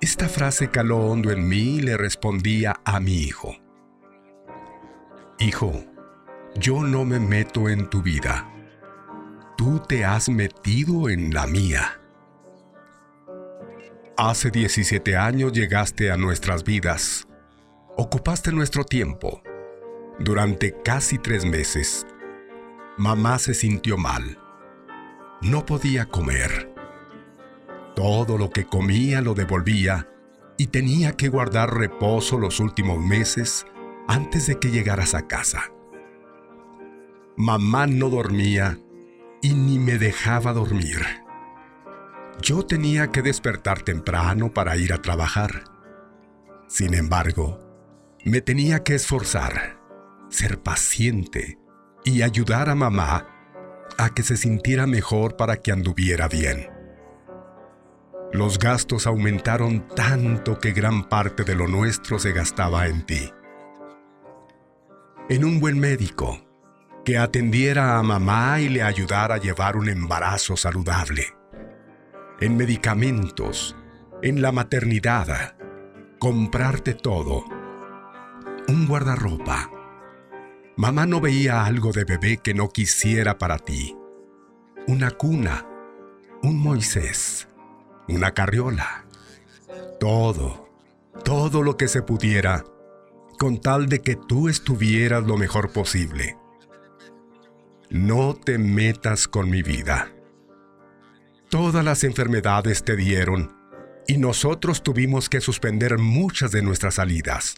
Esta frase caló hondo en mí y le respondía a mi hijo. Hijo, yo no me meto en tu vida. Tú te has metido en la mía. Hace 17 años llegaste a nuestras vidas. Ocupaste nuestro tiempo. Durante casi tres meses, mamá se sintió mal. No podía comer todo lo que comía lo devolvía y tenía que guardar reposo los últimos meses antes de que llegaras a casa. Mamá no dormía y ni me dejaba dormir. Yo tenía que despertar temprano para ir a trabajar. Sin embargo, me tenía que esforzar, ser paciente y ayudar a mamá a que se sintiera mejor para que anduviera bien. Los gastos aumentaron tanto que gran parte de lo nuestro se gastaba en ti. En un buen médico, que atendiera a mamá y le ayudara a llevar un embarazo saludable. En medicamentos, en la maternidad, comprarte todo. Un guardarropa. Mamá no veía algo de bebé que no quisiera para ti. Una cuna, un Moisés una carriola. Todo, todo lo que se pudiera, con tal de que tú estuvieras lo mejor posible. No te metas con mi vida. Todas las enfermedades te dieron y nosotros tuvimos que suspender muchas de nuestras salidas.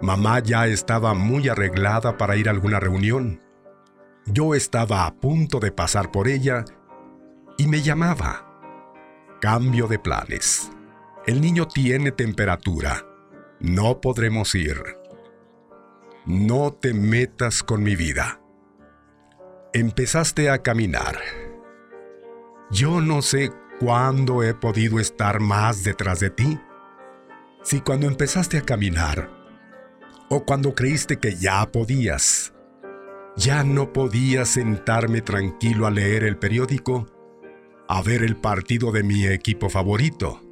Mamá ya estaba muy arreglada para ir a alguna reunión. Yo estaba a punto de pasar por ella y me llamaba. Cambio de planes. El niño tiene temperatura. No podremos ir. No te metas con mi vida. Empezaste a caminar. Yo no sé cuándo he podido estar más detrás de ti. Si cuando empezaste a caminar, o cuando creíste que ya podías, ya no podías sentarme tranquilo a leer el periódico, a ver el partido de mi equipo favorito,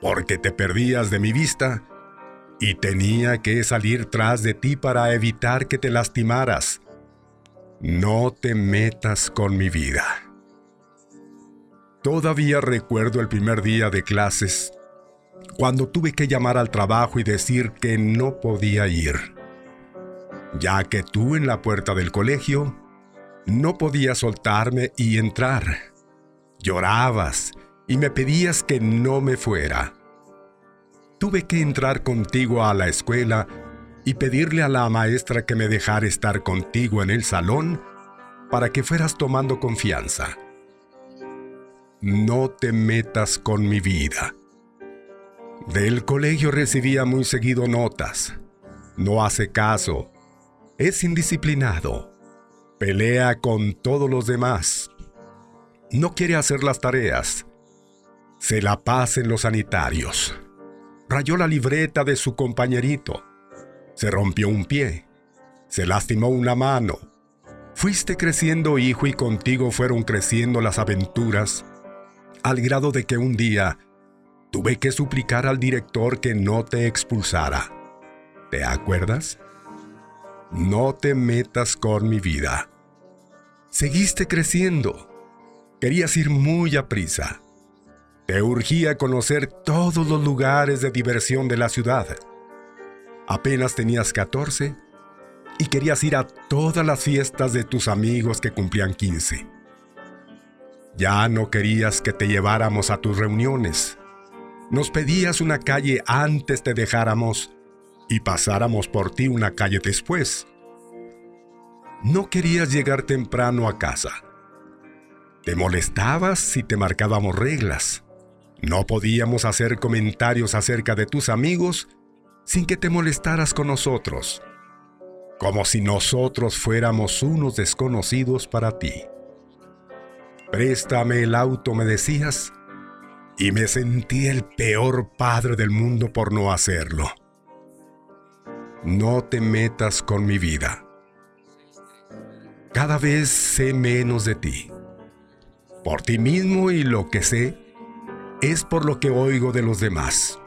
porque te perdías de mi vista y tenía que salir tras de ti para evitar que te lastimaras. No te metas con mi vida. Todavía recuerdo el primer día de clases, cuando tuve que llamar al trabajo y decir que no podía ir, ya que tú en la puerta del colegio no podías soltarme y entrar Llorabas y me pedías que no me fuera. Tuve que entrar contigo a la escuela y pedirle a la maestra que me dejara estar contigo en el salón para que fueras tomando confianza. No te metas con mi vida. Del colegio recibía muy seguido notas. No hace caso. Es indisciplinado. Pelea con todos los demás no quiere hacer las tareas. Se la pasa en los sanitarios. Rayó la libreta de su compañerito. Se rompió un pie. Se lastimó una mano. Fuiste creciendo, hijo, y contigo fueron creciendo las aventuras, al grado de que un día tuve que suplicar al director que no te expulsara. ¿Te acuerdas? No te metas con mi vida. Seguiste creciendo Querías ir muy a prisa. Te urgía conocer todos los lugares de diversión de la ciudad. Apenas tenías 14 y querías ir a todas las fiestas de tus amigos que cumplían 15. Ya no querías que te lleváramos a tus reuniones. Nos pedías una calle antes te dejáramos y pasáramos por ti una calle después. No querías llegar temprano a casa te molestabas si te marcábamos reglas. No podíamos hacer comentarios acerca de tus amigos sin que te molestaras con nosotros, como si nosotros fuéramos unos desconocidos para ti. Préstame el auto, me decías, y me sentí el peor padre del mundo por no hacerlo. No te metas con mi vida. Cada vez sé menos de ti. Por ti mismo y lo que sé es por lo que oigo de los demás.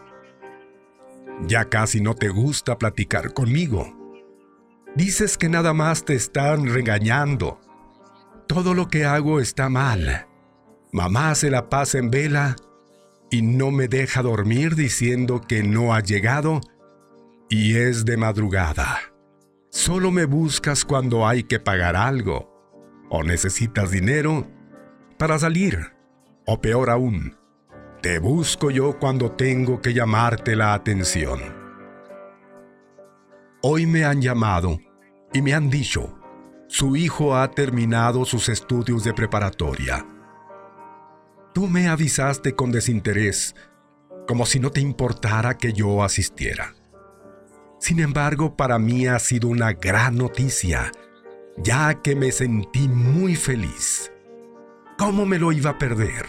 Ya casi no te gusta platicar conmigo. Dices que nada más te están regañando. Todo lo que hago está mal. Mamá se la pasa en vela y no me deja dormir diciendo que no ha llegado y es de madrugada. Solo me buscas cuando hay que pagar algo o necesitas dinero para salir. O peor aún, te busco yo cuando tengo que llamarte la atención. Hoy me han llamado y me han dicho, su hijo ha terminado sus estudios de preparatoria. Tú me avisaste con desinterés, como si no te importara que yo asistiera. Sin embargo, para mí ha sido una gran noticia, ya que me sentí muy feliz. ¿Cómo me lo iba a perder?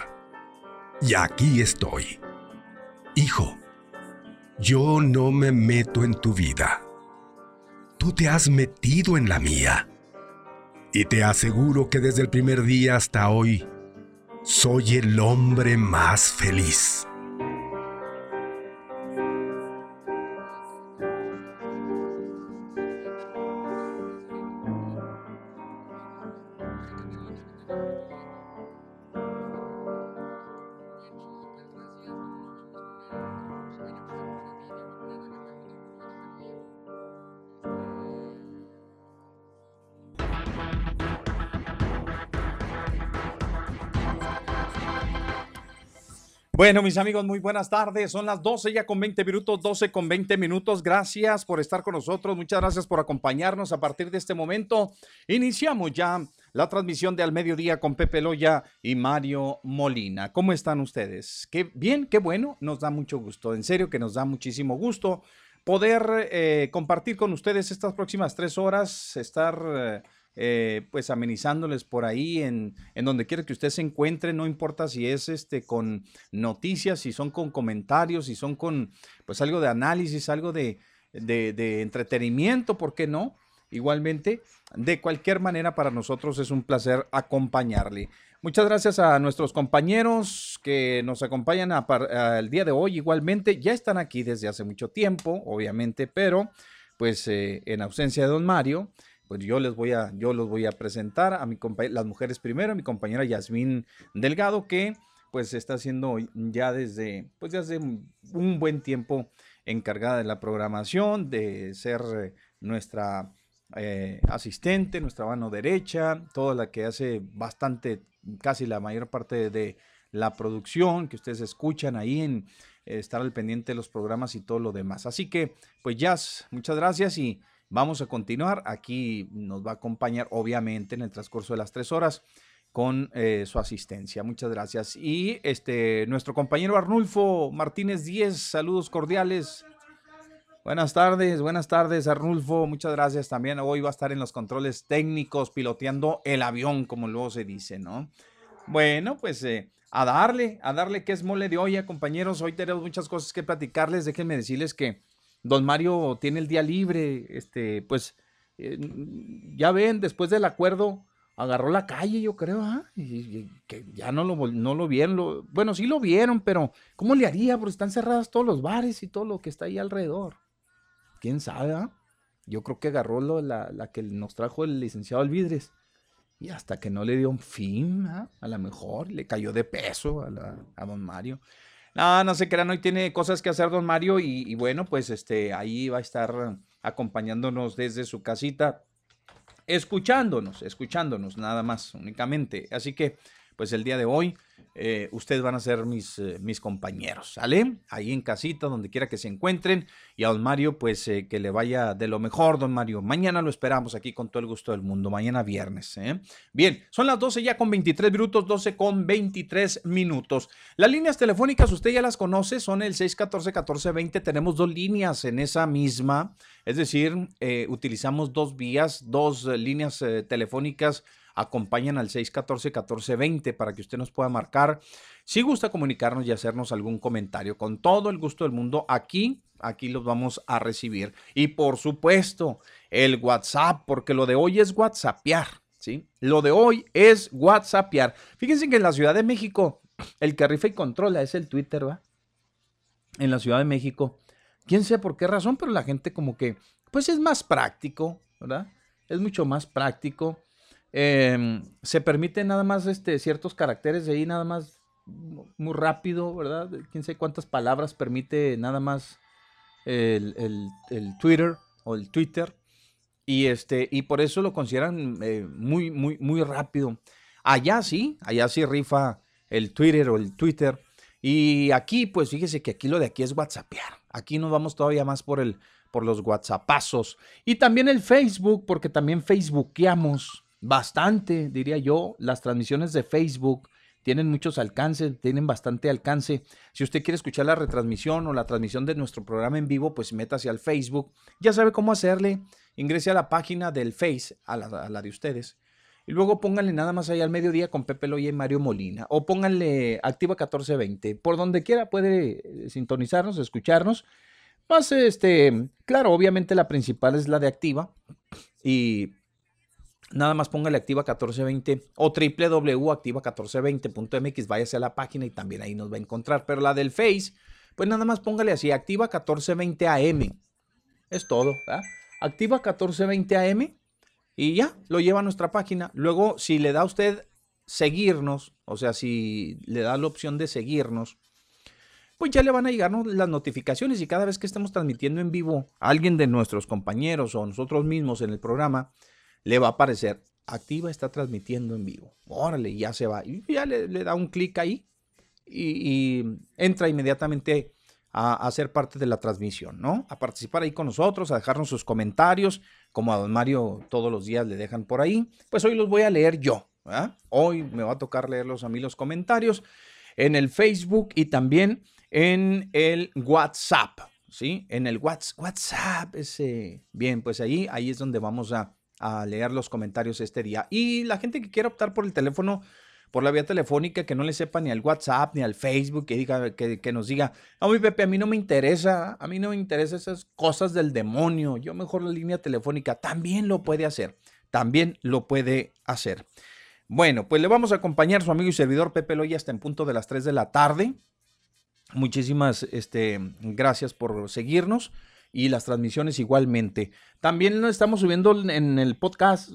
Y aquí estoy. Hijo, yo no me meto en tu vida. Tú te has metido en la mía. Y te aseguro que desde el primer día hasta hoy, soy el hombre más feliz. Bueno, mis amigos, muy buenas tardes. Son las 12 ya con 20 minutos, 12 con 20 minutos. Gracias por estar con nosotros. Muchas gracias por acompañarnos. A partir de este momento, iniciamos ya la transmisión de Al Mediodía con Pepe Loya y Mario Molina. ¿Cómo están ustedes? Qué bien, qué bueno. Nos da mucho gusto. En serio que nos da muchísimo gusto poder eh, compartir con ustedes estas próximas tres horas, estar... Eh, eh, pues amenizándoles por ahí en, en, donde quiera que usted se encuentre, no importa si es este con noticias, si son con comentarios, si son con pues algo de análisis, algo de, de, entretenimiento, ¿por qué no? Igualmente, de cualquier manera para nosotros es un placer acompañarle. Muchas gracias a nuestros compañeros que nos acompañan el día de hoy. Igualmente, ya están aquí desde hace mucho tiempo, obviamente, pero pues eh, en ausencia de don Mario, pues yo les voy a, yo los voy a presentar a mi las mujeres primero, a mi compañera Yasmín Delgado, que pues está haciendo ya desde, pues ya hace un buen tiempo encargada de la programación, de ser eh, nuestra eh, asistente, nuestra mano derecha, toda la que hace bastante, casi la mayor parte de la producción que ustedes escuchan ahí en estar al pendiente de los programas y todo lo demás. Así que, pues Jazz, muchas gracias y Vamos a continuar. Aquí nos va a acompañar, obviamente, en el transcurso de las tres horas con eh, su asistencia. Muchas gracias. Y este, nuestro compañero Arnulfo Martínez Díez, saludos cordiales. Buenas tardes, buenas tardes Arnulfo, muchas gracias también. Hoy va a estar en los controles técnicos piloteando el avión, como luego se dice, ¿no? Bueno, pues eh, a darle, a darle que es mole de olla, compañeros. Hoy tenemos muchas cosas que platicarles. Déjenme decirles que Don Mario tiene el día libre, este, pues eh, ya ven, después del acuerdo agarró la calle, yo creo, ¿ah? y, que ya no lo, no lo vieron, bueno, sí lo vieron, pero ¿cómo le haría? Porque están cerrados todos los bares y todo lo que está ahí alrededor. ¿Quién sabe? Ah? Yo creo que agarró lo, la, la, que nos trajo el licenciado Alvidres. Y hasta que no le dio un fin, ¿ah? a lo mejor le cayó de peso a, a don Mario. No, no se crean, hoy tiene cosas que hacer don Mario y, bueno, pues este, ahí va a estar acompañándonos desde su casita, escuchándonos, escuchándonos nada más, únicamente. Así que, pues el día de hoy eh, ustedes van a ser mis, eh, mis compañeros, ¿sale? Ahí en casita, donde quiera que se encuentren. Y a don Mario, pues eh, que le vaya de lo mejor, don Mario. Mañana lo esperamos aquí con todo el gusto del mundo, mañana viernes. Bien, son las 12 ya con 23 minutos, 12 con 23 minutos. Las líneas telefónicas, usted ya las conoce, son el 614-1420. Tenemos dos líneas en esa misma, es decir, utilizamos dos vías, dos líneas telefónicas acompañan al 614-1420 para que usted nos pueda marcar. Si gusta comunicarnos y hacernos algún comentario, con todo el gusto del mundo, aquí, aquí los vamos a recibir. Y por supuesto, el WhatsApp, porque lo de hoy es WhatsAppear, ¿sí? Lo de hoy es WhatsAppear. Fíjense que en la Ciudad de México, el que rifa y controla es el Twitter, ¿va? En la Ciudad de México. Quién sé por qué razón, pero la gente como que, pues es más práctico, ¿verdad? Es mucho más práctico. Em, se permite nada más este, ciertos caracteres de ahí, nada más muy rápido, ¿verdad? Quién sabe cuántas palabras permite nada más el, Twitter o el Twitter. Y, este, y por eso lo consideran eh, muy, muy, muy rápido. Allá sí, allá sí rifa el Twitter o el Twitter. Y aquí, pues fíjese que aquí lo de aquí es WhatsAppear. Aquí nos vamos todavía más por el, por los WhatsAppazos. Y también el Facebook, porque también Facebookeamos bastante, diría yo. Las transmisiones de Facebook tienen muchos alcances, tienen bastante alcance. Si usted quiere escuchar la retransmisión o la transmisión de nuestro programa en vivo, pues métase al Facebook. Ya sabe cómo hacerle. Ingrese a la página del Face, a la, de ustedes. Y luego pónganle nada más ahí al mediodía con Pepe Loya y Mario Molina. O pónganle Activa 1420. Por donde quiera puede eh, sintonizarnos, escucharnos. Más este, claro, obviamente la principal es la de Activa. Y Nada más póngale activa 1420 o www.activa1420.mx, váyase a la página y también ahí nos va a encontrar. Pero la del Face, pues nada más póngale así, activa 1420 AM. Es todo, ¿verdad? Activa 1420 AM y ya, lo lleva a nuestra página. Luego, si le da a usted seguirnos, o sea, si le da la opción de seguirnos, pues ya le van a llegar las notificaciones y cada vez que estemos transmitiendo en vivo a alguien de nuestros compañeros o nosotros mismos en el programa, le va a aparecer, activa está transmitiendo en vivo. Órale, ya se va. Y ya le, da un clic ahí y, entra inmediatamente a, a, ser parte de la transmisión, ¿no? A participar ahí con nosotros, a dejarnos sus comentarios, como a don Mario todos los días le dejan por ahí. Pues hoy los voy a leer yo. Hoy me va a tocar leerlos a mí los comentarios en el Facebook y también en el WhatsApp, ¿sí? En el WhatsApp, ese. Bien, pues ahí, ahí es donde vamos a, a leer los comentarios este día. Y la gente que quiera optar por el teléfono, por la vía telefónica, que no le sepa ni al WhatsApp ni al Facebook, que, diga, que, nos diga, a mi Pepe, a mí no me interesa, a mí no me interesa esas cosas del demonio, yo mejor la línea telefónica, también lo puede hacer, también lo puede hacer. Bueno, pues le vamos a acompañar su amigo y servidor Pepe Loya hasta en punto de las 3 de la tarde. Muchísimas este, gracias por seguirnos y las transmisiones igualmente. También estamos subiendo en el podcast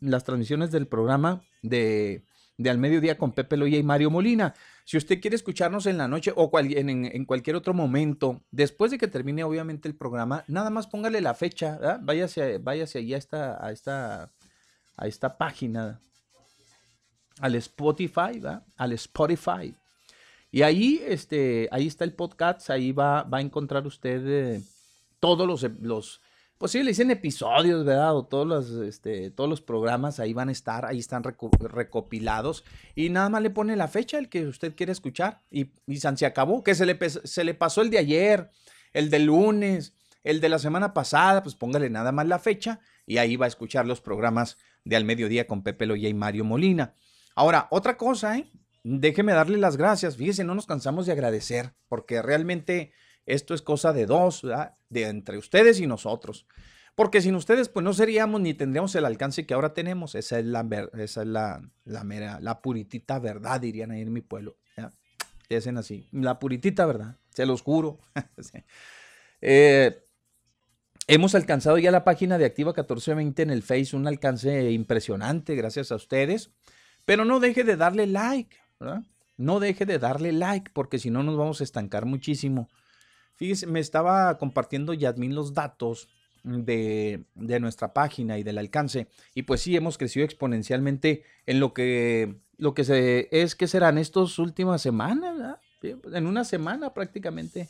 las transmisiones del programa de, Al Mediodía con Pepe Loya y Mario Molina. Si usted quiere escucharnos en la noche o en, cualquier otro momento, después de que termine obviamente el programa, nada más póngale la fecha, váyase, váyase ahí a esta, a esta, a esta página, al Spotify, al Spotify. Y ahí, este, ahí está el podcast, ahí va, va a encontrar usted eh, todos los, los, pues sí, le dicen episodios, ¿verdad? O todos los, este, todos los programas ahí van a estar, ahí están recopilados. Y nada más le pone la fecha, el que usted quiere escuchar. Y, y se acabó, que se le, se le pasó el de ayer, el de lunes, el de la semana pasada, pues póngale nada más la fecha y ahí va a escuchar los programas de Al Mediodía con Pepe Loya y Mario Molina. Ahora, otra cosa, ¿eh? Déjeme darle las gracias. Fíjese, no nos cansamos de agradecer, porque realmente esto es cosa de dos, de entre ustedes y nosotros. Porque sin ustedes, pues no seríamos ni tendríamos el alcance que ahora tenemos. Esa es la mera, la puritita verdad, dirían ahí en mi pueblo. ¿ya? Dicen así, la puritita verdad, se los juro. Eh, hemos alcanzado ya la página de Activa 1420 en el Face, un alcance impresionante, gracias a ustedes. Pero no deje de darle like. No deje de darle like porque si no nos vamos a estancar muchísimo. Fíjese, me estaba compartiendo Yadmin los datos de, nuestra página y del alcance. Y pues sí, hemos crecido exponencialmente en lo que lo que se es que serán estas últimas semanas, en una semana prácticamente.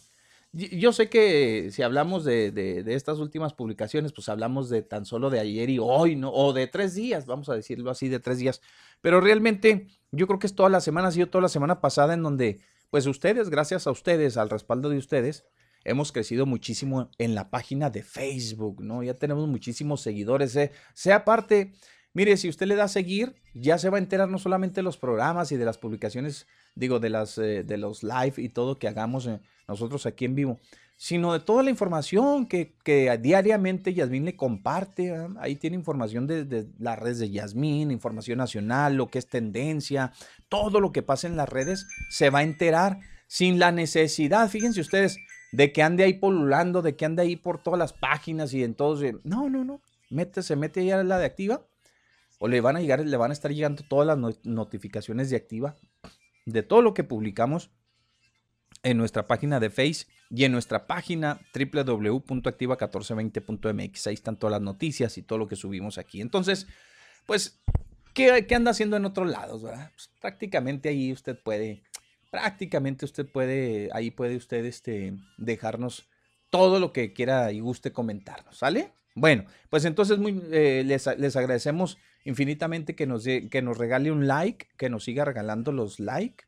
Yo sé que si hablamos de, estas últimas publicaciones, pues hablamos de tan solo de ayer y hoy, ¿no? O de tres días, vamos a decirlo así, de tres días. Pero realmente yo creo que es toda la semana, ha sido toda la semana pasada en donde, pues ustedes, gracias a ustedes, al respaldo de ustedes, hemos crecido muchísimo en la página de Facebook, ¿no? Ya tenemos muchísimos seguidores. ¿eh? Sea parte, mire, si usted le da a seguir, ya se va a enterar no solamente de los programas y de las publicaciones, digo, de, las, eh, de los live y todo que hagamos eh, nosotros aquí en vivo, sino de toda la información que, diariamente Yasmín le comparte. Ahí tiene información de, las redes de Yasmín, información nacional, lo que es tendencia, todo lo que pasa en las redes, se va a enterar sin la necesidad, fíjense ustedes, de que ande ahí polulando, de que ande ahí por todas las páginas y en todos. No, no, no. Mete, se mete ya la de activa. O le van a llegar, le van a estar llegando todas las notificaciones de activa de todo lo que publicamos en nuestra página de Face y en nuestra página www.activa1420.mx. Ahí están todas las noticias y todo lo que subimos aquí. Entonces, pues, ¿qué, anda haciendo en otros lados? Pues, prácticamente ahí usted puede prácticamente usted puede, ahí puede usted este, dejarnos todo lo que quiera y guste comentarnos, ¿sale? Bueno, pues entonces muy, eh, les, agradecemos infinitamente que nos, que nos regale un like, que nos siga regalando los likes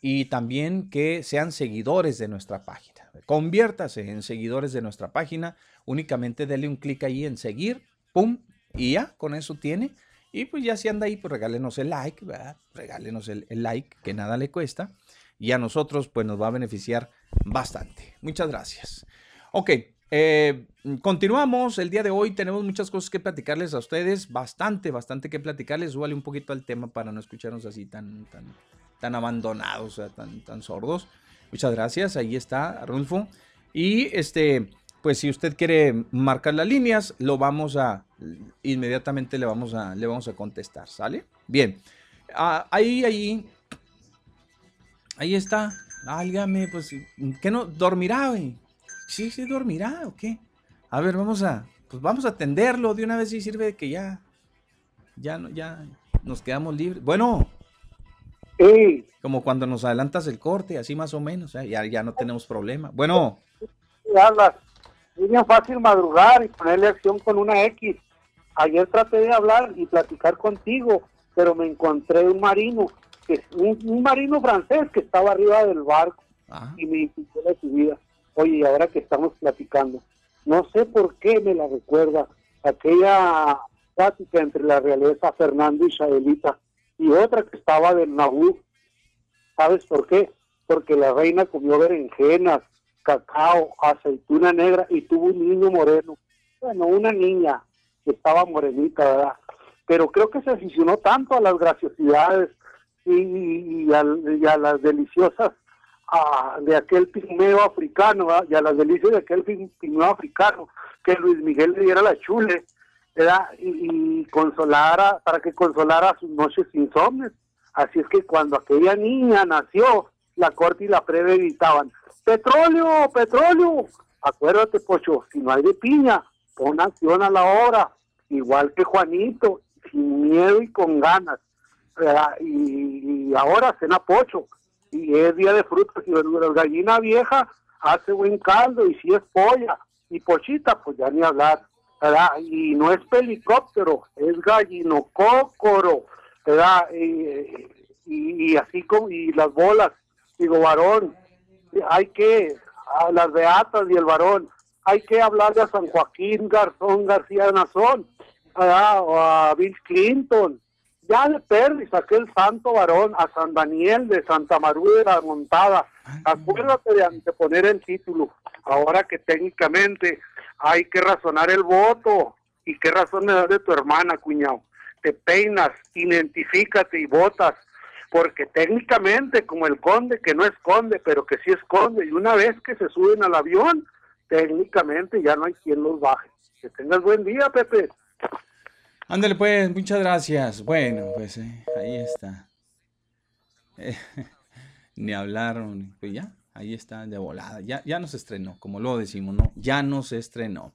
y también que sean seguidores de nuestra página. Conviértase en seguidores de nuestra página, únicamente dele un clic ahí en seguir, pum, y ya, con eso tiene. Y pues ya si anda ahí, pues regálenos el like, ¿verdad? Regálenos el like, que nada le cuesta y a nosotros pues nos va a beneficiar bastante. Muchas gracias. Ok, eh, continuamos. El día de hoy tenemos muchas cosas que platicarles a ustedes, bastante, bastante que platicarles. Súbale un poquito al tema para no escucharnos así tan, tan, tan abandonados, tan, tan sordos. Muchas gracias. Ahí está, Rulfo. Y este, pues si usted quiere marcar las líneas, lo vamos a, inmediatamente le vamos a, le vamos a contestar, ¿sale? Bien. Ah, ahí, ahí Ahí está. Álgame, pues, ¿qué no? ¿Dormirá, güey? Sí, sí, dormirá, ¿o qué? A ver, vamos a, pues vamos a atenderlo de una vez y sirve de que ya, ya, no, ya nos quedamos libres. Bueno. Sí. Como cuando nos adelantas el corte, así más o menos, ¿eh? ya, ya no tenemos problema. Bueno. Hablas. Es bien fácil madrugar y ponerle acción con una X. Ayer traté de hablar y platicar contigo, pero me encontré un marino un, marino francés que estaba arriba del barco y me invitó a su vida. Oye, y ahora que estamos platicando, no sé por qué me la recuerda aquella plática entre la realeza Fernando y Chabelita y otra que estaba del Nabú. ¿Sabes por qué? Porque la reina comió berenjenas, cacao, aceituna negra y tuvo un niño moreno. Bueno, una niña que estaba morenita, ¿verdad? Pero creo que se aficionó tanto a las graciosidades y, a, las deliciosas de aquel pigmeo africano y a las delicias de aquel pigmeo africano que Luis Miguel le diera la chule Y, consolara para que consolara sus noches insomnes. Así es que cuando aquella niña nació la corte y la preve gritaban petróleo petróleo acuérdate pocho si no hay de piña pon acción a la obra. Igual que Juanito sin miedo y con ganas y, ahora cena pocho y es día de frutas y verduras. Gallina vieja hace buen caldo y si es polla y pochita, pues ya ni hablar. Y no es helicóptero, es gallino cócoro, ¿verdad? Y, así como, y las bolas, digo, varón, hay que, a las beatas y el varón, hay que hablarle a San Joaquín Garzón García Nazón, o a Bill Clinton, ya de Perris, aquel santo varón, a San Daniel de Santa María de la Montada. Acuérdate de poner el título. Ahora que técnicamente hay que razonar el voto. ¿Y qué razón me das de tu hermana, cuñado? Te peinas, identifícate y votas. Porque técnicamente, como el conde, que no esconde, pero que sí esconde, y una vez que se suben al avión, técnicamente ya no hay quien los baje. Que tengas buen día, Pepe. Ándale pues, muchas gracias. Bueno, pues eh, ahí está. ni hablaron, pues ya, ahí está de volada. Ya, ya nos estrenó, como lo decimos, ¿no? Ya nos estrenó.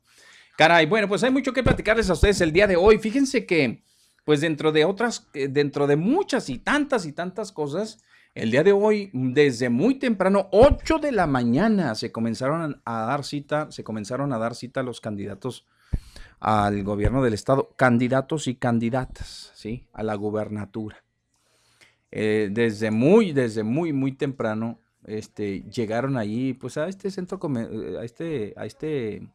Caray, bueno, pues hay mucho que platicarles a ustedes el día de hoy. Fíjense que pues dentro de otras, eh, dentro de muchas y tantas y tantas cosas, el día de hoy, desde muy temprano, 8 de la mañana, se comenzaron a dar cita, se comenzaron a dar cita los candidatos al gobierno del estado, candidatos y candidatas, ¿sí? A la gubernatura. Eh, desde muy, desde muy, muy temprano, este, llegaron allí, pues a este centro, eh, a este, a este,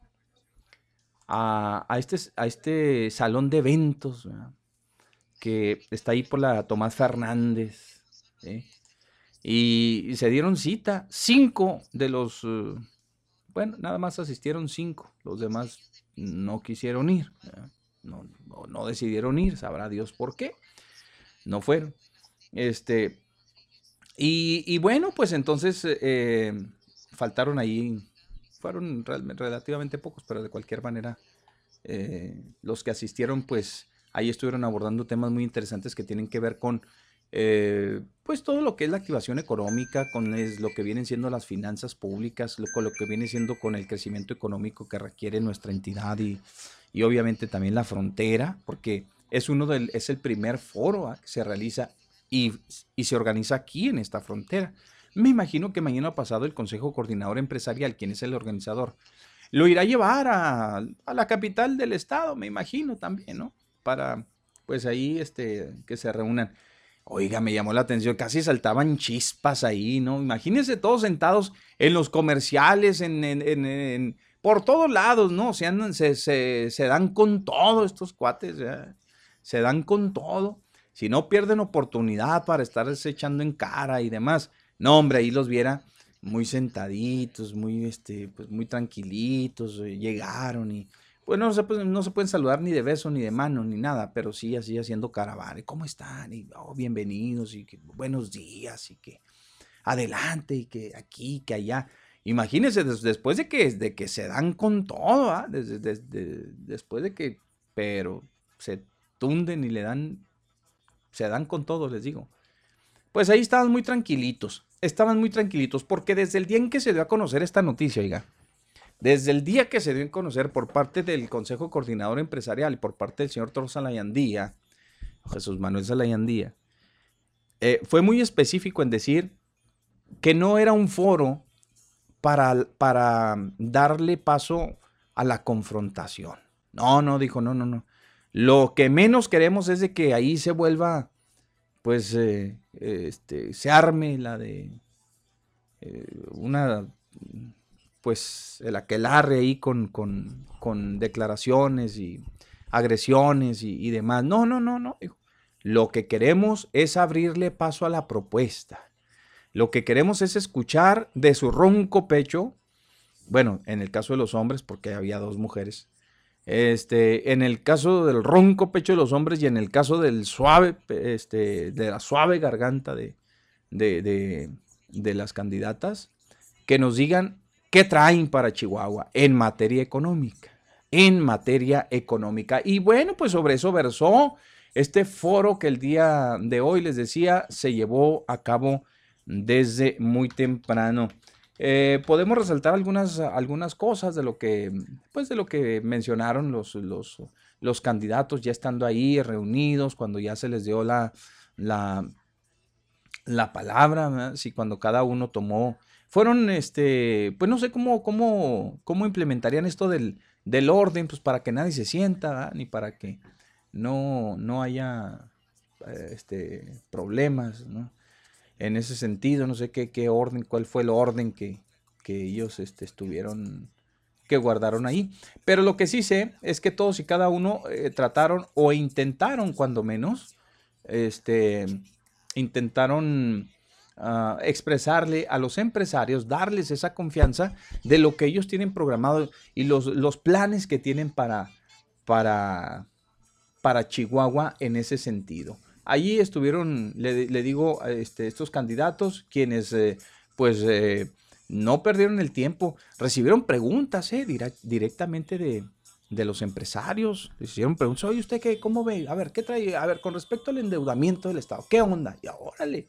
a, este, a este salón de eventos, que está ahí por la Tomás Fernández. Y, se dieron cita. Cinco de los, eh, bueno, nada más asistieron cinco. Los demás no quisieron ir. No, no, decidieron ir. Sabrá Dios por qué. No fueron. Este. Y, bueno, pues entonces eh, faltaron ahí. Fueron relativamente pocos, pero de cualquier manera, eh, los que asistieron, pues ahí estuvieron abordando temas muy interesantes que tienen que ver con eh, pues todo lo que es la activación económica, con lo que vienen siendo las finanzas públicas, con lo que viene siendo con el crecimiento económico que requiere nuestra entidad y, y obviamente también la frontera, porque es uno del, es el primer foro ¿ah? que se realiza y, y, se organiza aquí en esta frontera. Me imagino que mañana pasado el Consejo Coordinador Empresarial, quien es el organizador, lo irá a llevar a, a la capital del estado, me imagino también, ¿no? Para pues ahí este, que se reúnan. Oiga, me llamó la atención, casi saltaban chispas ahí, ¿no? Imagínense todos sentados en los comerciales, en, por todos lados, ¿no? Se, se, dan con todo estos cuates, se dan con todo. Si no pierden oportunidad para estarse echando en cara y demás. No, hombre, ahí los viera muy sentaditos, muy, este, pues muy tranquilitos, eh, llegaron y pues no se, no se pueden saludar ni de beso, ni de mano, ni nada, pero sí así haciendo caravana. ¿Cómo están? Y oh, bienvenidos, y que buenos días, y que adelante, y que aquí, que allá. Imagínense, después de que, de que se dan con todo, ¿ah? después de que, pero se tunden y le dan, se dan con todo, les digo. Pues ahí estaban muy tranquilitos, estaban muy tranquilitos, porque desde el día en que se dio a conocer esta noticia, oiga, desde el día que se dio a conocer por parte del Consejo Coordinador Empresarial y por parte del señor Toro Salayandía, Jesús Manuel Salayandía, eh, fue muy específico en decir que no era un foro para, para darle paso a la confrontación. No, no, dijo, no, no, no. Lo que menos queremos es de que ahí se vuelva, pues, eh, este, se arme la de eh, una pues el aquelarre ahí con, con, declaraciones y agresiones y, demás. No, no, no, no. Lo que queremos es abrirle paso a la propuesta. Lo que queremos es escuchar de su ronco pecho, bueno, en el caso de los hombres, porque había dos mujeres, este, en el caso del ronco pecho de los hombres y en el caso del suave, este, de la suave garganta de, de, de las candidatas, que nos digan ¿Qué traen para Chihuahua en materia económica? En materia económica. Y bueno, pues sobre eso versó este foro que el día de hoy, les decía, se llevó a cabo desde muy temprano. Eh, podemos resaltar algunas, algunas cosas de lo que, pues de lo que mencionaron los, los, los candidatos ya estando ahí reunidos, cuando ya se les dio la, la, la palabra, si cuando cada uno tomó fueron, este, pues no sé cómo, cómo, cómo implementarían esto del, del orden, pues para que nadie se sienta, ni para que no, no haya este, problemas, ¿no? En ese sentido, no sé qué, qué orden, cuál fue el orden que, que ellos este, estuvieron, que guardaron ahí. Pero lo que sí sé es que todos y cada uno eh, trataron o intentaron, cuando menos, este, intentaron expresarle a los empresarios, darles esa confianza de lo que ellos tienen programado y los, los planes que tienen para, para, para Chihuahua en ese sentido. Allí estuvieron, le, digo, este, estos candidatos, quienes eh, pues eh, no perdieron el tiempo, recibieron preguntas eh, directamente de, de los empresarios. Les hicieron preguntas, oye, ¿usted qué, cómo ve? A ver, ¿qué trae? A ver, con respecto al endeudamiento del Estado, ¿qué onda? Y órale,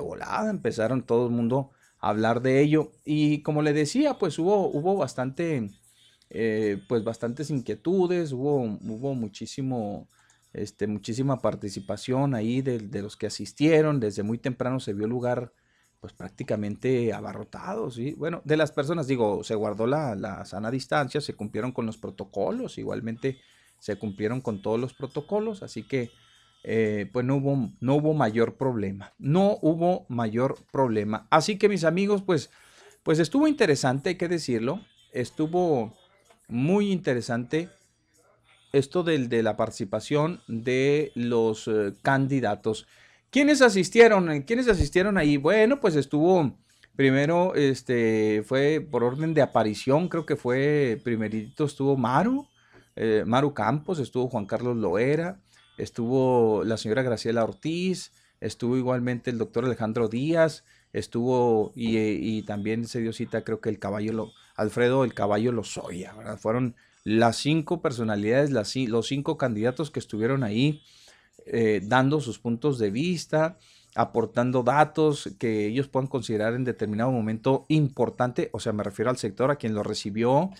volada, empezaron todo el mundo a hablar de ello. Y como le decía, pues hubo, hubo bastante, eh, pues bastantes inquietudes, hubo, hubo muchísimo, este, muchísima participación ahí de, de, los que asistieron, desde muy temprano se vio el lugar pues prácticamente abarrotado, ¿sí? Bueno, de las personas, digo, se guardó la, la sana distancia, se cumplieron con los protocolos, igualmente se cumplieron con todos los protocolos, así que eh, pues no hubo, no hubo mayor problema, no hubo mayor problema. Así que mis amigos, pues, pues estuvo interesante, hay que decirlo, estuvo muy interesante esto del, de la participación de los eh, candidatos. ¿Quiénes asistieron? ¿Quiénes asistieron ahí? Bueno, pues estuvo primero, este, fue por orden de aparición, creo que fue primerito estuvo Maru, eh, Maru Campos, estuvo Juan Carlos Loera, estuvo la señora Graciela Ortiz, estuvo igualmente el doctor Alejandro Díaz, estuvo y, también se dio cita creo que el caballo, Alfredo el caballo Lozoya, ¿verdad? Fueron las cinco personalidades, las, los cinco candidatos que estuvieron ahí eh, dando sus puntos de vista, aportando datos que ellos puedan considerar en determinado momento importante, o sea, me refiero al sector a quien lo recibió,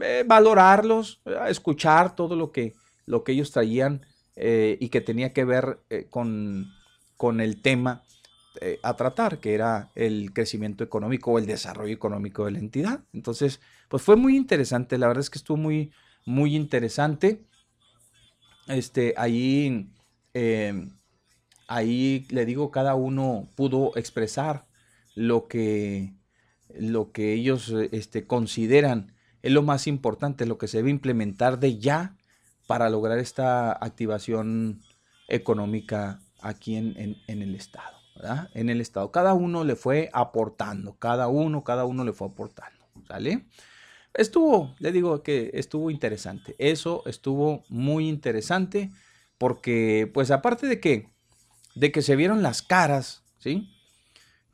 eh, valorarlos, eh, escuchar todo lo que, lo que ellos traían y que tenía que ver con, con, el tema a tratar, que era el crecimiento económico o el desarrollo económico de la entidad. Entonces, pues fue muy interesante, la verdad es que estuvo muy, muy interesante. Este, ahí ahí le digo, cada uno pudo expresar lo que, lo que ellos este, consideran es lo más importante, lo que se debe implementar de ya para lograr esta activación económica aquí en, el Estado. En el Estado. Cada uno le fue aportando, cada uno, cada uno le fue aportando. ¿Sale? Estuvo, le digo que estuvo interesante. Eso estuvo muy interesante porque pues aparte de que, de que se vieron las caras, ¿sí?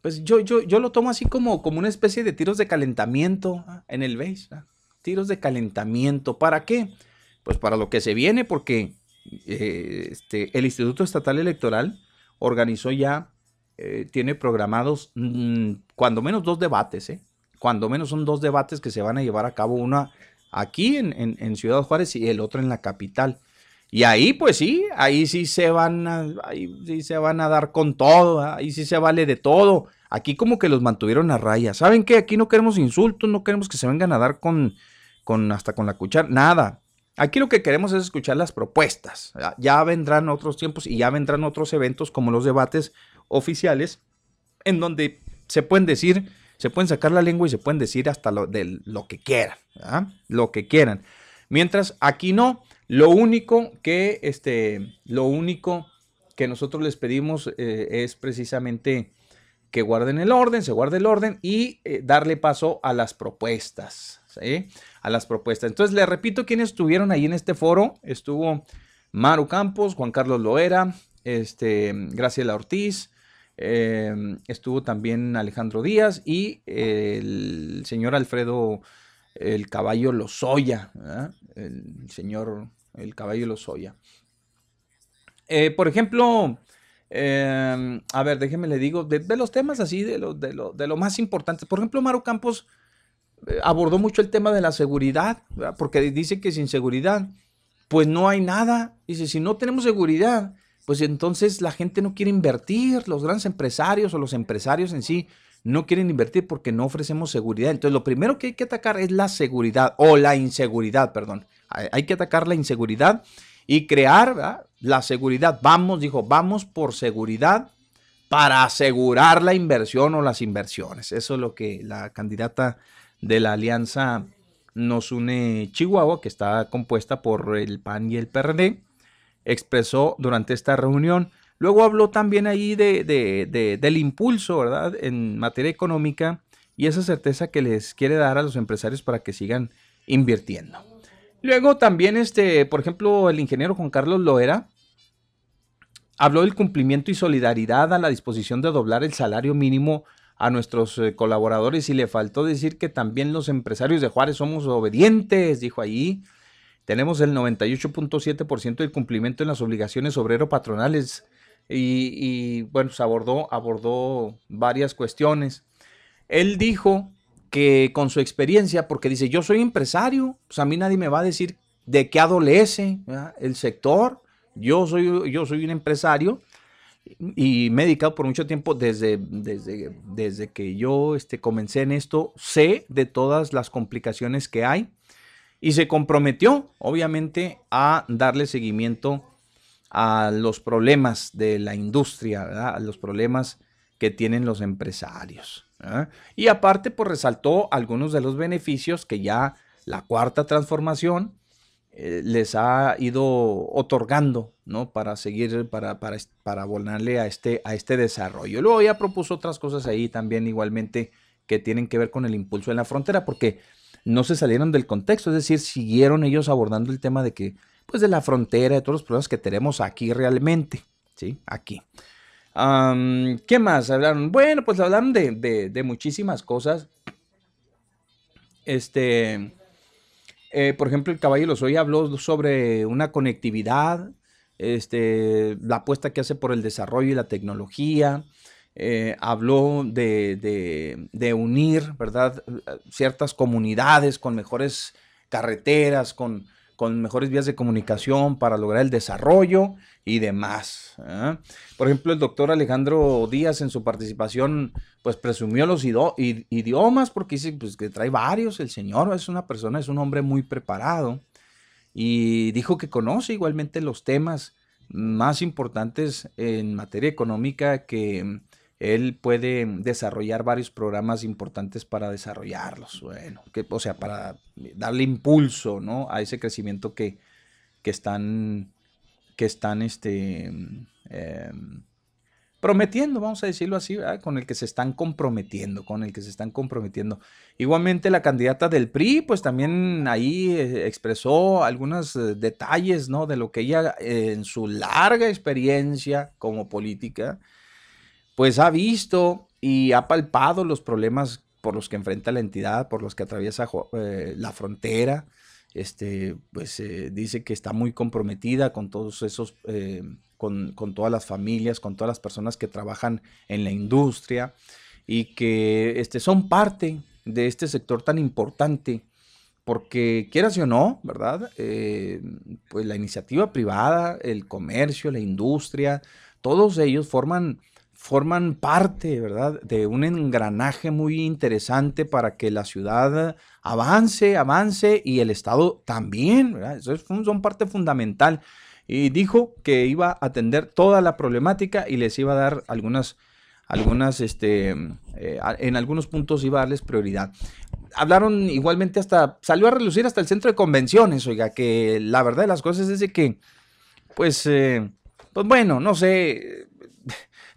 Pues yo, yo, yo lo tomo así como, como una especie de tiros de calentamiento ah, en el base, ¿ah? tiros de calentamiento. ¿Para qué? Pues para lo que se viene, porque eh, este, el Instituto Estatal Electoral organizó ya, eh, tiene programados mm, cuando menos dos debates, ¿eh? Cuando menos son dos debates que se van a llevar a cabo, una aquí en, en Ciudad Juárez y el otro en la capital. Y ahí, pues sí, ahí sí se van a, ahí sí se van a dar con todo, ahí sí se vale de todo. Aquí como que los mantuvieron a raya. ¿Saben qué? Aquí no queremos insultos, no queremos que se vengan a dar con, con hasta con la cuchara, nada. Aquí lo que queremos es escuchar las propuestas. Ya vendrán otros tiempos y ya vendrán otros eventos como los debates oficiales en donde se pueden decir, se pueden sacar la lengua y se pueden decir hasta lo, de lo que quieran, lo que quieran. Mientras aquí no, lo único que, este, lo único que nosotros les pedimos eh, es precisamente que guarden el orden, se guarde el orden y eh, darle paso a las propuestas, ¿sí? A las propuestas. Entonces, les repito quiénes estuvieron ahí en este foro. Estuvo Maru Campos, Juan Carlos Loera, este, Graciela Ortiz, em, estuvo también Alejandro Díaz y el señor Alfredo el caballo Lozoya, el señor el caballo Lozoya. Eh, por ejemplo, em, a ver, déjeme le digo, de, los temas así, de lo, de, lo, de lo más importante. Por ejemplo, Maru Campos eh, abordó mucho el tema de la seguridad, porque dice que sin seguridad, pues no hay nada. Dice, si no tenemos seguridad, pues entonces la gente no quiere invertir, los grandes empresarios o los empresarios en sí no quieren invertir porque no ofrecemos seguridad. Entonces, lo primero que hay que atacar es la seguridad o la inseguridad, perdón. Hay que atacar la inseguridad y crear la seguridad. Vamos, dijo, vamos por seguridad para asegurar la inversión o las inversiones. Eso es lo que la candidata de la alianza Nos Une Chihuahua, que está compuesta por el PAN y el PRD, expresó durante esta reunión. Luego habló también ahí de, del impulso, ¿verdad?, en materia económica y esa certeza que les quiere dar a los empresarios para que sigan invirtiendo. Luego también, este, por ejemplo, el ingeniero Juan Carlos Loera habló del cumplimiento y solidaridad a la disposición de doblar el salario mínimo a nuestros eh, colaboradores y le faltó decir que también los empresarios de Juárez somos obedientes, dijo allí. Tenemos el 98.7% del cumplimiento en las obligaciones obrero-patronales y, y, bueno, se abordó, abordó varias cuestiones. Él dijo que con su experiencia, porque dice, yo soy empresario, pues a mí nadie me va a decir de qué adolece el sector, Yo soy, yo soy un empresario y me he dedicado por mucho tiempo desde, desde, desde que yo este, comencé en esto, sé de todas las complicaciones que hay y se comprometió, obviamente, a darle seguimiento a los problemas de la industria, a los problemas que tienen los empresarios. Y aparte, pues resaltó algunos de los beneficios que ya la cuarta transformación eh, les ha ido otorgando, ¿no? Para seguir, para, para, para abonarle a este, a este desarrollo. Luego ya propuso otras cosas ahí también igualmente que tienen que ver con el impulso en la frontera, porque no se salieron del contexto, es decir, siguieron ellos abordando el tema de que, pues de la frontera, de todos los problemas que tenemos aquí realmente, ¿sí? Aquí. ¿Qué más hablaron? Bueno, pues hablaron de, de, de muchísimas cosas. Este, eh, por ejemplo, el caballo Lozoya habló sobre una conectividad, este, la apuesta que hace por el desarrollo y la tecnología. Eh, habló de, de, unir, ¿verdad? Ciertas comunidades con mejores carreteras, con, con mejores vías de comunicación para lograr el desarrollo y demás. ¿eh? Por ejemplo, el doctor Alejandro Díaz en su participación, pues presumió los idiomas porque dice pues, que trae varios. El señor es una persona, es un hombre muy preparado y dijo que conoce igualmente los temas más importantes en materia económica que él puede desarrollar varios programas importantes para desarrollarlos, bueno, que, o sea, para darle impulso, ¿no? A ese crecimiento que, que están que están este, em, prometiendo, vamos a decirlo así, con el que se están comprometiendo, con el que se están comprometiendo. Igualmente la candidata del PRI, pues también ahí eh, expresó algunos eh, detalles, ¿no? De lo que ella en su larga experiencia como política, pues ha visto y ha palpado los problemas por los que enfrenta la entidad, por los que atraviesa la frontera, este, pues eh, dice que está muy comprometida con todos esos, eh, con, todas las familias, con todas las personas que trabajan en la industria y que este, son parte de este sector tan importante porque quieras o no, ¿verdad? Eh, pues la iniciativa privada, el comercio, la industria, todos ellos forman forman parte, ¿verdad?, de un engranaje muy interesante para que la ciudad avance, avance y el Estado también, ¿verdad? Eso son parte fundamental. Y dijo que iba a atender toda la problemática y les iba a dar algunas, algunas, este, eh, en algunos puntos iba a darles prioridad. Hablaron igualmente hasta, salió a relucir hasta el centro de convenciones, oiga, que la verdad de las cosas es de que, pues, eh, pues bueno, no sé,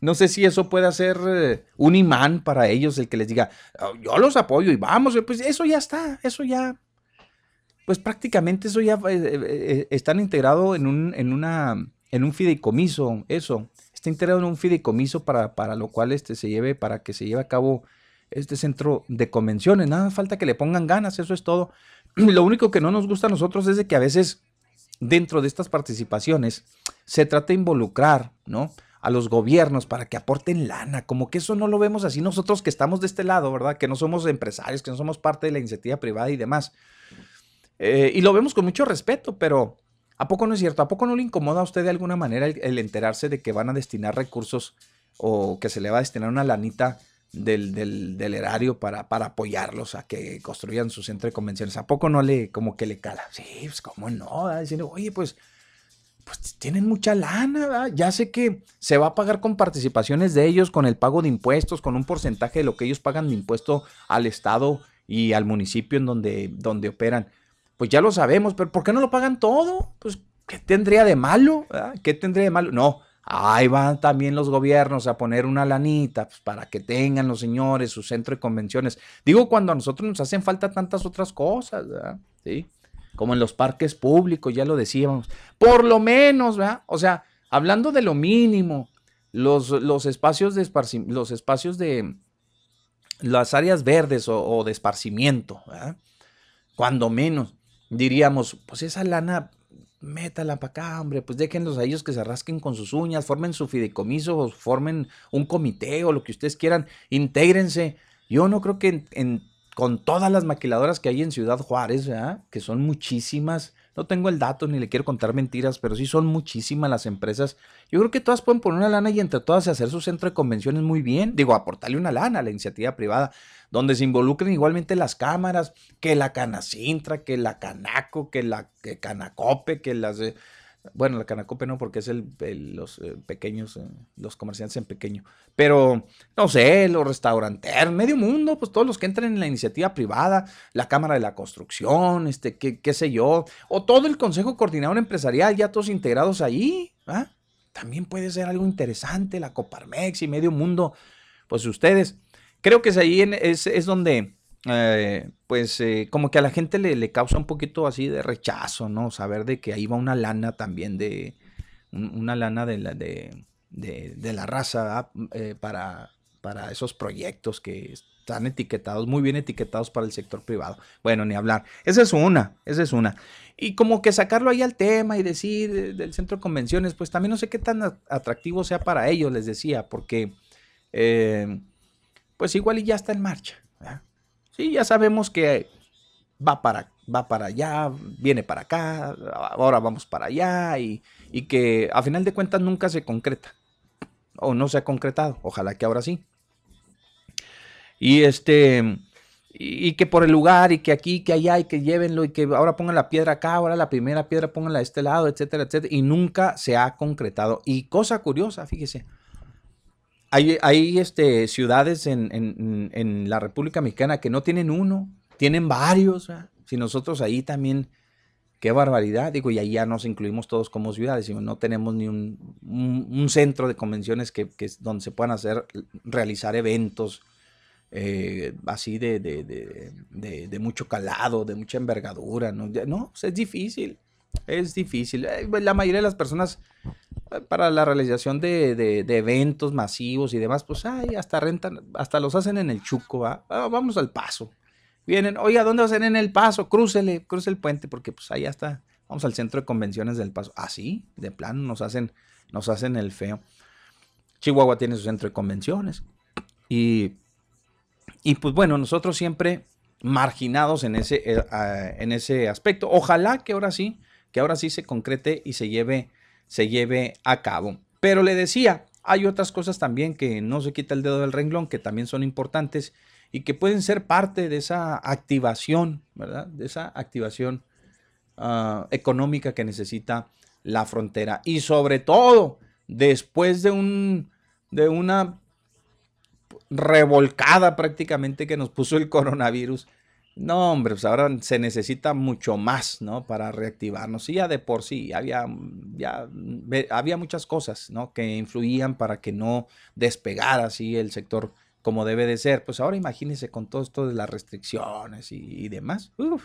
no sé si eso puede ser eh, un imán para ellos, el que les diga, oh, yo los apoyo y vamos, pues eso ya está, eso ya, pues prácticamente eso ya eh, eh, están integrado en un, en una, en un fideicomiso, eso, está integrado en un fideicomiso para, para lo cual este se lleve, para que se lleve a cabo este centro de convenciones, nada falta que le pongan ganas, eso es todo. Lo único que no nos gusta a nosotros es de que a veces dentro de estas participaciones se trata de involucrar, ¿no? A los gobiernos para que aporten lana, como que eso no lo vemos así nosotros que estamos de este lado, ¿verdad? Que no somos empresarios, que no somos parte de la iniciativa privada y demás. Eh, y lo vemos con mucho respeto, pero ¿a poco no es cierto? ¿A poco no le incomoda a usted de alguna manera el, enterarse de que van a destinar recursos o que se le va a destinar una lanita del, del, erario para, para, apoyarlos a que construyan su centro de convenciones? ¿A poco no le, como que le cala? Sí, pues cómo no, diciendo, oye, pues pues tienen mucha lana, ¿verdad? ya sé que se va a pagar con participaciones de ellos, con el pago de impuestos, con un porcentaje de lo que ellos pagan de impuesto al Estado y al municipio en donde, donde operan. Pues ya lo sabemos, pero ¿por qué no lo pagan todo? Pues, ¿qué tendría de malo? ¿Qué tendría de malo? No, ahí van también los gobiernos a poner una lanita pues, para que tengan los señores su centro de convenciones. Digo, cuando a nosotros nos hacen falta tantas otras cosas, ¿verdad? Sí como en los parques públicos, ya lo decíamos. Por lo menos, ¿verdad? O sea, hablando de lo mínimo, los, los espacios de los espacios de las áreas verdes o, de esparcimiento, ¿verdad? Cuando menos, diríamos, pues esa lana, métala para acá, hombre, pues déjenlos a ellos que se rasquen con sus uñas, formen su fideicomiso, formen un comité o lo que ustedes quieran, intégrense. Yo no creo que en con todas las maquiladoras que hay en Ciudad Juárez, que son muchísimas, no tengo el dato ni le quiero contar mentiras, pero sí son muchísimas las empresas. Yo creo que todas pueden poner una lana y entre todas hacer su centro de convenciones muy bien. Digo, aportarle una lana a la iniciativa privada, donde se involucren igualmente las cámaras, que la Canacintra, que la Canaco, que la que Canacope, que las... Bueno, la Canacope no, porque es el, los eh, pequeños, eh, los comerciantes en pequeño. Pero, no sé, los restauranteros, medio mundo, pues todos los que entren en la iniciativa privada, la Cámara de la Construcción, este, qué, qué sé yo, o todo el Consejo Coordinador Empresarial, ya todos integrados ahí, ¿ah? También puede ser algo interesante, la Coparmex y medio mundo, pues ustedes. Creo que es ahí es, es donde eh, pues eh, como que a la gente le, causa un poquito así de rechazo, ¿no? Saber de que ahí va una lana también de, una lana de la, de, la raza eh, para, para esos proyectos que están etiquetados, muy bien etiquetados para el sector privado. Bueno, ni hablar. Esa es una, esa es una. Y como que sacarlo ahí al tema y decir del centro de convenciones, pues también no sé qué tan atractivo sea para ellos, les decía, porque pues igual y ya está en marcha. Sí, ya sabemos que va para, va para allá, viene para acá, ahora vamos para allá y, que a final de cuentas nunca se concreta o no se ha concretado. Ojalá que ahora sí. Y este, y, que por el lugar y que aquí, que allá y que llévenlo y que ahora pongan la piedra acá, ahora la primera piedra pónganla de este lado, etcétera, etcétera. Y nunca se ha concretado. Y cosa curiosa, fíjese, hay, este, ciudades en, la República Mexicana que no tienen uno, tienen varios. Si nosotros ahí también, qué barbaridad, digo, y ahí ya nos incluimos todos como ciudades, no tenemos ni un, centro de convenciones que, donde se puedan hacer, realizar eventos eh, así de, de, mucho calado, de mucha envergadura. No, no es difícil, es difícil. Eh, la mayoría de las personas para la realización de, eventos masivos y demás, pues ay, hasta rentan, hasta los hacen en el Chuco, ¿va? Ah, vamos al paso. Vienen, oiga, ¿dónde hacen en el paso? Crúcele, cruce el puente, porque pues allá está. Vamos al centro de convenciones del paso. Así, de plano, nos hacen, nos hacen el feo. Chihuahua tiene su centro de convenciones. Y, y pues bueno, nosotros siempre marginados en ese, eh, en ese aspecto. Ojalá que ahora sí, que ahora sí se concrete y se lleve se lleve a cabo. Pero le decía, hay otras cosas también que no se quita el dedo del renglón, que también son importantes y que pueden ser parte de esa activación, ¿verdad? De esa activación ah, económica que necesita la frontera. Y sobre todo, después de, un, de una revolcada prácticamente que nos puso el coronavirus, no, hombre, pues ahora se necesita mucho más, ¿no? Para reactivarnos. Y ya de por sí había, ya, había muchas cosas, ¿no? Que influían para que no despegara así el sector como debe de ser. Pues ahora imagínense con todo esto de las restricciones y, demás. Uf,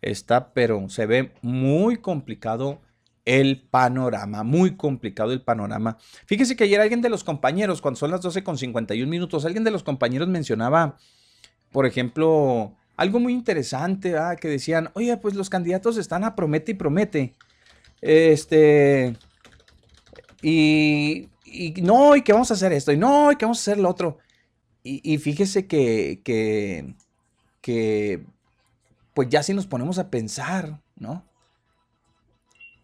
está, pero se ve muy complicado el panorama, muy complicado el panorama. Fíjese que ayer alguien de los compañeros, cuando son las 12 con 51 minutos, alguien de los compañeros mencionaba por ejemplo, algo muy interesante, que decían, oye, pues los candidatos están a promete y promete. Este, y, no, y que vamos a hacer esto, y no, y que vamos a hacer lo otro. Y, fíjese que, que, que, pues ya si nos ponemos a pensar, ¿no?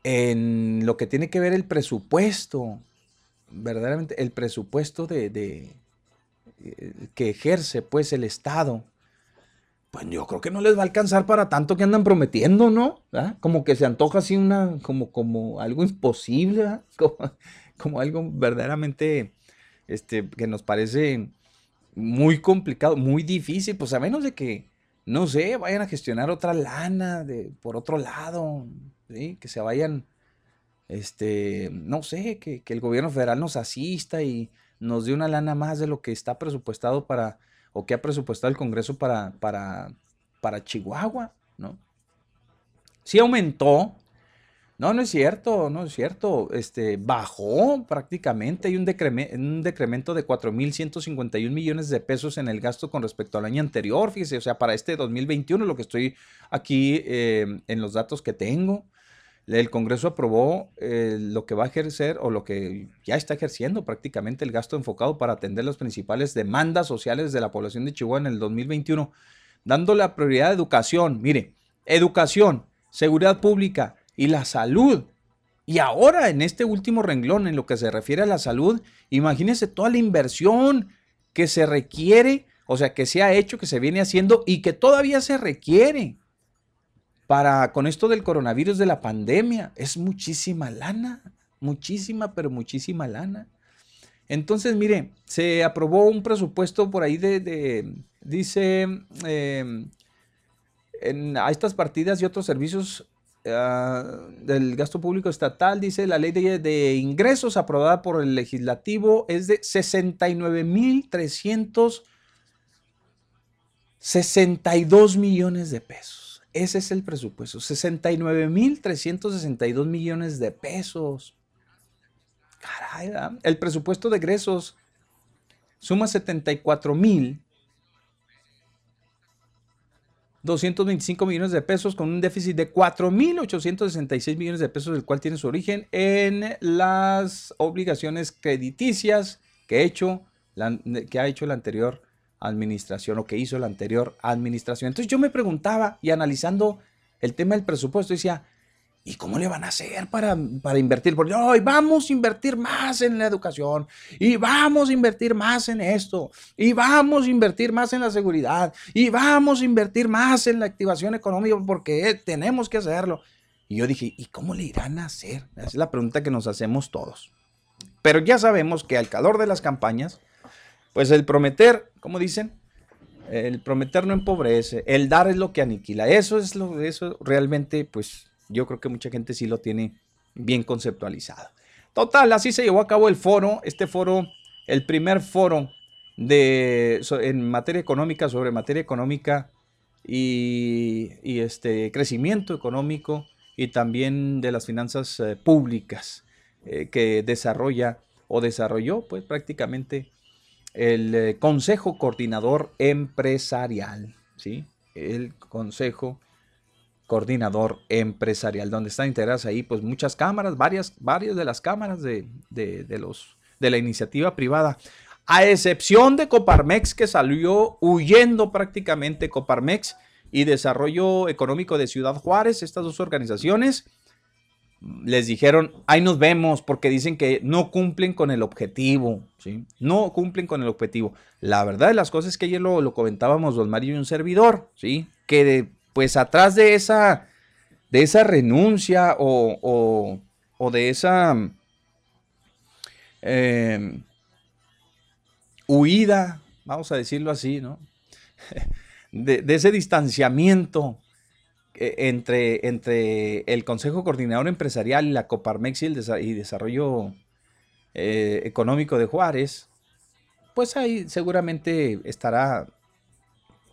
En lo que tiene que ver el presupuesto, verdaderamente, el presupuesto de, que ejerce pues el Estado, pues yo creo que no les va a alcanzar para tanto que andan prometiendo, ¿no? Como que se antoja así una, como, como algo imposible, como, algo verdaderamente, este, que nos parece muy complicado, muy difícil, pues a menos de que, no sé, vayan a gestionar otra lana de, por otro lado, que se vayan, este, no sé, que, que el gobierno federal nos asista y nos dé una lana más de lo que está presupuestado para, o que ha presupuestado el Congreso para, para, para Chihuahua, ¿no? Sí aumentó. No, no es cierto, no es cierto. Este, bajó prácticamente. Hay un, un decremento de 4.151 millones de pesos en el gasto con respecto al año anterior. Fíjese, o sea, para este 2021, lo que estoy aquí eh, en los datos que tengo el Congreso aprobó eh, lo que va a ejercer o lo que ya está ejerciendo prácticamente el gasto enfocado para atender las principales demandas sociales de la población de Chihuahua en el 2021, dando la prioridad a educación. Mire, educación, seguridad pública y la salud. Y ahora en este último renglón, en lo que se refiere a la salud, imagínense toda la inversión que se requiere, o sea, que se ha hecho, que se viene haciendo y que todavía se requiere para con esto del coronavirus de la pandemia. Es muchísima lana, muchísima, pero muchísima lana. Entonces, mire, se aprobó un presupuesto por ahí de, dice, em, en, a estas partidas y otros servicios ah, del gasto público estatal, dice la ley de, de ingresos aprobada por el legislativo es de 69.362 millones de pesos. Ese es el presupuesto, 69.362 millones de pesos. El presupuesto de egresos suma 74 mil 225 millones de pesos con un déficit de 4.866 millones de pesos, el cual tiene su origen en las obligaciones crediticias que, hecho, que ha hecho el anterior administración o que hizo la anterior administración. Entonces yo me preguntaba y analizando el tema del presupuesto, decía, ¿y cómo le van a hacer para, para invertir? Porque hoy vamos a invertir más en la educación y vamos a invertir más en esto y vamos a invertir más en la seguridad y vamos a invertir más en la activación económica porque tenemos que hacerlo. Y yo dije, ¿y cómo le irán a hacer? Esa es la pregunta que nos hacemos todos. Pero ya sabemos que al calor de las campañas, pues el prometer, como dicen, el prometer no empobrece, el dar es lo que aniquila. Eso es lo eso realmente, pues yo creo que mucha gente sí lo tiene bien conceptualizado. Total, así se llevó a cabo el foro, este foro, el primer foro de, en materia económica, sobre materia económica y, este crecimiento económico y también de las finanzas eh, públicas eh, que desarrolla o desarrolló pues prácticamente el eh, Consejo Coordinador Empresarial, ¿sí? El Consejo Coordinador Empresarial, donde están integradas ahí pues muchas cámaras, varias, varias de las cámaras de, los, de la iniciativa privada, a excepción de Coparmex que salió huyendo prácticamente Coparmex y Desarrollo Económico de Ciudad Juárez, estas dos organizaciones les dijeron, ahí nos vemos, porque dicen que no cumplen con el objetivo, ¿sí? No cumplen con el objetivo. La verdad de las cosas es que ayer lo, comentábamos don Mario y un servidor, ¿sí? Que pues atrás de esa, de esa renuncia o, de esa em, huida, vamos a decirlo así, ¿no? de, de ese distanciamiento entre, entre el Consejo Coordinador Empresarial y la Coparmex y el Desarrollo eh, Económico de Juárez, pues ahí seguramente estará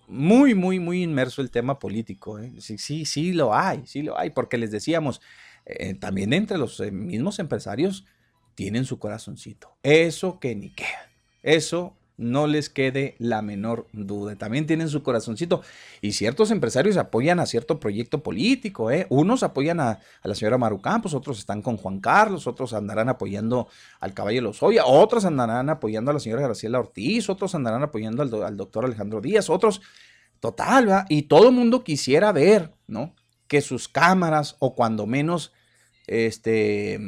muy, muy, muy inmerso el tema político. ¿eh? Sí, sí, sí lo hay, sí lo hay, porque les decíamos, eh, también entre los mismos empresarios tienen su corazoncito. Eso que ni qué. Eso no les quede la menor duda. También tienen su corazoncito. Y ciertos empresarios apoyan a cierto proyecto político. ¿eh? Unos apoyan a, la señora Maru Campos, otros están con Juan Carlos, otros andarán apoyando al caballo Lozoya, otros andarán apoyando a la señora Graciela Ortiz, otros andarán apoyando al, doctor Alejandro Díaz, otros, total, ¿va? Y todo el mundo quisiera ver, ¿no? Que sus cámaras, o cuando menos, este,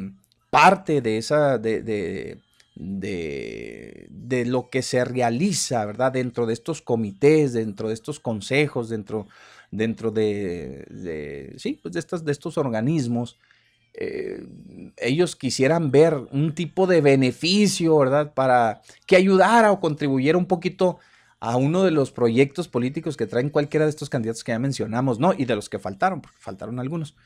parte de esa, de lo que se realiza, ¿verdad? Dentro de estos comités, dentro de estos consejos, dentro, dentro de, sí, pues de, estas, de estos organismos, eh, ellos quisieran ver un tipo de beneficio, ¿verdad? Para que ayudara o contribuyera un poquito a uno de los proyectos políticos que traen cualquiera de estos candidatos que ya mencionamos, ¿no? Y de los que faltaron, porque faltaron algunos.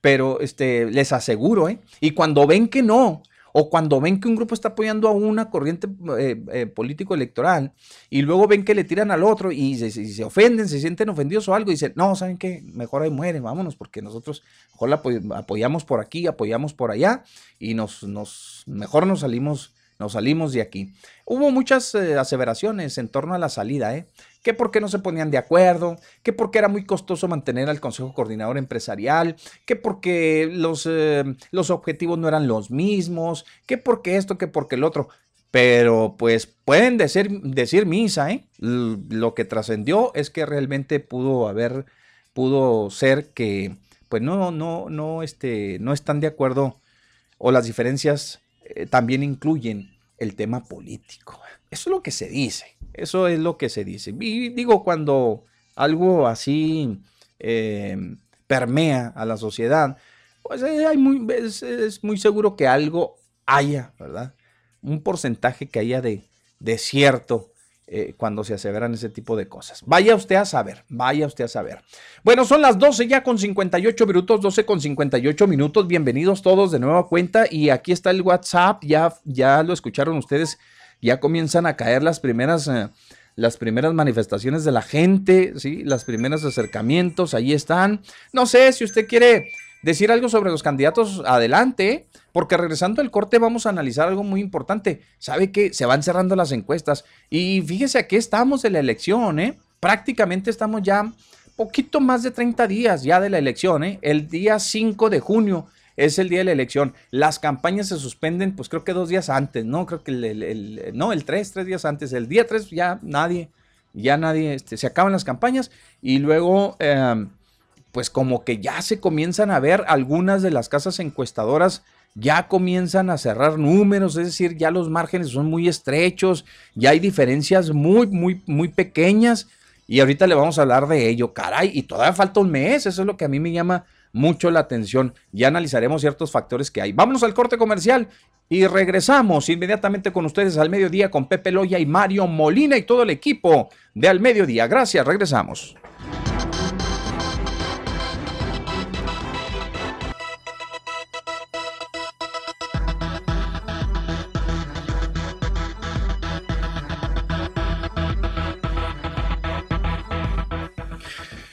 Pero este, les aseguro, ¿eh? Y cuando ven que no, o cuando ven que un grupo está apoyando a una corriente eh, eh, político electoral y luego ven que le tiran al otro y se, ofenden, se sienten ofendidos o algo y dicen, no, ¿saben qué? Mejor ahí mueren, vámonos, porque nosotros mejor la apoyamos por aquí, apoyamos por allá y nos, nos mejor nos salimos nos salimos de aquí. Hubo muchas eh, aseveraciones en torno a la salida, ¿eh? Que porque no se ponían de acuerdo, que porque era muy costoso mantener al Consejo Coordinador Empresarial, que porque los, eh, los objetivos no eran los mismos, que porque esto, que porque el otro. Pero pues pueden decir, decir misa, ¿eh? Lo que trascendió es que realmente pudo haber, pudo ser que pues no, no, no, este, no están de acuerdo o las diferencias eh, también incluyen el tema político. Eso es lo que se dice, eso es lo que se dice. Y digo, cuando algo así eh, permea a la sociedad, pues eh, hay muy, es, muy seguro que algo haya, ¿verdad? Un porcentaje que haya de, de cierto eh, cuando se aseveran ese tipo de cosas. Vaya usted a saber, vaya usted a saber. Bueno, son las 12 ya con 58 minutos, 12 con 58 minutos. Bienvenidos todos de nueva cuenta y aquí está el WhatsApp, ya, ya lo escucharon ustedes, ya comienzan a caer las primeras... Eh, las primeras manifestaciones de la gente, ¿sí? Las primeros acercamientos, ahí están. No sé si usted quiere decir algo sobre los candidatos, adelante, porque regresando al corte vamos a analizar algo muy importante. Sabe que se van cerrando las encuestas y fíjese aquí estamos en la elección, ¿eh? Prácticamente estamos ya poquito más de 30 días ya de la elección, ¿eh? El día 5 de junio es el día de la elección. Las campañas se suspenden, pues creo que dos días antes, ¿no? Creo que el, no, el 3, tres días antes. El día 3 ya nadie, ya nadie, este, se acaban las campañas y luego... Eh, pues como que ya se comienzan a ver algunas de las casas encuestadoras ya comienzan a cerrar números, es decir, ya los márgenes son muy estrechos, ya hay diferencias muy, muy, muy pequeñas y ahorita le vamos a hablar de ello, caray, y todavía falta un mes, eso es lo que a mí me llama mucho la atención, ya analizaremos ciertos factores que hay. Vámonos al corte comercial y regresamos inmediatamente con ustedes al mediodía con Pepe Loya y Mario Molina y todo el equipo de Al Mediodía. Gracias, regresamos.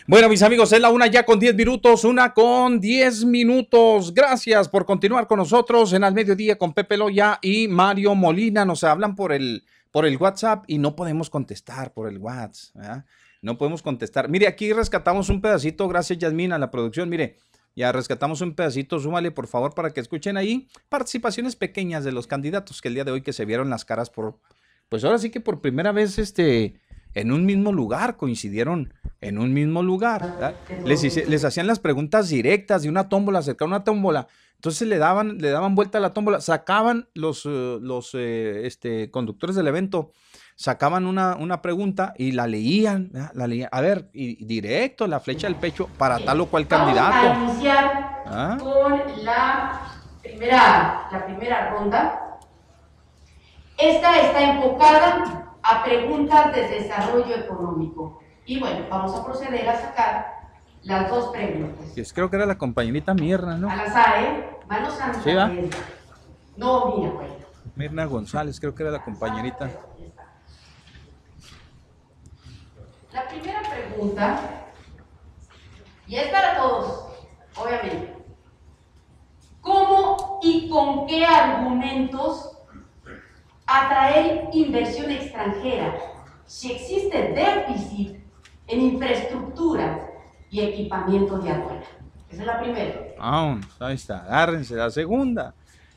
Bueno, mis amigos, es la una ya con 10 minutos, una con 10 minutos. Gracias por continuar con nosotros en Al Mediodía con Pepe Loya y Mario Molina. Nos hablan por el, por el WhatsApp y no podemos contestar por el WhatsApp. No podemos contestar. Mire, aquí rescatamos un pedacito, gracias Yasmina, a la producción. Mire, ya rescatamos un pedacito, súmale por favor para que escuchen ahí participaciones pequeñas de los candidatos que el día de hoy que se vieron las caras por, pues ahora sí que por primera vez este en un mismo lugar, coincidieron en un mismo lugar. Les, les, hacían las preguntas directas de una tómbola, acercaban una tómbola. Entonces le daban, le daban vuelta a la tómbola, sacaban los, eh, los eh, este, conductores del evento, sacaban una, una pregunta y la leían, la leían. A ver, y directo, la flecha al pecho para tal o cual candidato. Vamos a iniciar ¿Ah? con la primera, la primera ronda. Esta está enfocada a preguntas de desarrollo económico. Y bueno, vamos a proceder a sacar las dos preguntas. creo que era la compañerita Mirna, ¿no? Al azar, ¿eh? Manos Santa. ¿Sí, va? No, mira, bueno. Mirna González, creo que era la compañerita. La primera pregunta, y es para todos, obviamente. ¿Cómo y con qué argumentos atraer inversión extranjera si existe déficit en infraestructura y equipamiento de aduana. Esa es la primera. Ahí está, agárrense. La segunda.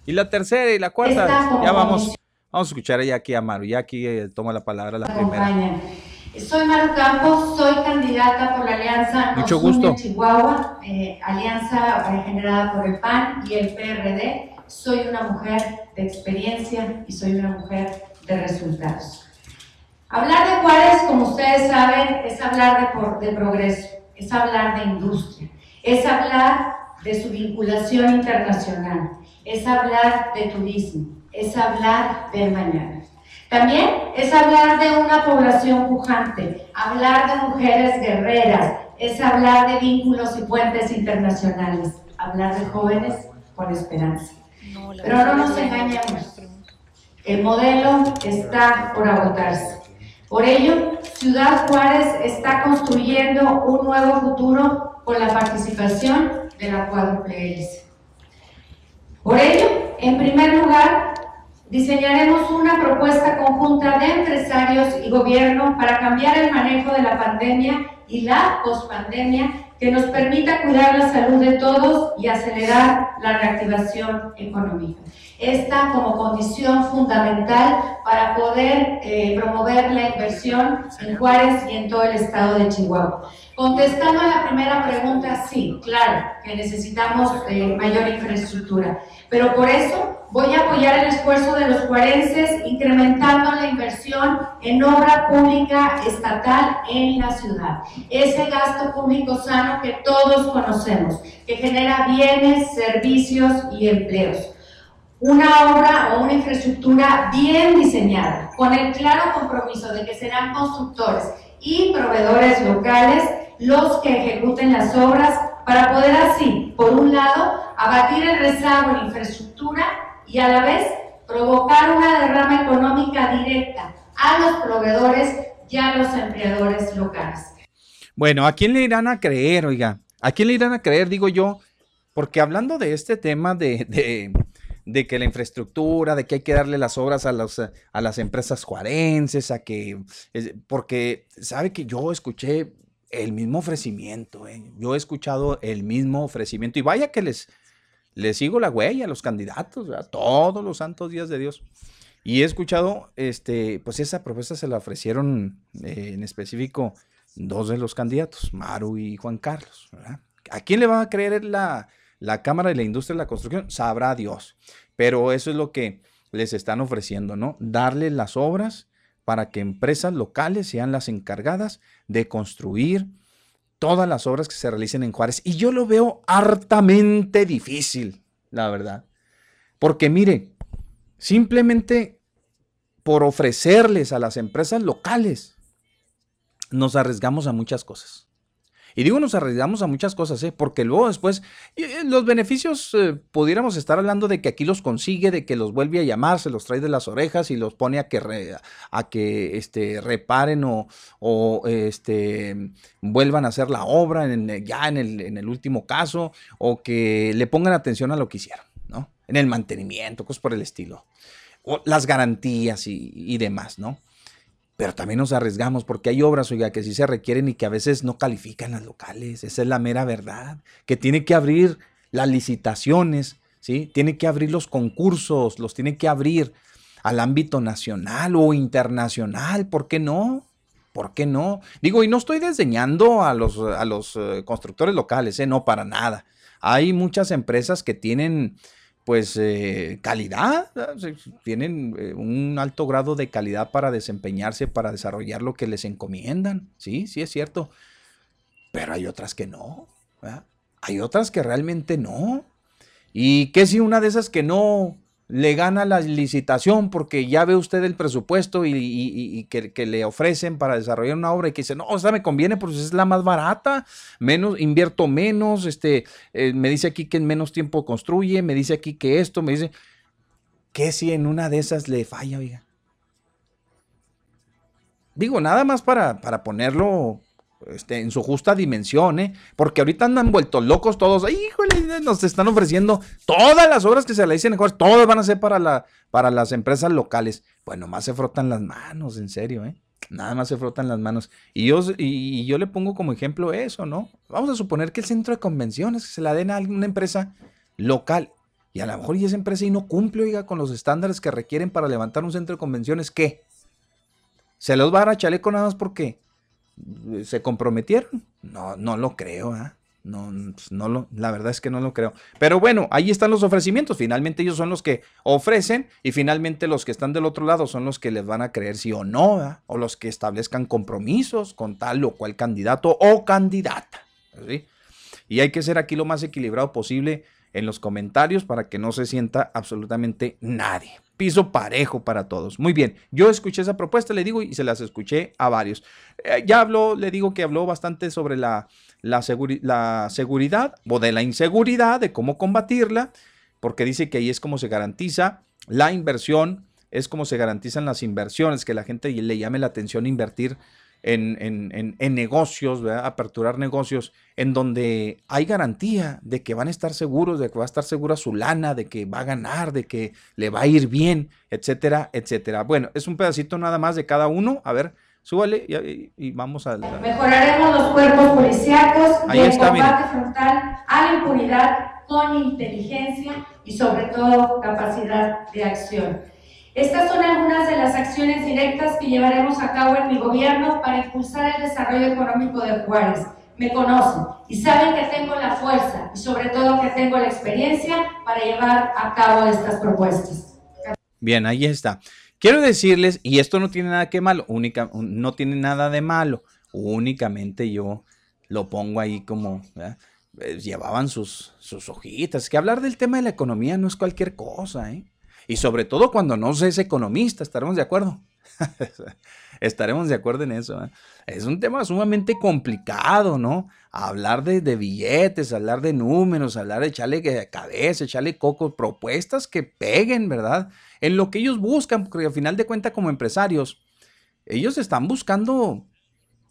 Y la tercera y la cuarta. Ya vamos, vamos a escuchar a Maru. Ya aquí eh, toma la palabra la primera. Soy Maru Campos, soy candidata por la Alianza Mucho gusto. Chihuahua, eh, alianza generada por el PAN y el PRD soy una mujer de experiencia y soy una mujer de resultados. Hablar de Juárez, como ustedes saben, es hablar de, de progreso, es hablar de industria, es hablar de su vinculación internacional, es hablar de turismo, es hablar del mañana. También es hablar de una población pujante, hablar de mujeres guerreras, es hablar de vínculos y puentes internacionales, hablar de jóvenes con esperanza. Pero no nos engañemos. El modelo está por agotarse. Por ello, Ciudad Juárez está construyendo un nuevo futuro con la participación de la cuádruple hélice. Por ello, en primer lugar, diseñaremos una propuesta conjunta de empresarios y gobierno para cambiar el manejo de la pandemia y la pospandemia que nos permita cuidar la salud de todos y acelerar la reactivación económica. Esta como condición fundamental para poder eh, promover la inversión en Juárez y en todo el estado de Chihuahua. Contestando a la primera pregunta, sí, claro, que necesitamos eh, mayor infraestructura, pero por eso voy a apoyar el esfuerzo de los juarenses incrementando la inversión en obra pública estatal en la ciudad. Ese gasto público sano que todos conocemos, que genera bienes, servicios y empleos una obra o una infraestructura bien diseñada, con el claro compromiso de que serán constructores y proveedores locales los que ejecuten las obras para poder así, por un lado, abatir el rezago en infraestructura y a la vez provocar una derrama económica directa a los proveedores y a los empleadores locales. Bueno, ¿a quién le irán a creer, oiga? ¿A quién le irán a creer, digo yo? Porque hablando de este tema de, de que la infraestructura, de que hay que darle las obras a, a las empresas juarenses, a que, porque sabe que yo escuché el mismo ofrecimiento, ¿eh? yo he escuchado el mismo ofrecimiento y vaya que les, les sigo la huella a los candidatos, todos los santos días de Dios. Y he escuchado, este, pues esa propuesta se la ofrecieron eh, en específico dos de los candidatos, Maru y Juan Carlos. ¿A quién le va a creer la, la Cámara de la Industria de la Construcción, sabrá Dios. Pero eso es lo que les están ofreciendo, ¿no? Darle las obras para que empresas locales sean las encargadas de construir todas las obras que se realicen en Juárez. Y yo lo veo hartamente difícil, la verdad. Porque mire, simplemente por ofrecerles a las empresas locales, nos arriesgamos a muchas cosas. Y digo, nos arriesgamos a muchas cosas, ¿eh? porque luego después los beneficios eh, pudiéramos estar hablando de que aquí los consigue, de que los vuelve a llamar, se los trae de las orejas y los pone a que, a que este, reparen o, o, este, vuelvan a hacer la obra en, ya en el, en el último caso, o que le pongan atención a lo que hicieron, ¿no? En el mantenimiento, cosas por el estilo. O las garantías y demás, ¿no? Pero también nos arriesgamos porque hay obras, oiga, que sí se requieren y que a veces no califican las locales. Esa es la mera verdad. Que tiene que abrir las licitaciones, ¿sí? Tiene que abrir los concursos, los tiene que abrir al ámbito nacional o internacional. ¿Por qué no? ¿Por qué no? Digo, y no estoy desdeñando a los, a los eh, constructores locales, ¿eh? No, para nada. Hay muchas empresas que tienen pues eh, calidad, tienen eh, un alto grado de calidad para desempeñarse, para desarrollar lo que les encomiendan, sí, sí es cierto, pero hay otras que no, hay otras que realmente no. ¿Y qué si una de esas que no le gana la licitación porque ya ve usted el presupuesto y, que, le ofrecen para desarrollar una obra y que dice, no, o sea, me conviene porque es la más barata, menos, invierto menos, este, eh, me dice aquí que en menos tiempo construye, me dice aquí que esto, me dice, ¿qué si en una de esas le falla, oiga? Digo, nada más para, para ponerlo este, en su justa dimensión, ¿eh? Porque ahorita andan vueltos locos todos. Híjole, nos están ofreciendo todas las obras que se le dicen mejor, todas van a ser para, la, para las empresas locales. Bueno, más se frotan las manos, en serio, ¿eh? Nada más se frotan las manos. Y yo, y, yo le pongo como ejemplo eso, ¿no? Vamos a suponer que el centro de convenciones se la den a alguna empresa local. Y a lo mejor y esa empresa y no cumple, oiga, con los estándares que requieren para levantar un centro de convenciones, ¿qué? ¿Se los va a dar a chaleco nada más porque ¿Se comprometieron? No, no lo creo, ¿ah? No, no lo, la verdad es que no lo creo. Pero bueno, ahí están los ofrecimientos. Finalmente ellos son los que ofrecen y finalmente los que están del otro lado son los que les van a creer sí o no, o los que establezcan compromisos con tal o cual candidato o candidata. Y hay que ser aquí lo más equilibrado posible en los comentarios para que no se sienta absolutamente nadie piso parejo para todos. Muy bien, yo escuché esa propuesta, le digo, y se las escuché a varios. Eh, ya habló, le digo que habló bastante sobre la, la, la seguridad o de la inseguridad, de cómo combatirla, porque dice que ahí es como se garantiza la inversión, es como se garantizan las inversiones, que la gente le llame la atención invertir en, negocios, aperturar negocios en donde hay garantía de que van a estar seguros, de que va a estar segura su lana, de que va a ganar, de que le va a ir bien, etcétera, etcétera. Bueno, es un pedacito nada más de cada uno. A ver, súbale y, vamos a... Mejoraremos los cuerpos policiales candidatos de combate frontal a la impunidad con inteligencia y sobre todo capacidad de acción. Estas son algunas de las acciones directas que llevaremos a cabo en mi gobierno para impulsar el desarrollo económico de Juárez. Me conocen y saben que tengo la fuerza y sobre todo que tengo la experiencia para llevar a cabo estas propuestas. Bien, ahí está. Quiero decirles, y esto no tiene nada que malo, única, no tiene nada de malo, únicamente yo lo pongo ahí como, eh, llevaban sus, sus hojitas, que hablar del tema de la economía no es cualquier cosa, ¿eh? Y sobre todo cuando no se es economista, estaremos de acuerdo. estaremos de acuerdo en eso. ¿eh? Es un tema sumamente complicado, ¿no? Hablar de, billetes, hablar de números, hablar de echarle cabeza, echarle coco, propuestas que peguen, ¿verdad? En lo que ellos buscan, porque al final de cuentas como empresarios, ellos están buscando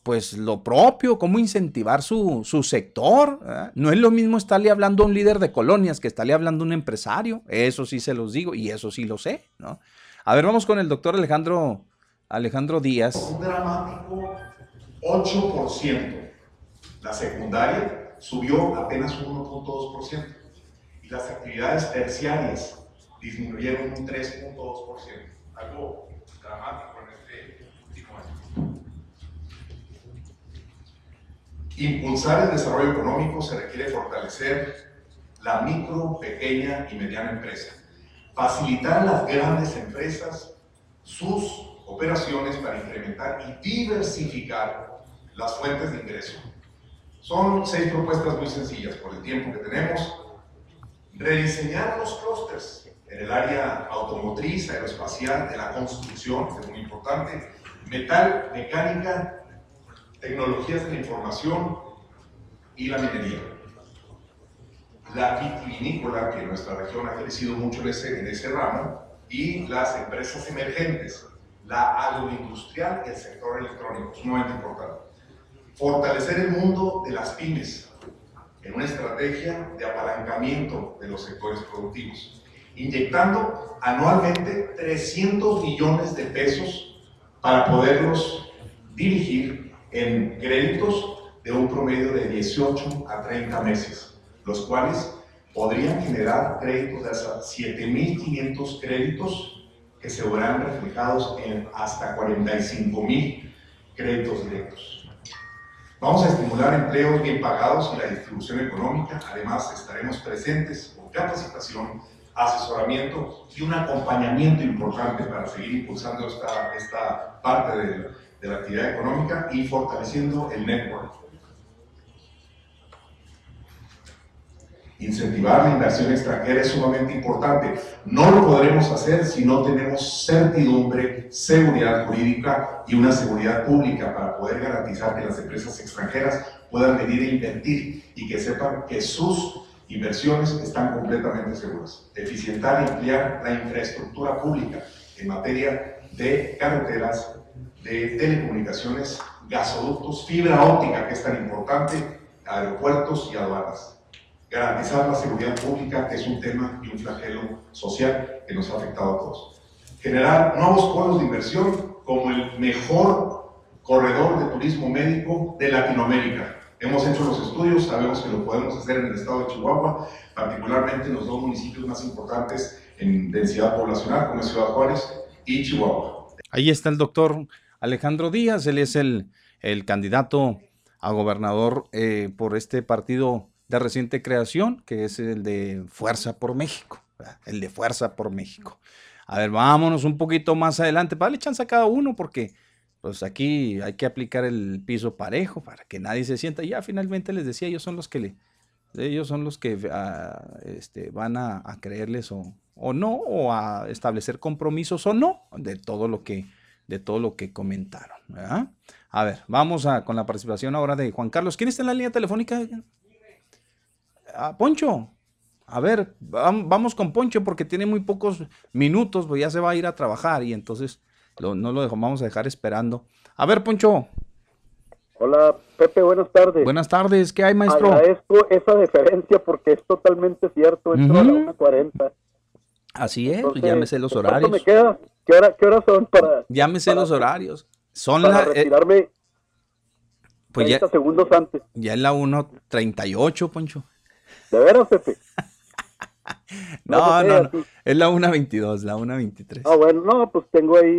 pues lo propio, cómo incentivar su, sector. No es lo mismo estarle hablando a un líder de colonias que estarle hablando a un empresario. Eso sí se los digo y eso sí lo sé, ¿no? A ver, vamos con el doctor Alejandro, Alejandro Díaz. Un dramático 8%. La secundaria subió apenas un 1.2% y las actividades terciarias disminuyeron un 3.2%. Algo dramático en este último año. Impulsar el desarrollo económico se requiere fortalecer la micro, pequeña y mediana empresa, facilitar las grandes empresas sus operaciones para incrementar y diversificar las fuentes de ingreso. Son seis propuestas muy sencillas por el tiempo que tenemos. Rediseñar los clústeres en el área automotriz, aeroespacial, de la construcción, que es muy importante, metal, mecánica tecnologías de la información y la minería. La vitivinícola, que en nuestra región ha crecido mucho en ese, en ese ramo, y las empresas emergentes, la agroindustrial y el sector electrónico, sumamente importante. Fortalecer el mundo de las pymes en una estrategia de apalancamiento de los sectores productivos, inyectando anualmente 300 millones de pesos para poderlos dirigir en créditos de un promedio de 18 a 30 meses, los cuales podrían generar créditos de hasta 7.500 créditos que se verán reflejados en hasta 45.000 créditos directos. Vamos a estimular empleos bien pagados y la distribución económica. Además, estaremos presentes con capacitación, asesoramiento y un acompañamiento importante para seguir impulsando esta, esta parte del de la actividad económica y fortaleciendo el network. Incentivar la inversión extranjera es sumamente importante. No lo podremos hacer si no tenemos certidumbre, seguridad jurídica y una seguridad pública para poder garantizar que las empresas extranjeras puedan venir a invertir y que sepan que sus inversiones están completamente seguras. Eficientar y ampliar la infraestructura pública en materia de carreteras, de telecomunicaciones, gasoductos, fibra óptica, que es tan importante, aeropuertos y aduanas. Garantizar la seguridad pública, que es un tema y un flagelo social que nos ha afectado a todos. Generar nuevos polos de inversión como el mejor corredor de turismo médico de Latinoamérica. Hemos hecho los estudios, sabemos que lo podemos hacer en el estado de Chihuahua, particularmente en los dos municipios más importantes en densidad poblacional, como es Ciudad Juárez y Chihuahua. Ahí está el doctor Alejandro Díaz, él es el, el candidato a gobernador eh, por este partido de reciente creación, que es el de Fuerza por México, el de Fuerza por México. A ver, vámonos un poquito más adelante, para chance a cada uno, porque pues aquí hay que aplicar el piso parejo para que nadie se sienta. Ya finalmente les decía, ellos son los que le, ellos son los que ah, este, van a, creerles o, o, no, o a establecer compromisos o no de todo lo que de todo lo que comentaron. A ver, vamos a, con la participación ahora de Juan Carlos. ¿Quién está en la línea telefónica? Ah, Poncho. A ver, vamos con Poncho porque tiene muy pocos minutos, pues ya se va a ir a trabajar y entonces no lo dejamos, vamos a dejar esperando. A ver, Poncho. Hola, Pepe, buenas tardes. Buenas tardes, ¿qué hay, maestro? Agradezco esa deferencia porque es totalmente cierto, entro a la 1.40. Así es, pues llámese los horarios. me queda? ¿Qué, hora, son para...? Llámese los horarios. Son para eh, retirarme, Pues ya, 30 segundos antes. ya es la 1.38, Poncho. ¿De veras, Pepe? No, pues, no, eh, no. así. Es la 1.22, la 1.23. Ah, bueno, no, pues tengo ahí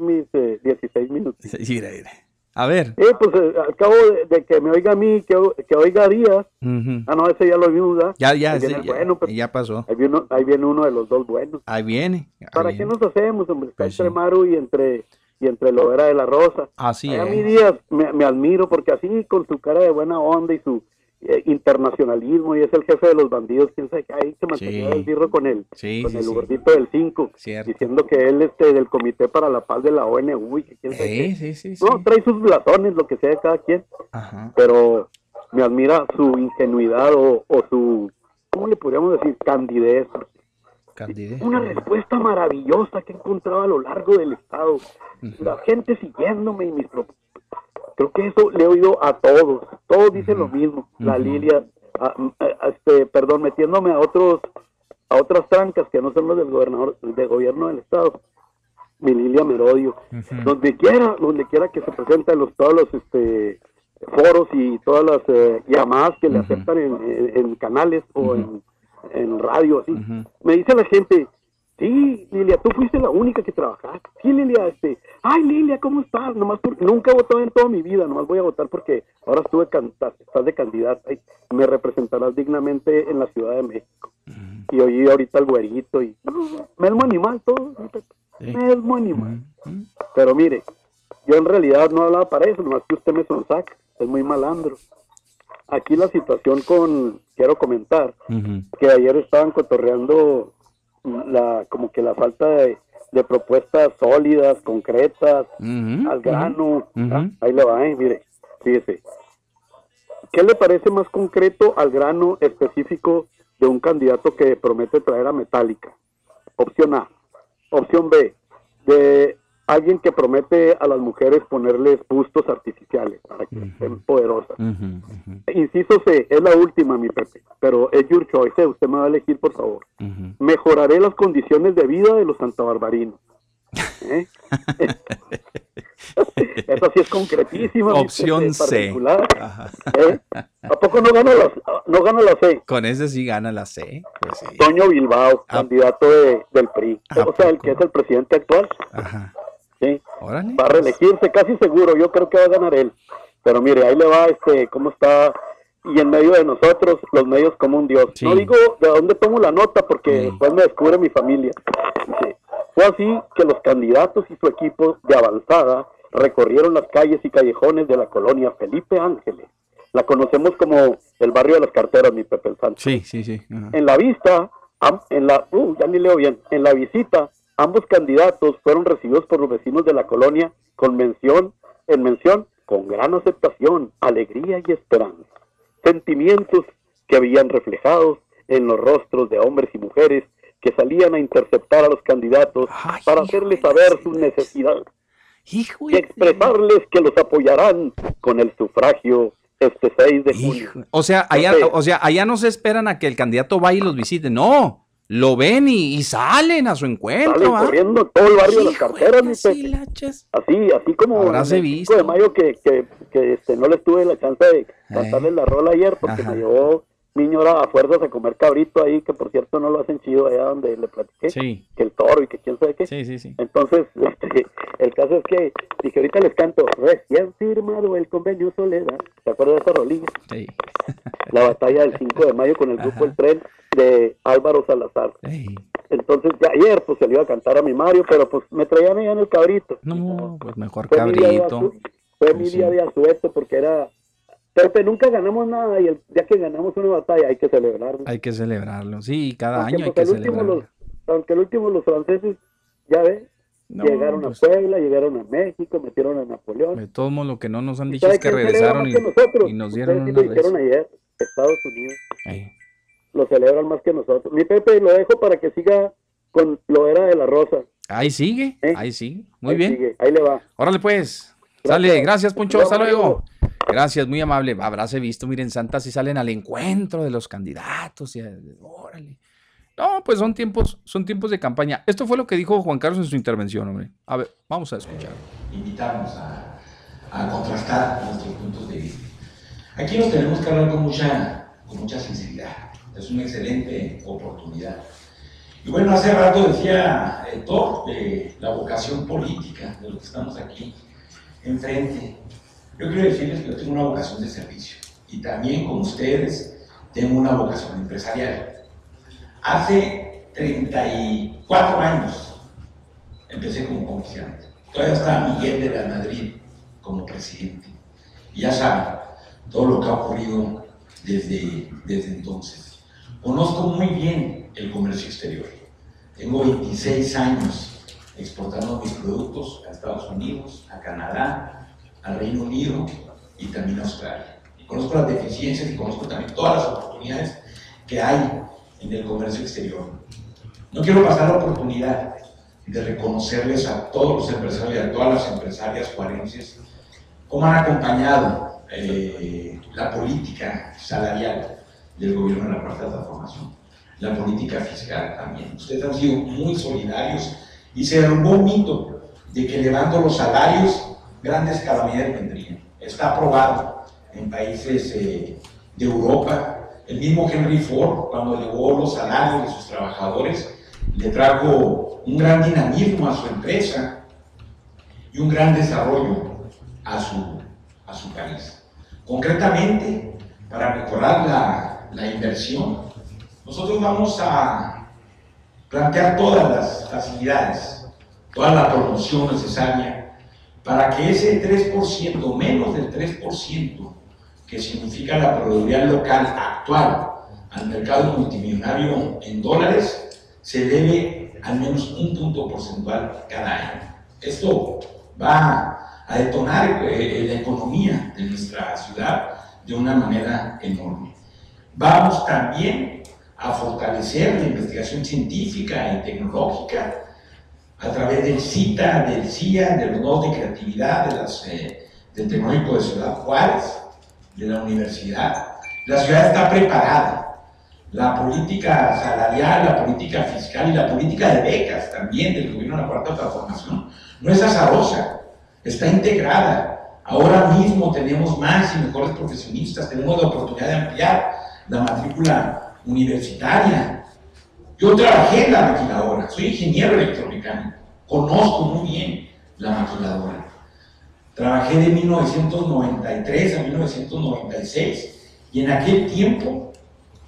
mis eh, 16 minutos. Mira, mira. A ver. Eh, pues eh, al cabo de, de que me oiga a mí, que, que oiga a Díaz. Ujú. Ah, no, ese ya lo vimos, ¿verdad? Ya, ya, Ahí sí, ya, bueno, Pepe. ya pasó. Ahí viene, ahí viene uno de los dos buenos. Ahí viene. ahí ¿Para qué viene. nos hacemos, hombre? Está Pues entre sí. Maru y entre, y entre Lovera de la Rosa. Así a mí es. Díaz me, me admiro porque así con su cara de buena onda y su eh, internacionalismo y es el jefe de los bandidos, quién sabe qué, ahí se mantenía Sí. el birro con Sí, con sí, el gordito del 5, Cierto. diciendo que él este del Comité para la Paz de la ONU y que quién sabe qué. No, trae sus blasones, lo que sea de cada quien, Ajá. pero me admira su ingenuidad o, o su, ¿cómo le podríamos decir? Candidez. Candide. Una respuesta maravillosa que he encontrado a lo largo del estado. La gente siguiéndome y mis pro- Creo que eso le he oído a todos. Todos dicen lo mismo. La. Lilia, a- a- este, perdón, metiéndome a otros, a otras trancas que no son los del gobernador, del gobierno del estado. Mi Lilia Merodio. Donde quiera, donde quiera que se presenten los, todos los este, foros y todas las eh, llamadas que le aceptan en, en- en canales o en, en radio, así. Me dice la gente, sí, Lilia, tú fuiste la única que trabajaste. Sí, Lilia, este, ay, Lilia, ¿cómo estás? Nomás por- nunca he votado en toda mi vida, nomás voy a votar porque ahora estuve can- estás de candidata y me representarás dignamente en la Ciudad de México. Y oí ahorita el güerito y, no, mesmo animal todo, Sí. mesmo animal. Pero mire, yo en realidad no hablaba para eso, nomás que usted me sonsaca, es muy malandro. Aquí la situación con, quiero comentar, que ayer estaban cotorreando la como que la falta de, de propuestas sólidas, concretas, al grano. Ah, ahí le va, eh, mire, fíjese. ¿Qué le parece más concreto al grano específico de un candidato que promete traer a Metallica? Opción A. Opción B. De alguien que promete a las mujeres ponerles bustos artificiales para que estén poderosas. Ujú. Inciso C, es la última, mi Pepe, pero es your choice, eh, usted me va a elegir, por favor. Mejoraré las condiciones de vida de los santobarbarinos. ¿Eh? Esa sí es concretísima. mi Opción Pepe, C. ¿eh? ¿A poco no gano, la, no gano la C? Con ese sí gana la C. Pues sí. Toño Bilbao, ¿A- candidato de- del PRI. ¿A O sea, el que es el presidente actual. Ajá. ¿Sí? Órale. va a reelegirse casi seguro, yo creo que va a ganar él. Pero mire, ahí le va este cómo está y en medio de nosotros los medios como un dios. Sí. No digo de dónde tomo la nota porque Sí. después me descubre mi familia. Fue así que los candidatos y su equipo de avanzada recorrieron las calles y callejones de la colonia Felipe Ángeles. La conocemos como el barrio de las carteras, mi Pepe el Santo. Sí, sí, sí. Ajá. En la vista, en la, uh, ya ni leo bien, en la visita, ambos candidatos fueron recibidos por los vecinos de la colonia con mención, en mención, con gran aceptación, alegría y esperanza. Sentimientos que habían reflejados en los rostros de hombres y mujeres que salían a interceptar a los candidatos Ay, para hacerles saber sus necesidades Hijo y expresarles que los apoyarán con el sufragio este 6 de junio. Hijo. O sea, allá, Pepe. o sea, allá no se esperan a que el candidato vaya y los visite. No, lo ven y, y salen a su encuentro. Salen corriendo todo el barrio de las carteras, casilaches. Así, así como en el 5 visto. de mayo que, que, que, este, no les tuve la chance de cantarles la rola ayer porque Ajá. me llevó mi ñora a fuerzas a comer cabrito ahí, que por cierto no lo hacen chido allá donde le platiqué, Sí, que el toro y que quién sabe qué. sí, sí, sí. Entonces, este, el caso es que dije, ahorita les canto, recién firmado el convenio Soledad, ¿se acuerdan de esa rolilla? Sí. La batalla del 5 de mayo con el grupo El Tren de Álvaro Salazar. Ey, Entonces, ya ayer pues se le iba a cantar a mi Mario, pero pues me traían allá en el cabrito. No, pues mejor Fue cabrito. Fue mi Pues día de asueto porque era... Pepe, nunca ganamos nada y el día que ganamos una batalla hay que celebrarlo. Hay que celebrarlo. Sí, cada Aunque, año hay pues, que celebrarlo. los, aunque el último los franceses, ya ves, No, llegaron pues, a Puebla, llegaron a México, metieron a Napoleón. De todos modos, lo que no nos han ¿Y dicho es que regresaron y, que nosotros? y nos dieron una vez. ayer, Estados Unidos. Lo celebran más que nosotros. Mi Pepe, lo dejo para que siga con lo era de la rosa. Ahí sigue, ¿Eh? ahí sigue. Muy Ahí bien. sigue, ahí le va. Órale pues. Gracias. Sale, gracias Poncho, hasta luego. Gracias, muy amable. Habráse visto, miren, Santa si salen al encuentro de los candidatos. Y, órale. No, pues son tiempos, son tiempos de campaña. Esto fue lo que dijo Juan Carlos en su intervención, hombre. A ver, vamos a escuchar. invitamos a, a contrastar nuestros puntos de vista. Aquí nos tenemos que hablar con mucha, con mucha sinceridad. Es una excelente oportunidad. Y bueno, hace rato decía Héctor de la vocación política de los que estamos aquí enfrente. Yo quiero decirles que yo tengo una vocación de servicio y también como ustedes tengo una vocación empresarial. Hace 34 años empecé como comerciante. Todavía está Miguel de la Madrid como presidente. Y ya saben todo lo que ha ocurrido desde, desde entonces. Conozco muy bien el comercio exterior. Tengo 26 años exportando mis productos a Estados Unidos, a Canadá, al Reino Unido y también a Australia. Conozco las deficiencias y conozco también todas las oportunidades que hay en el comercio exterior. No quiero pasar la oportunidad de reconocerles a todos los empresarios y a todas las empresarias juarenses cómo han acompañado eh, la política salarial del gobierno en la cuarta transformación, la política fiscal también. Ustedes han sido muy solidarios y se derrumbó un mito de que elevando los salarios grandes calamidades vendrían. Está aprobado en países eh, de Europa. El mismo Henry Ford, cuando elevó los salarios de sus trabajadores, le trajo un gran dinamismo a su empresa y un gran desarrollo a su, a su país. Concretamente, para mejorar la, inversión, nosotros vamos a plantear todas las facilidades, toda la promoción necesaria para que ese 3%, menos del 3%, que significa la proveeduría local actual al mercado multimillonario en dólares, se eleve al menos un punto porcentual cada año. Esto va a detonar eh, la economía de nuestra ciudad de una manera enorme. Vamos también a fortalecer la investigación científica y tecnológica a través del CITA, del CIA, de los nodos de creatividad, eh, del Tecnológico de Ciudad Juárez, de la universidad. La ciudad está preparada. La política salarial, la política fiscal y la política de becas también del gobierno de la Cuarta Transformación no es azarosa, está integrada. Ahora mismo tenemos más y mejores profesionistas, tenemos la oportunidad de ampliar la matrícula universitaria. Yo trabajé en la maquiladora, soy ingeniero electromecánico, conozco muy bien la maquiladora. Trabajé de 1993 a 1996 y en aquel tiempo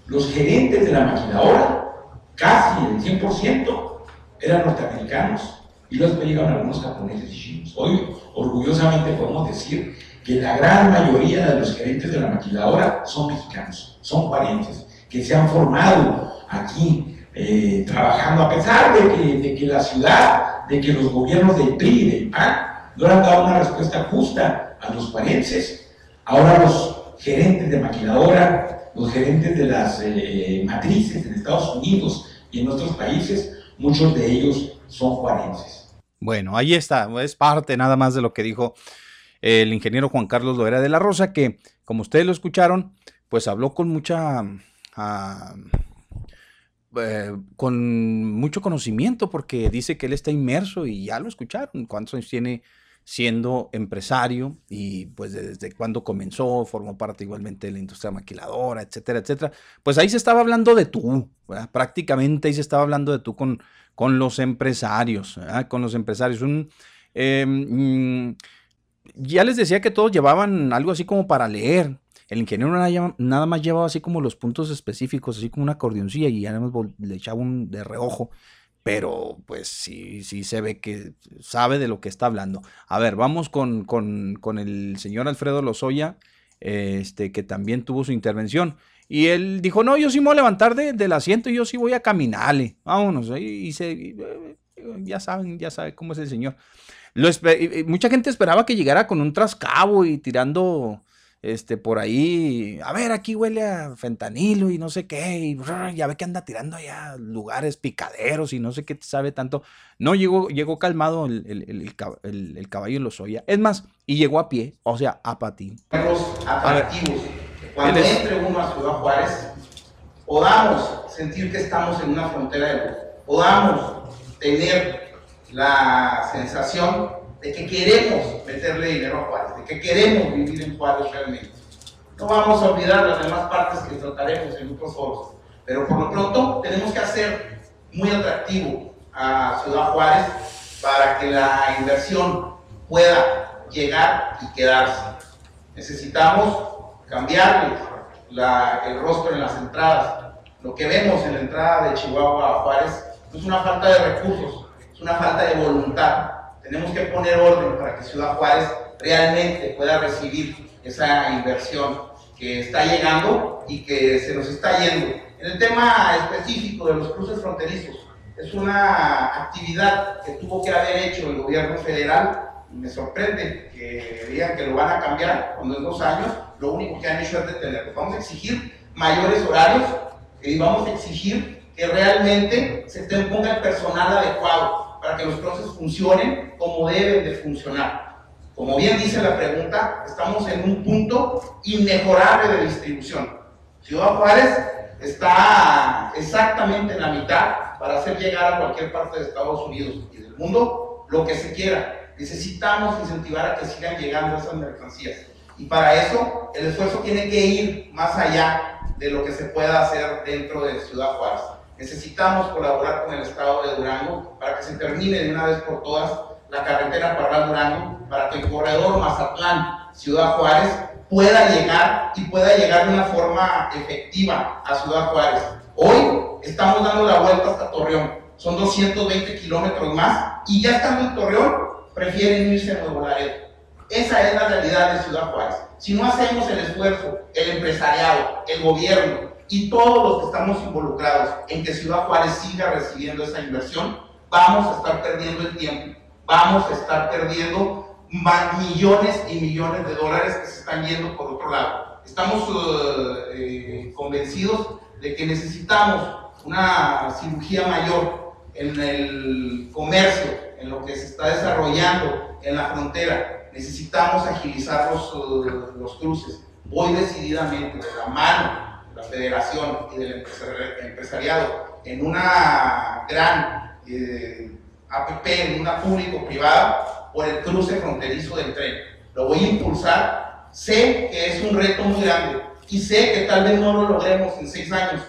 los gerentes de la maquiladora, casi el 100%, eran norteamericanos y luego llegaron algunos japoneses y chinos. Hoy orgullosamente podemos decir que la gran mayoría de los gerentes de la maquiladora son mexicanos, son parientes, que se han formado aquí eh, trabajando, a pesar de que, de que, la ciudad, de que los gobiernos del PRI y del PAN no han dado una respuesta justa a los parientes. Ahora los gerentes de maquiladora, los gerentes de las eh, matrices en Estados Unidos y en otros países, muchos de ellos son juarenses. Bueno, ahí está, es parte nada más de lo que dijo el ingeniero Juan Carlos Loera de la Rosa, que como ustedes lo escucharon, pues habló con mucha... Uh, eh, con mucho conocimiento porque dice que él está inmerso y ya lo escucharon, cuántos años tiene siendo empresario y pues desde cuándo comenzó, formó parte igualmente de la industria maquiladora, etcétera, etcétera. Pues ahí se estaba hablando de tú, prácticamente ahí se estaba hablando de tú con, con los empresarios, con los empresarios. Un, eh, mm, ya les decía que todos llevaban algo así como para leer. El ingeniero nada, más llevaba así como los puntos específicos, así como una acordeoncilla y ya le echaba un de reojo. Pero pues sí, sí se ve que sabe de lo que está hablando. A ver, vamos con el señor Alfredo Lozoya, este, que también tuvo su intervención. Y él dijo, no, yo sí me voy a levantar del asiento y yo sí voy a caminarle. Vámonos. Y, se, ya saben, ya saben cómo es el señor. Lo mucha gente esperaba que llegara con un trascabo y tirando este, por ahí, a ver, aquí huele a fentanilo y no sé qué, y ya ve que anda tirando allá lugares picaderos y no sé qué sabe tanto. No llegó, llegó calmado el, el, el, el caballo en los Es más, y llegó a pie, o sea, a patín. atractivos. Cuando entre uno a Ciudad Juárez, podamos sentir que estamos en una frontera de luz, podamos tener la sensación de que queremos meterle dinero a Juárez, de que queremos vivir en Juárez realmente. No vamos a olvidar las demás partes que trataremos en otros foros, pero por lo pronto tenemos que hacer muy atractivo a Ciudad Juárez para que la inversión pueda llegar y quedarse. Necesitamos cambiar el rostro en las entradas. Lo que vemos en la entrada de Chihuahua a Juárez no es una falta de recursos, es una falta de voluntad. Tenemos que poner orden para que Ciudad Juárez realmente pueda recibir esa inversión que está llegando y que se nos está yendo. En el tema específico de los cruces fronterizos, es una actividad que tuvo que haber hecho el gobierno federal. Me sorprende que digan que lo van a cambiar cuando en dos años lo único que han hecho es detenerlo. Vamos a exigir mayores horarios y vamos a exigir que realmente se ponga el personal adecuado para que los procesos funcionen como deben de funcionar. Como bien dice la pregunta, estamos en un punto inmejorable de distribución. Ciudad Juárez está exactamente en la mitad para hacer llegar a cualquier parte de Estados Unidos y del mundo lo que se quiera. Necesitamos incentivar a que sigan llegando esas mercancías. Y para eso el esfuerzo tiene que ir más allá de lo que se pueda hacer dentro de Ciudad Juárez. Necesitamos colaborar con el Estado de Durango para que se termine de una vez por todas la carretera para Durango, para que el corredor Mazatlán, Ciudad Juárez, pueda llegar y pueda llegar de una forma efectiva a Ciudad Juárez. Hoy estamos dando la vuelta hasta Torreón, son 220 kilómetros más y ya estando en Torreón, prefieren irse a Nuevo Laredo. Esa es la realidad de Ciudad Juárez. Si no hacemos el esfuerzo, el empresariado, el gobierno y todos los que estamos involucrados en que Ciudad Juárez siga recibiendo esa inversión, vamos a estar perdiendo el tiempo, vamos a estar perdiendo millones y millones de dólares que se están yendo por otro lado. Estamos eh, eh, convencidos de que necesitamos una cirugía mayor en el comercio, en lo que se está desarrollando en la frontera. Necesitamos agilizar los, uh, los cruces. Voy decididamente de la mano de la federación y del empresariado en una gran eh, APP, en una público-privada, por el cruce fronterizo del tren. Lo voy a impulsar. Sé que es un reto muy grande y sé que tal vez no lo logremos en seis años,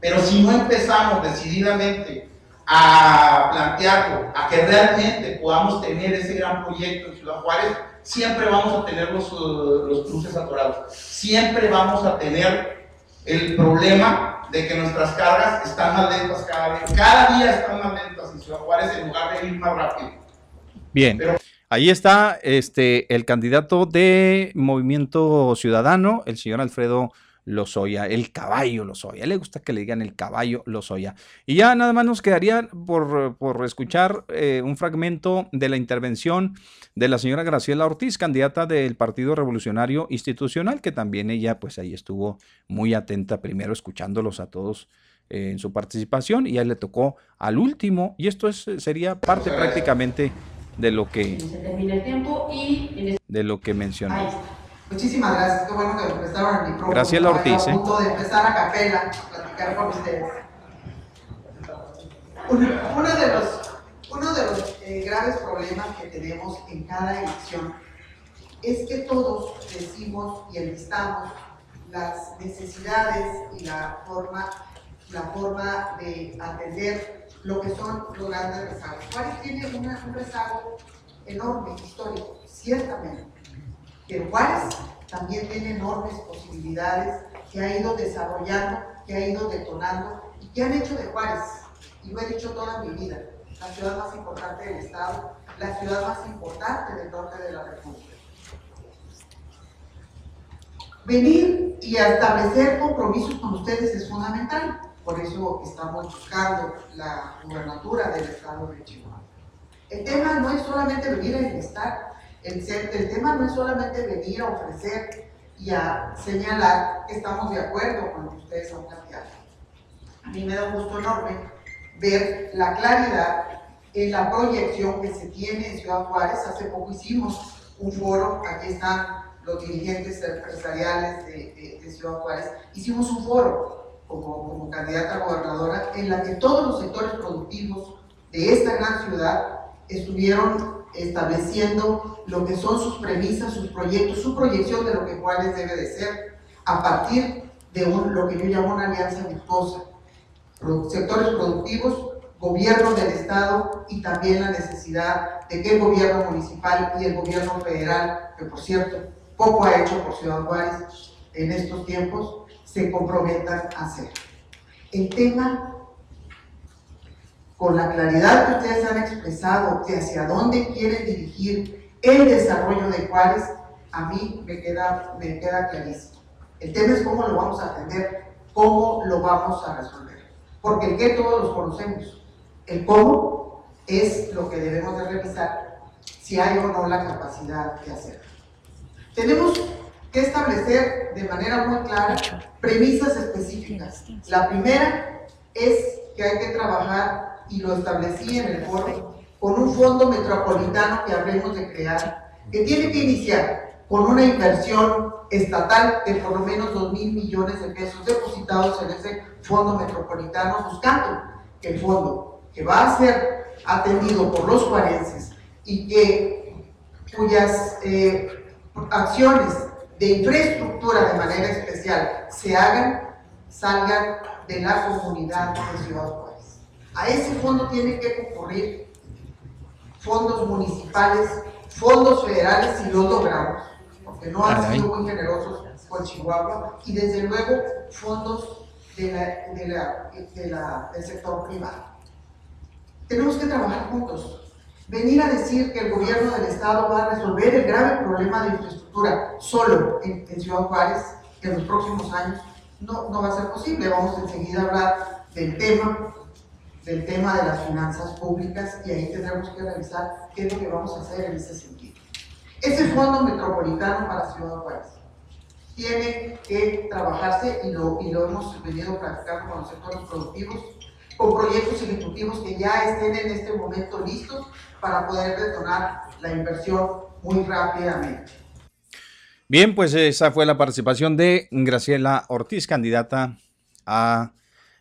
pero si no empezamos decididamente a plantearlo, a que realmente podamos tener ese gran proyecto en Ciudad Juárez, siempre vamos a tener los, uh, los cruces atorados. Siempre vamos a tener el problema de que nuestras cargas están más lentas cada vez. Cada día están más lentas en Ciudad Juárez en lugar de ir más rápido. Bien. Ahí está este, el candidato de Movimiento Ciudadano, el señor Alfredo Lozoya, el caballo Lozoya. Le gusta que le digan el caballo Lozoya. Y ya nada más nos quedaría por, por escuchar eh, un fragmento de la intervención de la señora Graciela Ortiz, candidata del Partido Revolucionario Institucional, que también ella pues ahí estuvo muy atenta primero escuchándolos a todos eh, en su participación y ahí le tocó al último y esto es, sería parte prácticamente de lo que de lo que mencionó. Muchísimas gracias, qué bueno que me prestaron el micrófono. Graciela Ortiz. A ¿eh? punto de empezar a capela a platicar con ustedes. Uno, de los, uno de los eh, graves problemas que tenemos en cada elección es que todos decimos y enlistamos las necesidades y la forma, la forma de atender lo que son los grandes rezagos. Juárez tiene un rezago enorme, histórico, ciertamente que Juárez también tiene enormes posibilidades que ha ido desarrollando, que ha ido detonando y que han hecho de Juárez, y lo he dicho toda mi vida, la ciudad más importante del Estado, la ciudad más importante del norte de la República. Venir y establecer compromisos con ustedes es fundamental, por eso estamos buscando la gubernatura del Estado de Chihuahua. El tema no es solamente venir a estar el, tema no es solamente venir a ofrecer y a señalar que estamos de acuerdo con lo que ustedes han planteado. A mí me da un gusto enorme ver la claridad en la proyección que se tiene en Ciudad Juárez. Hace poco hicimos un foro, aquí están los dirigentes empresariales de, Ciudad Juárez, hicimos un foro como, como candidata a gobernadora en la que todos los sectores productivos de esta gran ciudad estuvieron estableciendo lo que son sus premisas, sus proyectos, su proyección de lo que Juárez debe de ser a partir de lo que yo llamo una alianza virtuosa. Sectores productivos, gobierno del Estado y también la necesidad de que el gobierno municipal y el gobierno federal, que por cierto poco ha hecho por Ciudad Juárez en estos tiempos, se comprometan a hacer. El tema, con la claridad que ustedes han expresado de hacia dónde quieren dirigir el desarrollo de Juárez, a mí me queda, me queda clarísimo. El tema es cómo lo vamos a atender, cómo lo vamos a resolver. Porque el qué todos los conocemos. El cómo es lo que debemos de revisar si hay o no la capacidad de hacerlo. Tenemos que establecer de manera muy clara premisas específicas. La primera es que hay que trabajar, y lo establecí en el foro, con un fondo metropolitano que habremos de crear, que tiene que iniciar con una inversión estatal de por lo menos 2 mil millones de pesos depositados en ese fondo metropolitano, buscando que el fondo que va a ser atendido por los juarenses y que, cuyas eh, acciones de infraestructura de manera especial se hagan, salgan de la comunidad de Ciudad Juárez. A ese fondo tienen que concurrir fondos municipales, fondos federales si lo logramos, porque no han sido muy generosos con Chihuahua, y desde luego fondos de la, del sector privado. Tenemos que trabajar juntos, Venir a decir que el gobierno del Estado va a resolver el grave problema de infraestructura solo en, Ciudad Juárez en los próximos años no, no va a ser posible. Vamos enseguida a hablar del tema, del tema de las finanzas públicas y ahí tendremos que revisar qué es lo que vamos a hacer en ese sentido. Ese fondo metropolitano para Ciudad Juárez tiene que trabajarse y lo, y lo hemos venido practicando con los sectores productivos, con proyectos ejecutivos que ya estén en este momento listos para poder detonar la inversión muy rápidamente. Bien, pues esa fue la participación de Graciela Ortiz, candidata a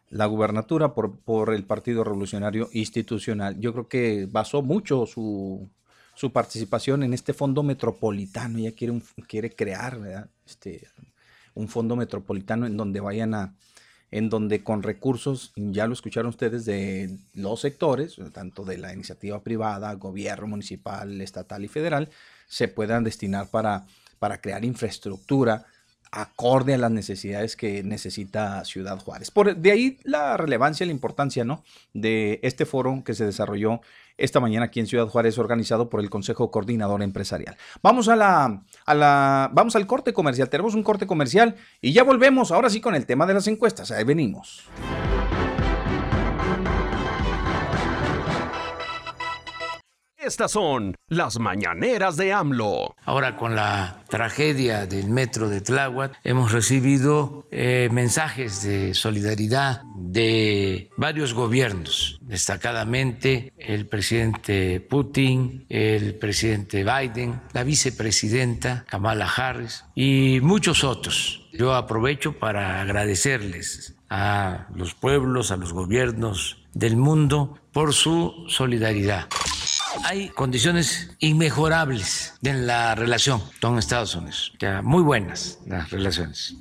la gubernatura por, por el Partido Revolucionario Institucional. Yo creo que basó mucho su, su participación en este fondo metropolitano. Ella quiere, quiere crear este, un fondo metropolitano en donde vayan a, en donde con recursos, ya lo escucharon ustedes, de los sectores, tanto de la iniciativa privada, gobierno municipal, estatal y federal, se puedan destinar para, para crear infraestructura acorde a las necesidades que necesita Ciudad Juárez. Por, de ahí la relevancia la importancia ¿no? de este foro que se desarrolló esta mañana aquí en Ciudad Juárez, organizado por el Consejo Coordinador Empresarial. Vamos a la, a la, vamos al corte comercial. Tenemos un corte comercial y ya volvemos ahora sí con el tema de las encuestas. Ahí venimos. Estas son las mañaneras de AMLO. Ahora con la tragedia del metro de Tláhuac hemos recibido eh, mensajes de solidaridad de varios gobiernos, destacadamente el presidente Putin, el presidente Biden, la vicepresidenta Kamala Harris y muchos otros. Yo aprovecho para agradecerles a los pueblos, a los gobiernos del mundo por su solidaridad hay condiciones inmejorables en la relación con Estados Unidos, ya muy buenas las relaciones.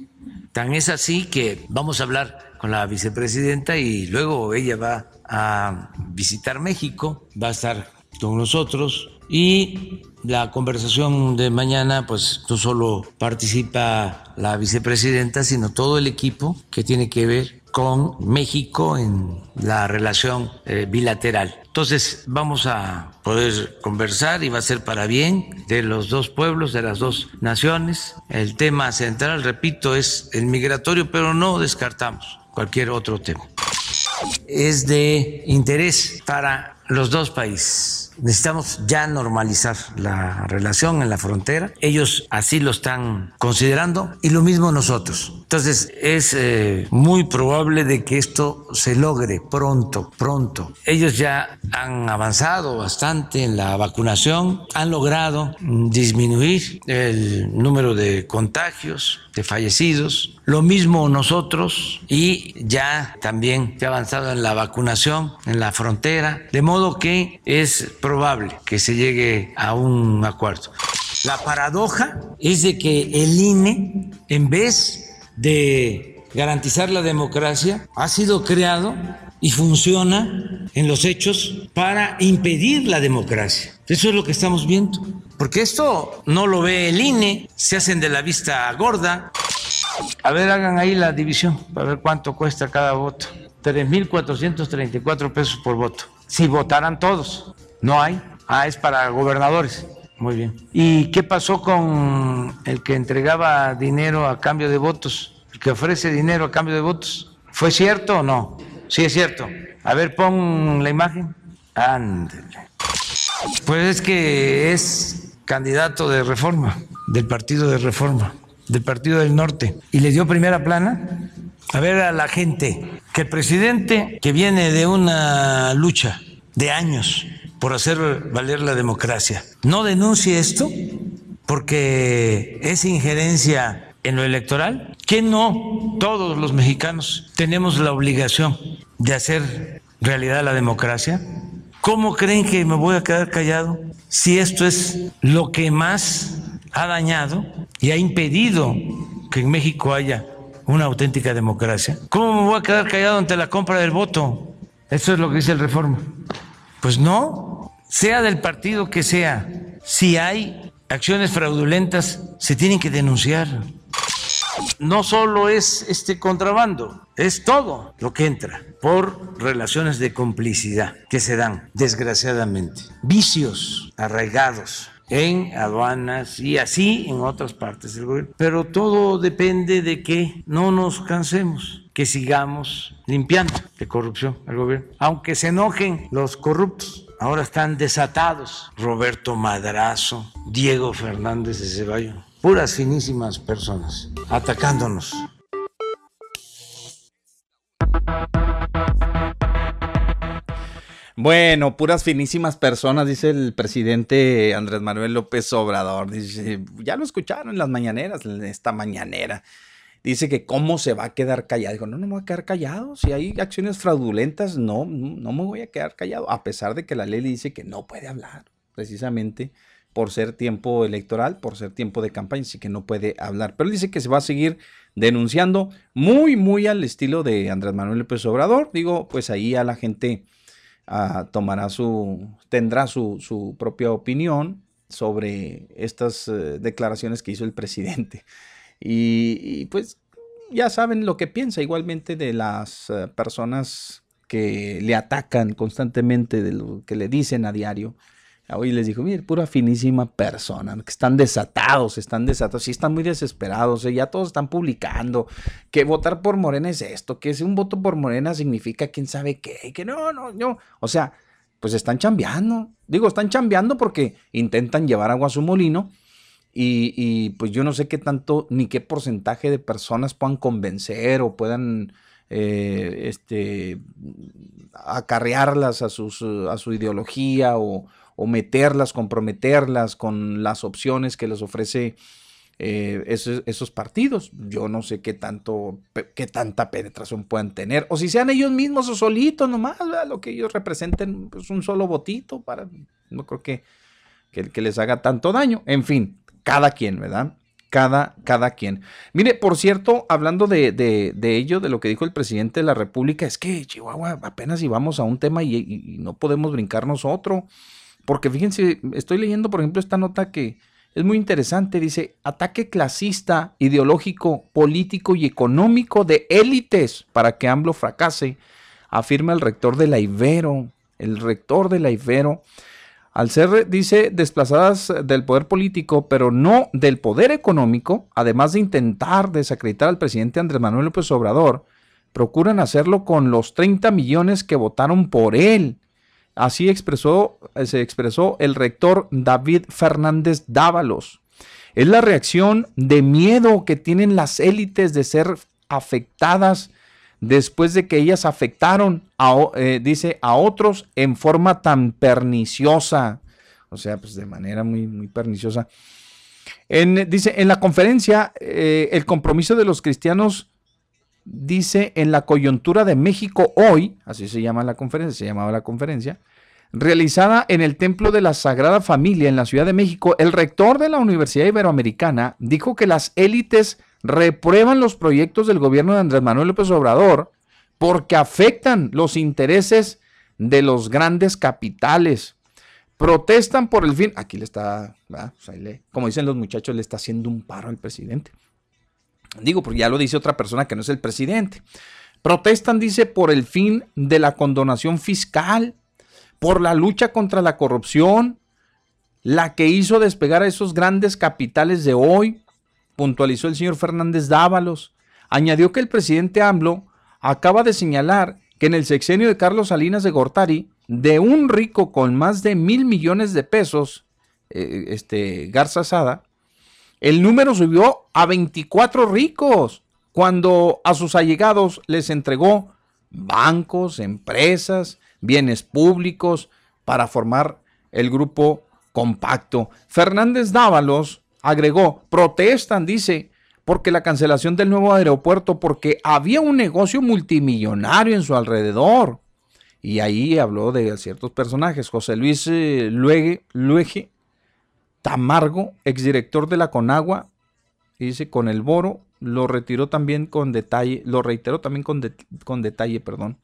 Tan es así que vamos a hablar con la vicepresidenta y luego ella va a visitar México, va a estar con nosotros y la conversación de mañana, pues no solo participa la vicepresidenta, sino todo el equipo que tiene que ver con México en la relación eh, bilateral. Entonces vamos a poder conversar y va a ser para bien de los dos pueblos, de las dos naciones. El tema central, repito, es el migratorio, pero no descartamos cualquier otro tema. Es de interés para los dos países. Necesitamos ya normalizar la relación en la frontera. Ellos así lo están considerando y lo mismo nosotros Entonces es eh, muy probable de que esto se logre pronto, pronto. Ellos ya han avanzado bastante en la vacunación, han logrado disminuir el número de contagios, de fallecidos. Lo mismo nosotros y ya también se ha avanzado en la vacunación en la frontera, de modo que es probable que se llegue a un acuerdo. La paradoja es de que el INE, en vez de garantizar la democracia ha sido creado y funciona en los hechos para impedir la democracia. Eso es lo que estamos viendo. Porque esto no lo ve el INE, se hacen de la vista gorda. A ver, hagan ahí la división para ver cuánto cuesta cada voto. 3.434 pesos por voto. Si votaran todos, no hay. Ah, es para gobernadores. Muy bien. ¿Y qué pasó con el que entregaba dinero a cambio de votos? El que ofrece dinero a cambio de votos. ¿Fue cierto o no? Sí, es cierto. A ver, pon la imagen. Ándale. Pues es que es candidato de reforma, del partido de reforma, del partido del norte. Y le dio primera plana. A ver a la gente, que el presidente que viene de una lucha de años por hacer valer la democracia. No denuncie esto porque es injerencia en lo electoral, que no todos los mexicanos tenemos la obligación de hacer realidad la democracia. ¿Cómo creen que me voy a quedar callado si esto es lo que más ha dañado y ha impedido que en México haya una auténtica democracia? ¿Cómo me voy a quedar callado ante la compra del voto? Eso es lo que dice el reforma. Pues no, sea del partido que sea, si hay acciones fraudulentas, se tienen que denunciar. No solo es este contrabando, es todo lo que entra por relaciones de complicidad que se dan, desgraciadamente. Vicios arraigados en aduanas y así en otras partes del gobierno. Pero todo depende de que no nos cansemos que sigamos limpiando de corrupción al gobierno. Aunque se enojen los corruptos, ahora están desatados. Roberto Madrazo, Diego Fernández de Ceballos, puras finísimas personas atacándonos. Bueno, puras finísimas personas, dice el presidente Andrés Manuel López Obrador. Dice, ya lo escucharon en las mañaneras, en esta mañanera dice que cómo se va a quedar callado. Digo, no, no me voy a quedar callado. Si hay acciones fraudulentas, no, no me voy a quedar callado. A pesar de que la ley le dice que no puede hablar, precisamente por ser tiempo electoral, por ser tiempo de campaña, así que no puede hablar. Pero dice que se va a seguir denunciando muy, muy al estilo de Andrés Manuel López Obrador. Digo, pues ahí a la gente ah, tomará su, tendrá su, su, propia opinión sobre estas eh, declaraciones que hizo el presidente. Y, pues ya saben lo que piensa igualmente de las eh, personas que le atacan constantemente, de lo que le dicen a diario. Hoy les dijo, mire, pura finísima persona, que están desatados, están desatados, sí están muy desesperados, eh, ya todos están publicando que votar por Morena es esto, que si un voto por Morena significa quién sabe qué, que no, no, no, o sea, pues están chambeando, digo, están chambeando porque intentan llevar agua a su molino, y, pues yo no sé qué tanto ni qué porcentaje de personas puedan convencer o puedan eh, este, acarrearlas a, sus, a su ideología o, meterlas, comprometerlas con las opciones que les ofrece eh, esos, partidos. Yo no sé qué tanto, qué tanta penetración puedan tener. O si sean ellos mismos o solitos nomás, lo que ellos representen, pues un solo votito para, no creo que, que les haga tanto daño. En fin, cada quien, ¿verdad? Cada, cada quien. Mire, por cierto, hablando de, de, ello, de lo que dijo el presidente de la República, es que Chihuahua apenas íbamos a un tema y, no podemos brincarnos otro. Porque fíjense, estoy leyendo, por ejemplo, esta nota que es muy interesante. Dice, ataque clasista, ideológico, político y económico de élites para que AMLO fracase, afirma el rector de la Ibero. El rector de la Ibero al ser, dice, desplazadas del poder político, pero no del poder económico, además de intentar desacreditar al presidente Andrés Manuel López Obrador, procuran hacerlo con los 30 millones que votaron por él. Así expresó, se expresó el rector David Fernández Dávalos. Es la reacción de miedo que tienen las élites de ser afectadas después de que ellas afectaron, a, eh, dice, a otros en forma tan perniciosa. O sea, pues de manera muy, muy perniciosa. En, dice, en la conferencia, eh, el compromiso de los cristianos, dice, en la coyuntura de México hoy, así se llama la conferencia, se llamaba la conferencia, realizada en el Templo de la Sagrada Familia en la Ciudad de México, el rector de la Universidad Iberoamericana dijo que las élites reprueban los proyectos del gobierno de Andrés Manuel López Obrador porque afectan los intereses de los grandes capitales. Protestan por el fin. Aquí le está, como dicen los muchachos, le está haciendo un paro al presidente. Digo, porque ya lo dice otra persona que no es el presidente. Protestan, dice, por el fin de la condonación fiscal, por la lucha contra la corrupción, la que hizo despegar a esos grandes capitales de hoy, puntualizó el señor Fernández Dávalos. Añadió que el presidente AMLO acaba de señalar que en el sexenio de Carlos Salinas de Gortari, de un rico con más de mil millones de pesos, eh, este Garza Sada, el número subió a 24 ricos cuando a sus allegados les entregó bancos, empresas, bienes públicos para formar el grupo compacto. Fernández Dávalos agregó, protestan, dice, porque la cancelación del nuevo aeropuerto, porque había un negocio multimillonario en su alrededor. Y ahí habló de ciertos personajes. José Luis eh, Luege, Tamargo, exdirector de la Conagua, dice, con el Boro, lo retiró también con detalle, lo reiteró también con, con detalle, perdón.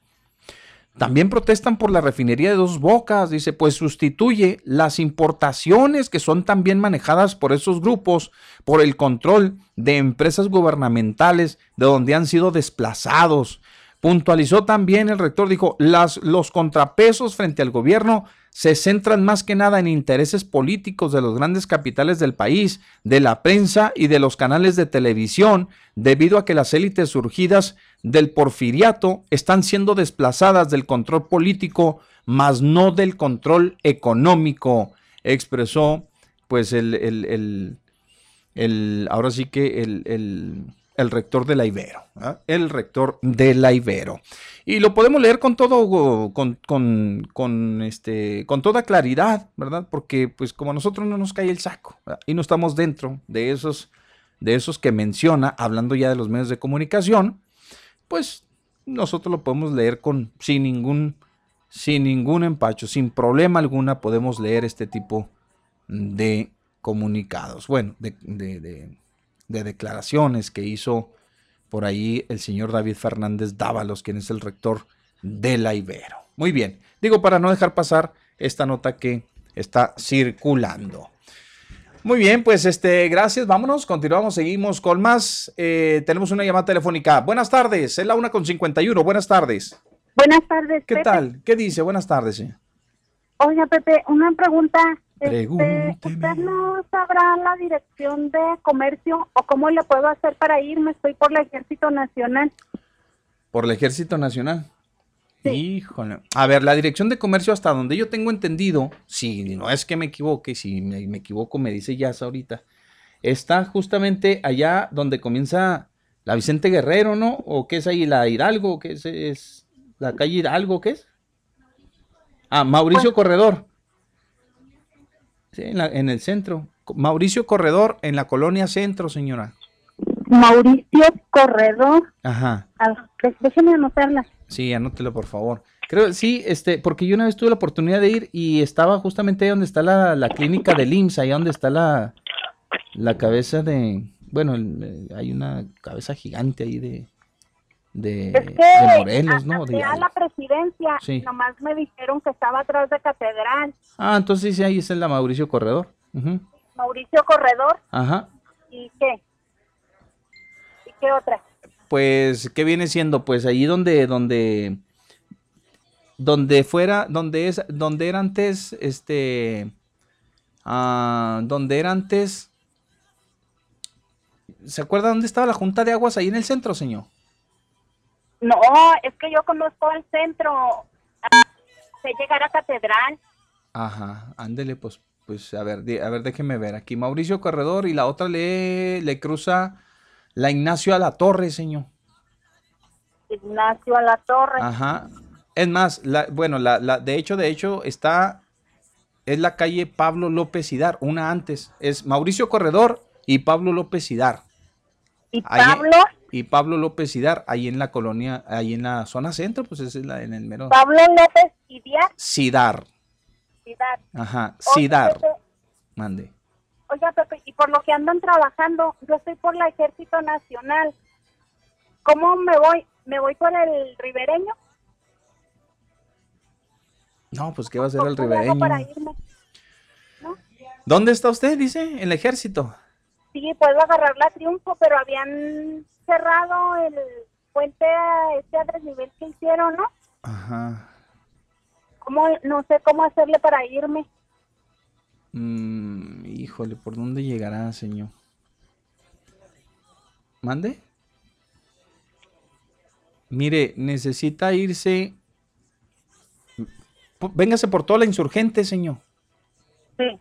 También protestan por la refinería de Dos Bocas, dice, pues sustituye las importaciones que son también manejadas por esos grupos por el control de empresas gubernamentales de donde han sido desplazados. Puntualizó también el rector, dijo, las, los contrapesos frente al gobierno se centran más que nada en intereses políticos de los grandes capitales del país, de la prensa y de los canales de televisión, debido a que las élites surgidas del porfiriato están siendo desplazadas del control político, mas no del control económico, expresó pues el, el, el, ahora sí que el, el rector de la Ibero, ¿ah? el rector de la Ibero. Y lo podemos leer con todo, con, con, con, este, con toda claridad, ¿verdad? Porque pues como a nosotros no nos cae el saco y no estamos dentro de esos, de esos que menciona, hablando ya de los medios de comunicación, pues nosotros lo podemos leer con, sin, ningún, sin ningún empacho, sin problema alguna podemos leer este tipo de comunicados, bueno, de, de, declaraciones que hizo por ahí el señor David Fernández Dávalos, quien es el rector de la Ibero. Muy bien, digo para no dejar pasar esta nota que está circulando. Muy bien, pues este, gracias. Vámonos, continuamos, seguimos con más. Eh, tenemos una llamada telefónica. Buenas tardes, es la una con 51. Buenas tardes. Buenas tardes. ¿Qué tal? ¿Qué dice? Buenas tardes. Sí. Oiga, Pepe, una pregunta. Este, ¿Usted no sabrá la dirección de comercio o cómo le puedo hacer para irme? Estoy por el Ejército Nacional. ¿Por el Ejército Nacional? Híjole. A ver, la dirección de comercio, hasta donde yo tengo entendido, si no es que me equivoque, si me, equivoco, me dice Jazz ahorita, está justamente allá donde comienza la Vicente Guerrero, ¿no? ¿O qué es ahí? ¿La Hidalgo? ¿Qué es? es ¿La calle Hidalgo? ¿Qué es? Ah, Mauricio Corredor. Sí, en, en el centro. Mauricio Corredor, en la colonia centro, señora. Mauricio Corredor. Ajá. déjeme anotarla. Sí, anótelo por favor. Creo, sí, este, porque yo una vez tuve la oportunidad de ir y estaba justamente ahí donde está la, clínica del IMSS, ahí donde está la, la cabeza de, bueno, eh, hay una cabeza gigante ahí de, de, Morelos, ¿no? De, a la presidencia, nomás me dijeron que estaba atrás de Catedral. Ah, entonces sí, ahí es la Mauricio Corredor. Mauricio Corredor. Ajá. ¿Y qué? ¿Y qué otra? Pues, ¿qué viene siendo? Pues ahí donde, donde, donde fuera, donde es, donde era antes, este, ah, donde era antes, ¿se acuerda dónde estaba la Junta de Aguas ahí en el centro, señor? No, es que yo conozco el centro, sé llegar a Catedral. Ajá, ándele, pues Pues a ver, a ver, déjeme ver. Aquí Mauricio Corredor y la otra le, le cruza la Ignacio a la Torre, señor. Ignacio a la Torre. Ajá. Es más, la, bueno, la, la, de hecho, de hecho, está, es la calle Pablo López Hidar, una antes. Es Mauricio Corredor y Pablo López Hidar. ¿Y Pablo? y Pablo López Hidar, ahí en la colonia, ahí en la zona centro, pues es la, en el mero. Pablo López Hidar. Sidar. Sidar. Ajá, Sidar. Mande. Oiga, Pepe, y por lo que andan trabajando, yo estoy por la Ejército Nacional. ¿Cómo me voy? ¿Me voy por el ribereño? No, pues ¿qué va a hacer el ribereño? Para irme? ¿Dónde está usted, dice? ¿En el ejército? Sí, puedo agarrar la triunfo, pero habían cerrado el puente a este nivel que hicieron, ¿no? Ajá. ¿Cómo, no sé cómo hacerle para irme? Mm, híjole, ¿por dónde llegará, señor? ¿Mande? Mire, necesita irse. Véngase por toda la insurgente, señor. Sí.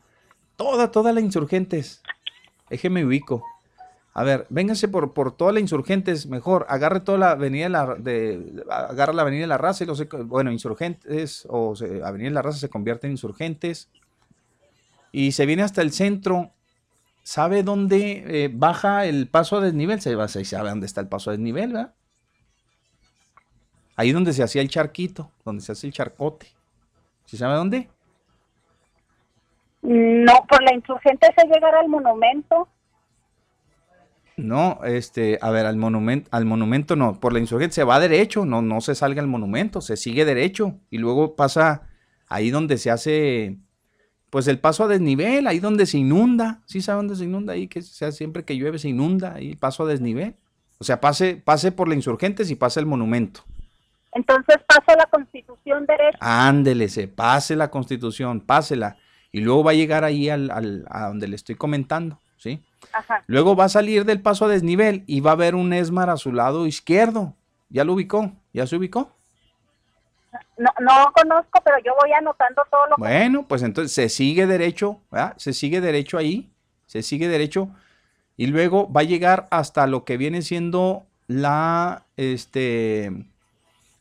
Toda, toda la insurgentes. Déjeme ubico. A ver, véngase por, por toda la insurgentes, mejor. Agarre toda la avenida de la, de, agarra la avenida de la raza y lo sé, bueno, insurgentes o avenida de la raza se convierte en insurgentes. Y se viene hasta el centro. ¿Sabe dónde eh, baja el paso a desnivel? Se va, se sabe dónde está el paso a desnivel, ¿verdad? Ahí donde se hacía el charquito, donde se hace el charcote. ¿Sí sabe dónde? No, por la insurgente se llegará al monumento. No, este, a ver, al monumento, al monumento no, por la insurgente se va derecho, no, no se salga al monumento, se sigue derecho y luego pasa ahí donde se hace, pues el paso a desnivel, ahí donde se inunda, ¿sí sabe dónde se inunda? Ahí que sea siempre que llueve se inunda, ahí paso a desnivel. O sea, pase, pase por la insurgente y pase el monumento. Entonces pasa la constitución derecha. Ándele, se pase la constitución, pásela. Y luego va a llegar ahí al, al, a donde le estoy comentando, ¿sí? Ajá. Luego va a salir del paso a desnivel y va a haber un ESMAR a su lado izquierdo. ¿Ya lo ubicó? ¿Ya se ubicó? No, no conozco, pero yo voy anotando todo lo Bueno, pues entonces se sigue derecho, ¿verdad? Se sigue derecho ahí, se sigue derecho y luego va a llegar hasta lo que viene siendo la, este,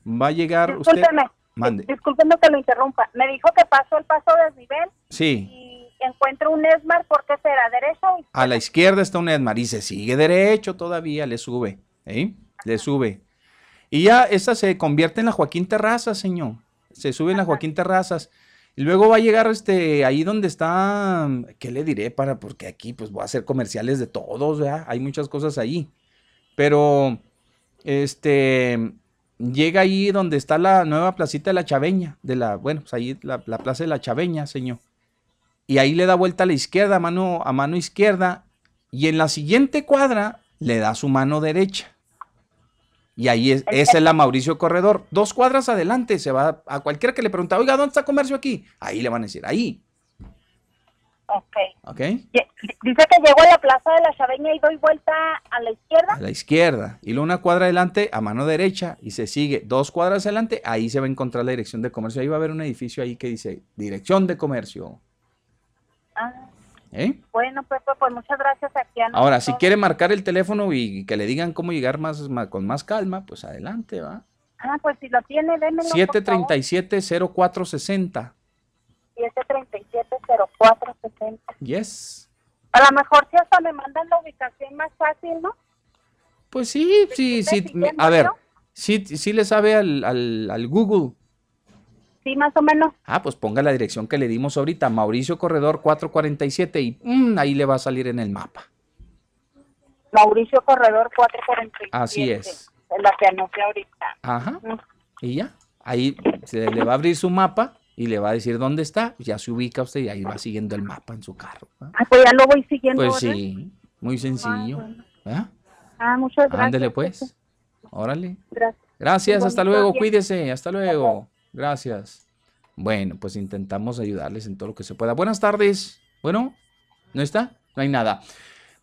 va a llegar Discúlpeme, usted... Mande. Discúlpeme que lo interrumpa. Me dijo que pasó el paso desnivel. Sí. Y encuentro un ESMAR, ¿por qué será? ¿Derecho A la izquierda está un ESMAR y se sigue derecho todavía, le sube, ¿eh? Le sube. Y ya esa se convierte en la Joaquín Terrazas, señor. Se sube en la Joaquín Terrazas. Y luego va a llegar este, ahí donde está, ¿qué le diré? Para, porque aquí pues voy a hacer comerciales de todos, ¿verdad? Hay muchas cosas ahí. Pero, este, llega ahí donde está la nueva placita de la Chaveña, de la, bueno, pues ahí la, la plaza de la Chaveña, señor y ahí le da vuelta a la izquierda, a mano, a mano izquierda, y en la siguiente cuadra le da su mano derecha. Y ahí es, esa es la Mauricio Corredor. Dos cuadras adelante se va a cualquiera que le pregunta, oiga, ¿dónde está comercio aquí? Ahí le van a decir, ahí. Ok. Ok. Dice que llego a la plaza de la Chaveña y doy vuelta a la izquierda. A la izquierda. Y luego una cuadra adelante a mano derecha y se sigue dos cuadras adelante, ahí se va a encontrar la dirección de comercio. Ahí va a haber un edificio ahí que dice dirección de comercio. Ah. ¿Eh? Bueno, Pepe, pues muchas gracias aquí. Ahora, si quiere marcar el teléfono y que le digan cómo llegar más, más con más calma, pues adelante, ¿va? Ah, pues si lo tiene, démelo. 737-0460. 737-0460. Yes. A lo mejor si hasta me mandan la ubicación más fácil, ¿no? Pues sí, sí, sí. A ver, sí, sí le sabe al, al, al Google. Sí, más o menos. Ah, pues ponga la dirección que le dimos ahorita, Mauricio Corredor 447 y mm, ahí le va a salir en el mapa. Mauricio Corredor 447. Así es. Es la que anoté ahorita. Ajá. Y ya, ahí se le va a abrir su mapa y le va a decir dónde está, ya se ubica usted y ahí va siguiendo el mapa en su carro. Ah, pues ya lo voy siguiendo. Pues sí, muy sencillo. Ah, ah muchas gracias. Ándele pues. Órale. Gracias. Gracias, hasta luego, cuídese, hasta luego. Gracias. Bueno, pues intentamos ayudarles en todo lo que se pueda. Buenas tardes. Bueno, ¿no está? No hay nada.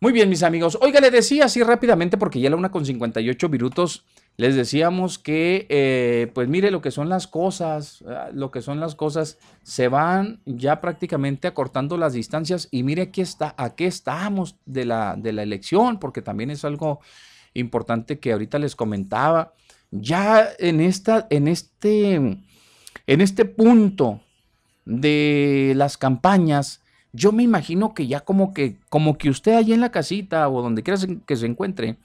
Muy bien, mis amigos. Oiga, le decía así rápidamente, porque ya la una con 58 minutos, les decíamos que, eh, pues mire, lo que son las cosas, ah, lo que son las cosas, se van ya prácticamente acortando las distancias y mire aquí está, aquí estamos de la, de la elección, porque también es algo importante que ahorita les comentaba. Ya en, esta, en, este, en este punto de las campañas, yo me imagino que ya como que, como que usted allí en la casita o donde quiera que se encuentre,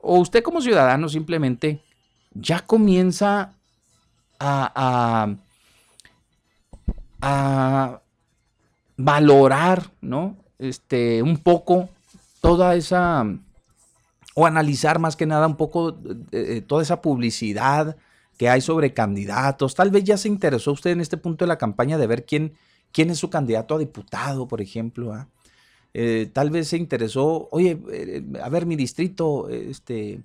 o usted como ciudadano simplemente ya comienza a, a, valorar, ¿no? Este, un poco toda esa, o analizar más que nada un poco toda esa publicidad que hay sobre candidatos. Tal vez ya se interesó usted en este punto de la campaña de ver quién, quién es su candidato a diputado, por ejemplo. ¿ah? Eh, tal vez se interesó, oye, eh, a ver, mi distrito, este,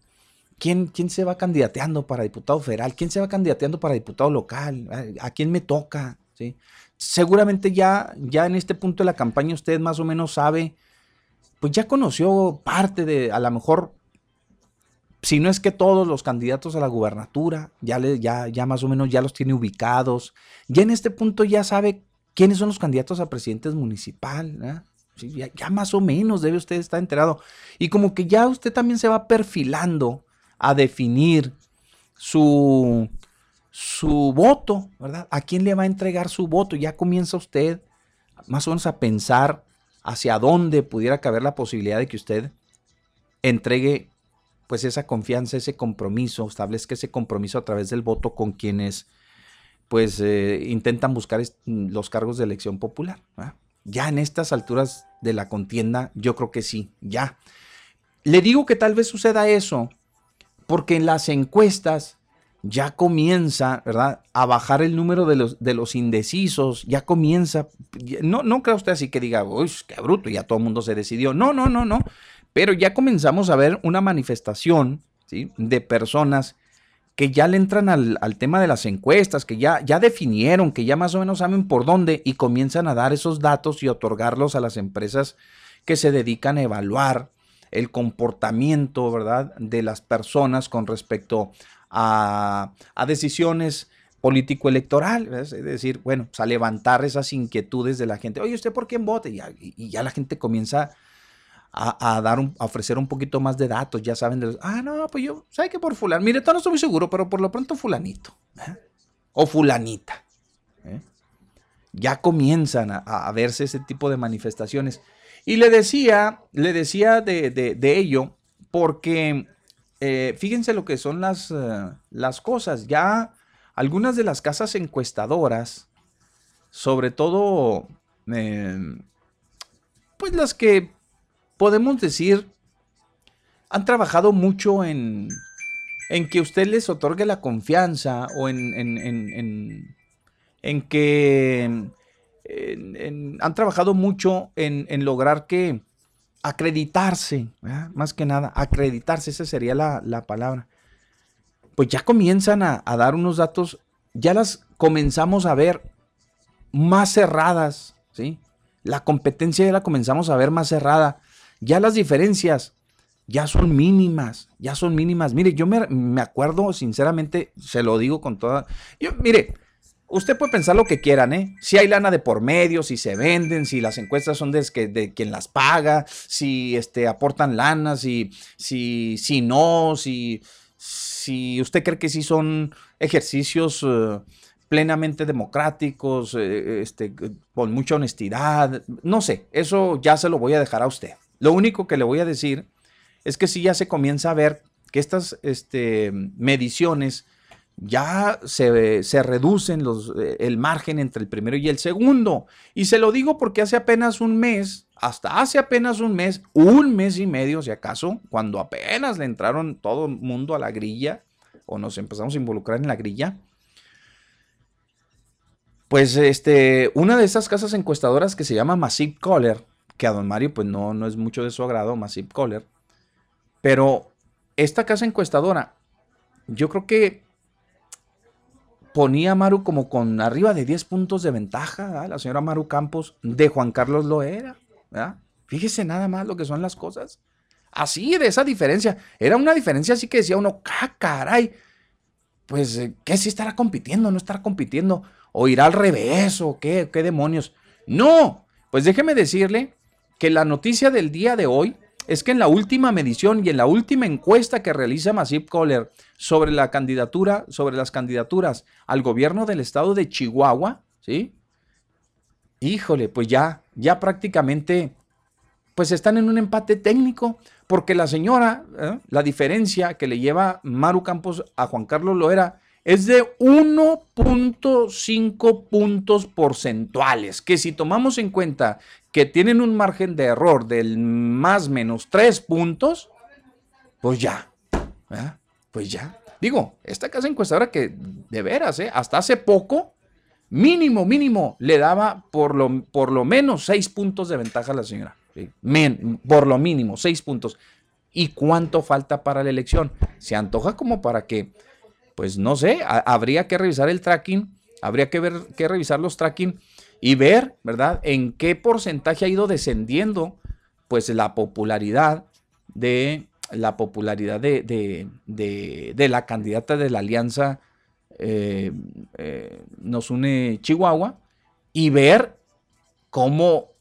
¿quién, ¿quién se va candidateando para diputado federal? ¿Quién se va candidateando para diputado local? ¿A, quién me toca? ¿Sí? Seguramente ya, ya en este punto de la campaña usted más o menos sabe, pues ya conoció parte de, a lo mejor, si no es que todos los candidatos a la gubernatura, ya, ya, ya más o menos ya los tiene ubicados, ya en este punto ya sabe quiénes son los candidatos a presidentes municipal, ya, más o menos debe usted estar enterado. Y como que ya usted también se va perfilando a definir su, su voto, ¿verdad? ¿A quién le va a entregar su voto? Ya comienza usted más o menos a pensar hacia dónde pudiera caber la posibilidad de que usted entregue pues esa confianza, ese compromiso, establezca ese compromiso a través del voto con quienes pues eh, intentan buscar los cargos de elección popular. Ya en estas alturas de la contienda, yo creo que sí, ya. Le digo que tal vez suceda eso, porque en las encuestas ya comienza, ¿verdad?, a bajar el número de los, de los indecisos, ya comienza, no, no creo usted así que diga, uy, qué bruto, ya todo el mundo se decidió. No, no, no, no, pero ya comenzamos a ver una manifestación, ¿sí?, de personas que ya le entran al, tema de las encuestas, que ya, ya definieron, que ya más o menos saben por dónde y comienzan a dar esos datos y otorgarlos a las empresas que se dedican a evaluar el comportamiento, ¿verdad?, de las personas con respecto a, decisiones político-electoral, es decir, bueno, pues, a levantar esas inquietudes de la gente. Oye, ¿usted por quién vote? Y y ya la gente comienza a, dar ofrecer un poquito más de datos, ya saben, de ah, no, pues yo, ¿sabe que por fulano? Mire, no estoy seguro, pero por lo pronto fulanito, ¿eh? o fulanita. ¿eh? Ya comienzan a, verse ese tipo de manifestaciones. Y le decía, le decía de, ello, porque eh, fíjense lo que son las, las cosas. Ya algunas de las casas encuestadoras, sobre todo, pues las que podemos decir, han trabajado mucho en, en que usted les otorgue la confianza o en, en, en, que han trabajado mucho en, lograr que acreditarse, más que nada, acreditarse, esa sería la, palabra. Pues ya comienzan a, a dar unos datos, ya las comenzamos a ver más cerradas, ¿sí? La competencia ya la comenzamos a ver más cerrada ya las diferencias ya son mínimas, ya son mínimas. Mire, yo me, acuerdo, sinceramente, se lo digo con toda... Mire, usted puede pensar lo que quieran, ¿eh? Si hay lana de por medio, si se venden, si las encuestas son de, de quien las paga, si este, aportan lana, si, si, si no, si, si usted cree que sí son ejercicios... Eh, plenamente democráticos, eh, este, con mucha honestidad, no sé, eso ya se lo voy a dejar a usted. Lo único que le voy a decir es que si ya se comienza a ver que estas este, mediciones ya se, se reducen los, eh, el margen entre el primero y el segundo. Y se lo digo porque hace apenas un mes, hasta hace apenas un mes, un mes y medio si acaso, cuando apenas le entraron todo el mundo a la grilla, o nos empezamos a involucrar en la grilla, pues este, una de esas casas encuestadoras que se llama Massive Caller, que a don Mario pues no, no es mucho de su agrado, Massive Caller. Pero esta casa encuestadora, yo creo que ponía a Maru como con arriba de 10 puntos de ventaja, la señora Maru Campos, de Juan Carlos Loera. ¿verdad? Fíjese nada más lo que son las cosas. Así, de esa diferencia. Era una diferencia así que decía uno, ¡ah, caray! Pues, eh, ¿qué si estará compitiendo? ¿No estará compitiendo? ¿O irá al revés? ¿O qué? ¿Qué demonios? No, pues déjeme decirle que la noticia del día de hoy es que en la última medición y en la última encuesta que realiza Masip Kohler sobre la candidatura, sobre las candidaturas al gobierno del estado de Chihuahua, ¿sí? Híjole, pues ya, ya prácticamente, pues están en un empate técnico, porque la señora, ¿eh? la diferencia que le lleva Maru Campos a Juan Carlos Loera es de 1.5 puntos porcentuales, que si tomamos en cuenta que tienen un margen de error del más menos 3 puntos, pues ya, pues ya. Digo, esta casa encuestadora que de veras, ¿eh? hasta hace poco, mínimo, mínimo, le daba por lo, por lo menos 6 puntos de ventaja a la señora. por lo mínimo, 6 puntos. ¿Y cuánto falta para la elección? Se antoja como para que pues no sé, habría que revisar el tracking, habría que ver que revisar los tracking y ver, ¿verdad?, en qué porcentaje ha ido descendiendo pues la popularidad de la popularidad de, de, la candidata de la alianza eh, eh, nos une Chihuahua y ver cómo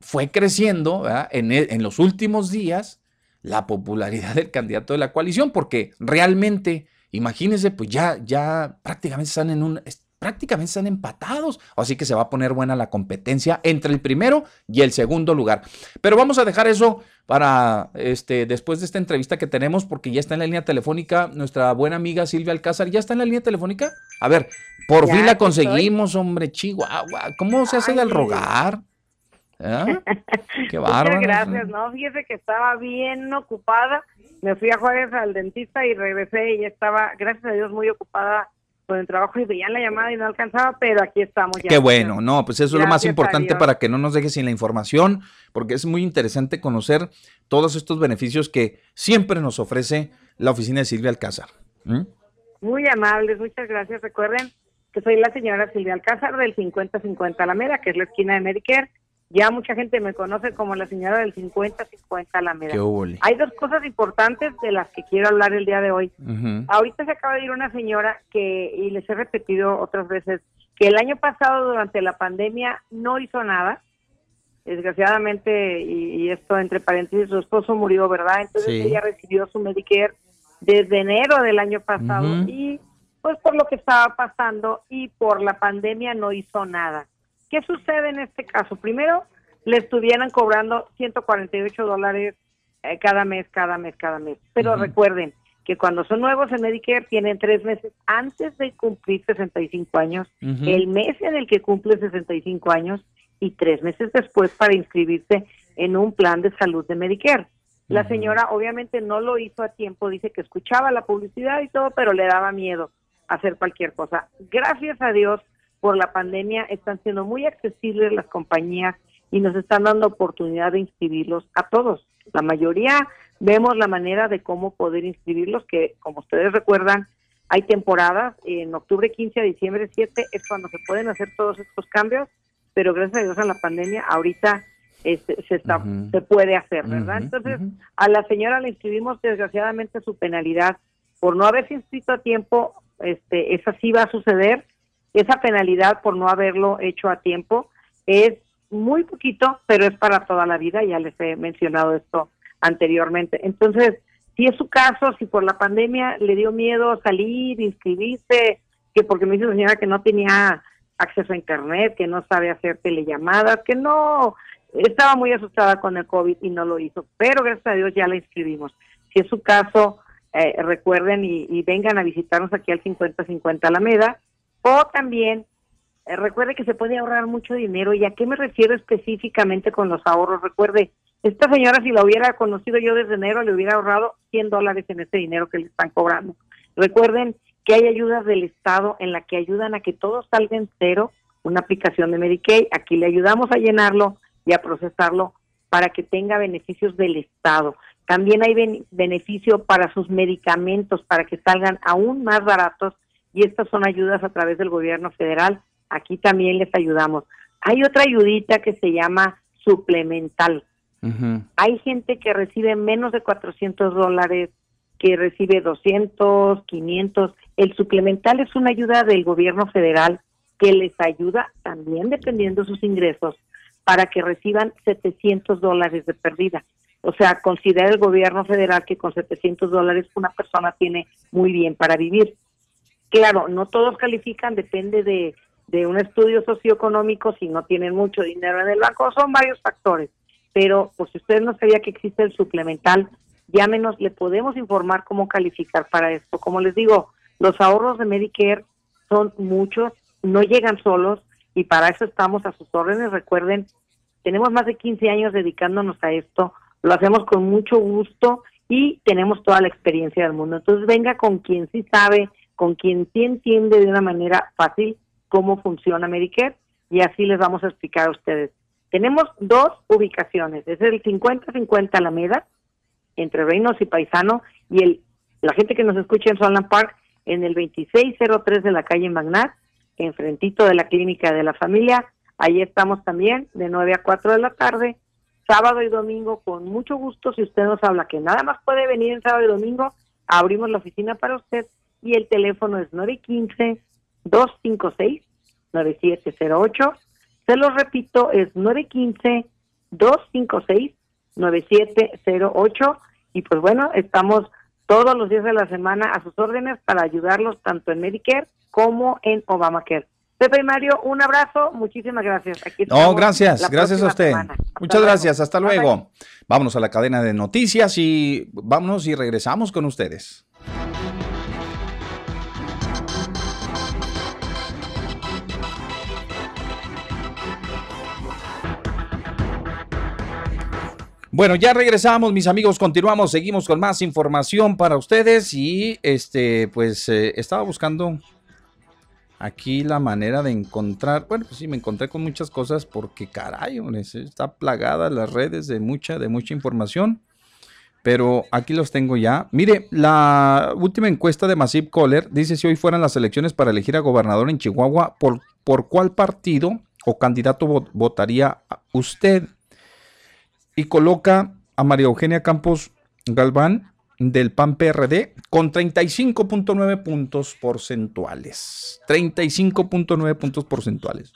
fue creciendo en, en, los últimos días la popularidad del candidato de la coalición, porque realmente Imagínense, pues ya, ya prácticamente están en un, prácticamente están empatados. Así que se va a poner buena la competencia entre el primero y el segundo lugar. Pero vamos a dejar eso para este, después de esta entrevista que tenemos, porque ya está en la línea telefónica nuestra buena amiga Silvia Alcázar. ¿Ya está en la línea telefónica? A ver, por fin la conseguimos, hombre, Chihuahua. ¿Cómo se hace del rogar? ¿Eh? Qué bárbaro. Muchas gracias, no, fíjese que estaba bien ocupada me fui a Juárez al dentista y regresé y estaba, gracias a Dios, muy ocupada con el trabajo y veían la llamada y no alcanzaba, pero aquí estamos ya. Qué bueno, no, pues eso es lo más importante para que no nos dejes sin la información, porque es muy interesante conocer todos estos beneficios que siempre nos ofrece la oficina de Silvia Alcázar. Muy amables, muchas gracias. Recuerden que soy la señora Silvia Alcázar del 5050 Alameda, que es la esquina de Medicare ya mucha gente me conoce como la señora del 50-50 Alameda. Hay dos cosas importantes de las que quiero hablar el día de hoy. Ahorita se acaba de ir una señora que, y les he repetido otras veces, que el año pasado durante la pandemia no hizo nada. Desgraciadamente, y, esto entre paréntesis, su esposo murió, ¿verdad? Entonces ella recibió su Medicare desde enero del año pasado y pues por lo que estaba pasando y por la pandemia no hizo nada. ¿Qué sucede en este caso? Primero, le estuvieran cobrando 148 dólares eh, cada mes, cada mes, cada mes. Pero recuerden que cuando son nuevos en Medicare tienen tres meses antes de cumplir 65 años, el mes en el que cumple 65 años y tres meses después para inscribirse en un plan de salud de Medicare. La señora obviamente no lo hizo a tiempo, dice que escuchaba la publicidad y todo, pero le daba miedo hacer cualquier cosa. Gracias a Dios, por la pandemia están siendo muy accesibles las compañías y nos están dando oportunidad de inscribirlos a todos. La mayoría vemos la manera de cómo poder inscribirlos, que como ustedes recuerdan, hay temporadas, en octubre 15 a diciembre 7 es cuando se pueden hacer todos estos cambios, pero gracias a Dios a la pandemia ahorita este, se, está, se puede hacer, ¿verdad? Entonces, a la señora le inscribimos desgraciadamente su penalidad por no haberse inscrito a tiempo, este, esa sí va a suceder, esa penalidad por no haberlo hecho a tiempo es muy poquito, pero es para toda la vida, ya les he mencionado esto anteriormente. Entonces, si es su caso, si por la pandemia le dio miedo salir, inscribirse, que porque me dice la señora que no tenía acceso a internet, que no sabe hacer telellamadas, que no estaba muy asustada con el COVID y no lo hizo, pero gracias a Dios ya la inscribimos. Si es su caso, eh, recuerden y, y, vengan a visitarnos aquí al 5050 Alameda o también, eh, recuerde que se puede ahorrar mucho dinero. ¿Y a qué me refiero específicamente con los ahorros? Recuerde, esta señora si la hubiera conocido yo desde enero, le hubiera ahorrado 100 dólares en ese dinero que le están cobrando. Recuerden que hay ayudas del Estado en la que ayudan a que todo salga en cero, una aplicación de Medicaid. Aquí le ayudamos a llenarlo y a procesarlo para que tenga beneficios del Estado. También hay beneficio para sus medicamentos, para que salgan aún más baratos y estas son ayudas a través del gobierno federal. Aquí también les ayudamos. Hay otra ayudita que se llama suplemental. Hay gente que recibe menos de 400 dólares, que recibe 200, 500. El suplemental es una ayuda del gobierno federal que les ayuda también dependiendo de sus ingresos para que reciban 700 dólares de pérdida. O sea, considera el gobierno federal que con 700 dólares una persona tiene muy bien para vivir. Claro, no todos califican, depende de, de un estudio socioeconómico, si no tienen mucho dinero en el banco, son varios factores. Pero, pues si usted no sabía que existe el suplemental, llámenos, le podemos informar cómo calificar para esto. Como les digo, los ahorros de Medicare son muchos, no llegan solos y para eso estamos a sus órdenes. Recuerden, tenemos más de 15 años dedicándonos a esto, lo hacemos con mucho gusto y tenemos toda la experiencia del mundo. Entonces venga con quien sí sabe, con quien sí entiende de una manera fácil cómo funciona Medicare y así les vamos a explicar a ustedes. Tenemos dos ubicaciones, es el 50-50 Alameda, entre Reinos y Paisano, y el la gente que nos escucha en Solana Park, en el 2603 de la calle Magnat, enfrentito de la clínica de la familia. Ahí estamos también de 9 a 4 de la tarde, sábado y domingo, con mucho gusto. Si usted nos habla que nada más puede venir en sábado y domingo, abrimos la oficina para usted y el teléfono es 915-256-9708. Se lo repito, es 915-256-9708. Y pues bueno, estamos todos los días de la semana a sus órdenes para ayudarlos tanto en Medicare como en Obamacare. Pepe y Mario, un abrazo, muchísimas gracias. no, gracias, gracias a usted. Muchas gracias, hasta luego. Vámonos a la cadena de noticias y vámonos y regresamos con ustedes. Bueno, ya regresamos, mis amigos, continuamos, seguimos con más información para ustedes y este, pues eh, estaba buscando aquí la manera de encontrar, bueno, pues sí, me encontré con muchas cosas porque caray, está plagada las redes de mucha, de mucha información, pero aquí los tengo ya. Mire, la última encuesta de Massive Caller dice si hoy fueran las elecciones para elegir a gobernador en Chihuahua, ¿por, por cuál partido o candidato votaría usted? Y coloca a María Eugenia Campos Galván del PAN PRD con 35.9 puntos porcentuales. 35.9 puntos porcentuales.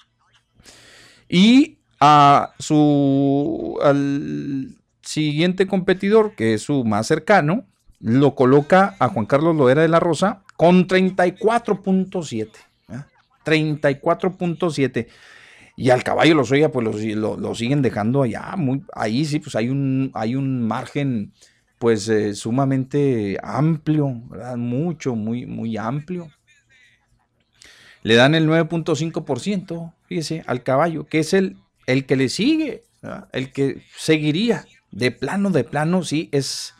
Y a su al siguiente competidor, que es su más cercano, lo coloca a Juan Carlos Loera de la Rosa con 34.7. 34.7. Y al caballo los oiga, pues lo, siguen dejando allá. Muy, ahí sí, pues hay un, hay un margen pues eh, sumamente amplio, ¿verdad? Mucho, muy, muy amplio. Le dan el 9.5%, fíjese, al caballo, que es el, el que le sigue, el que seguiría. De plano, de plano, sí, es,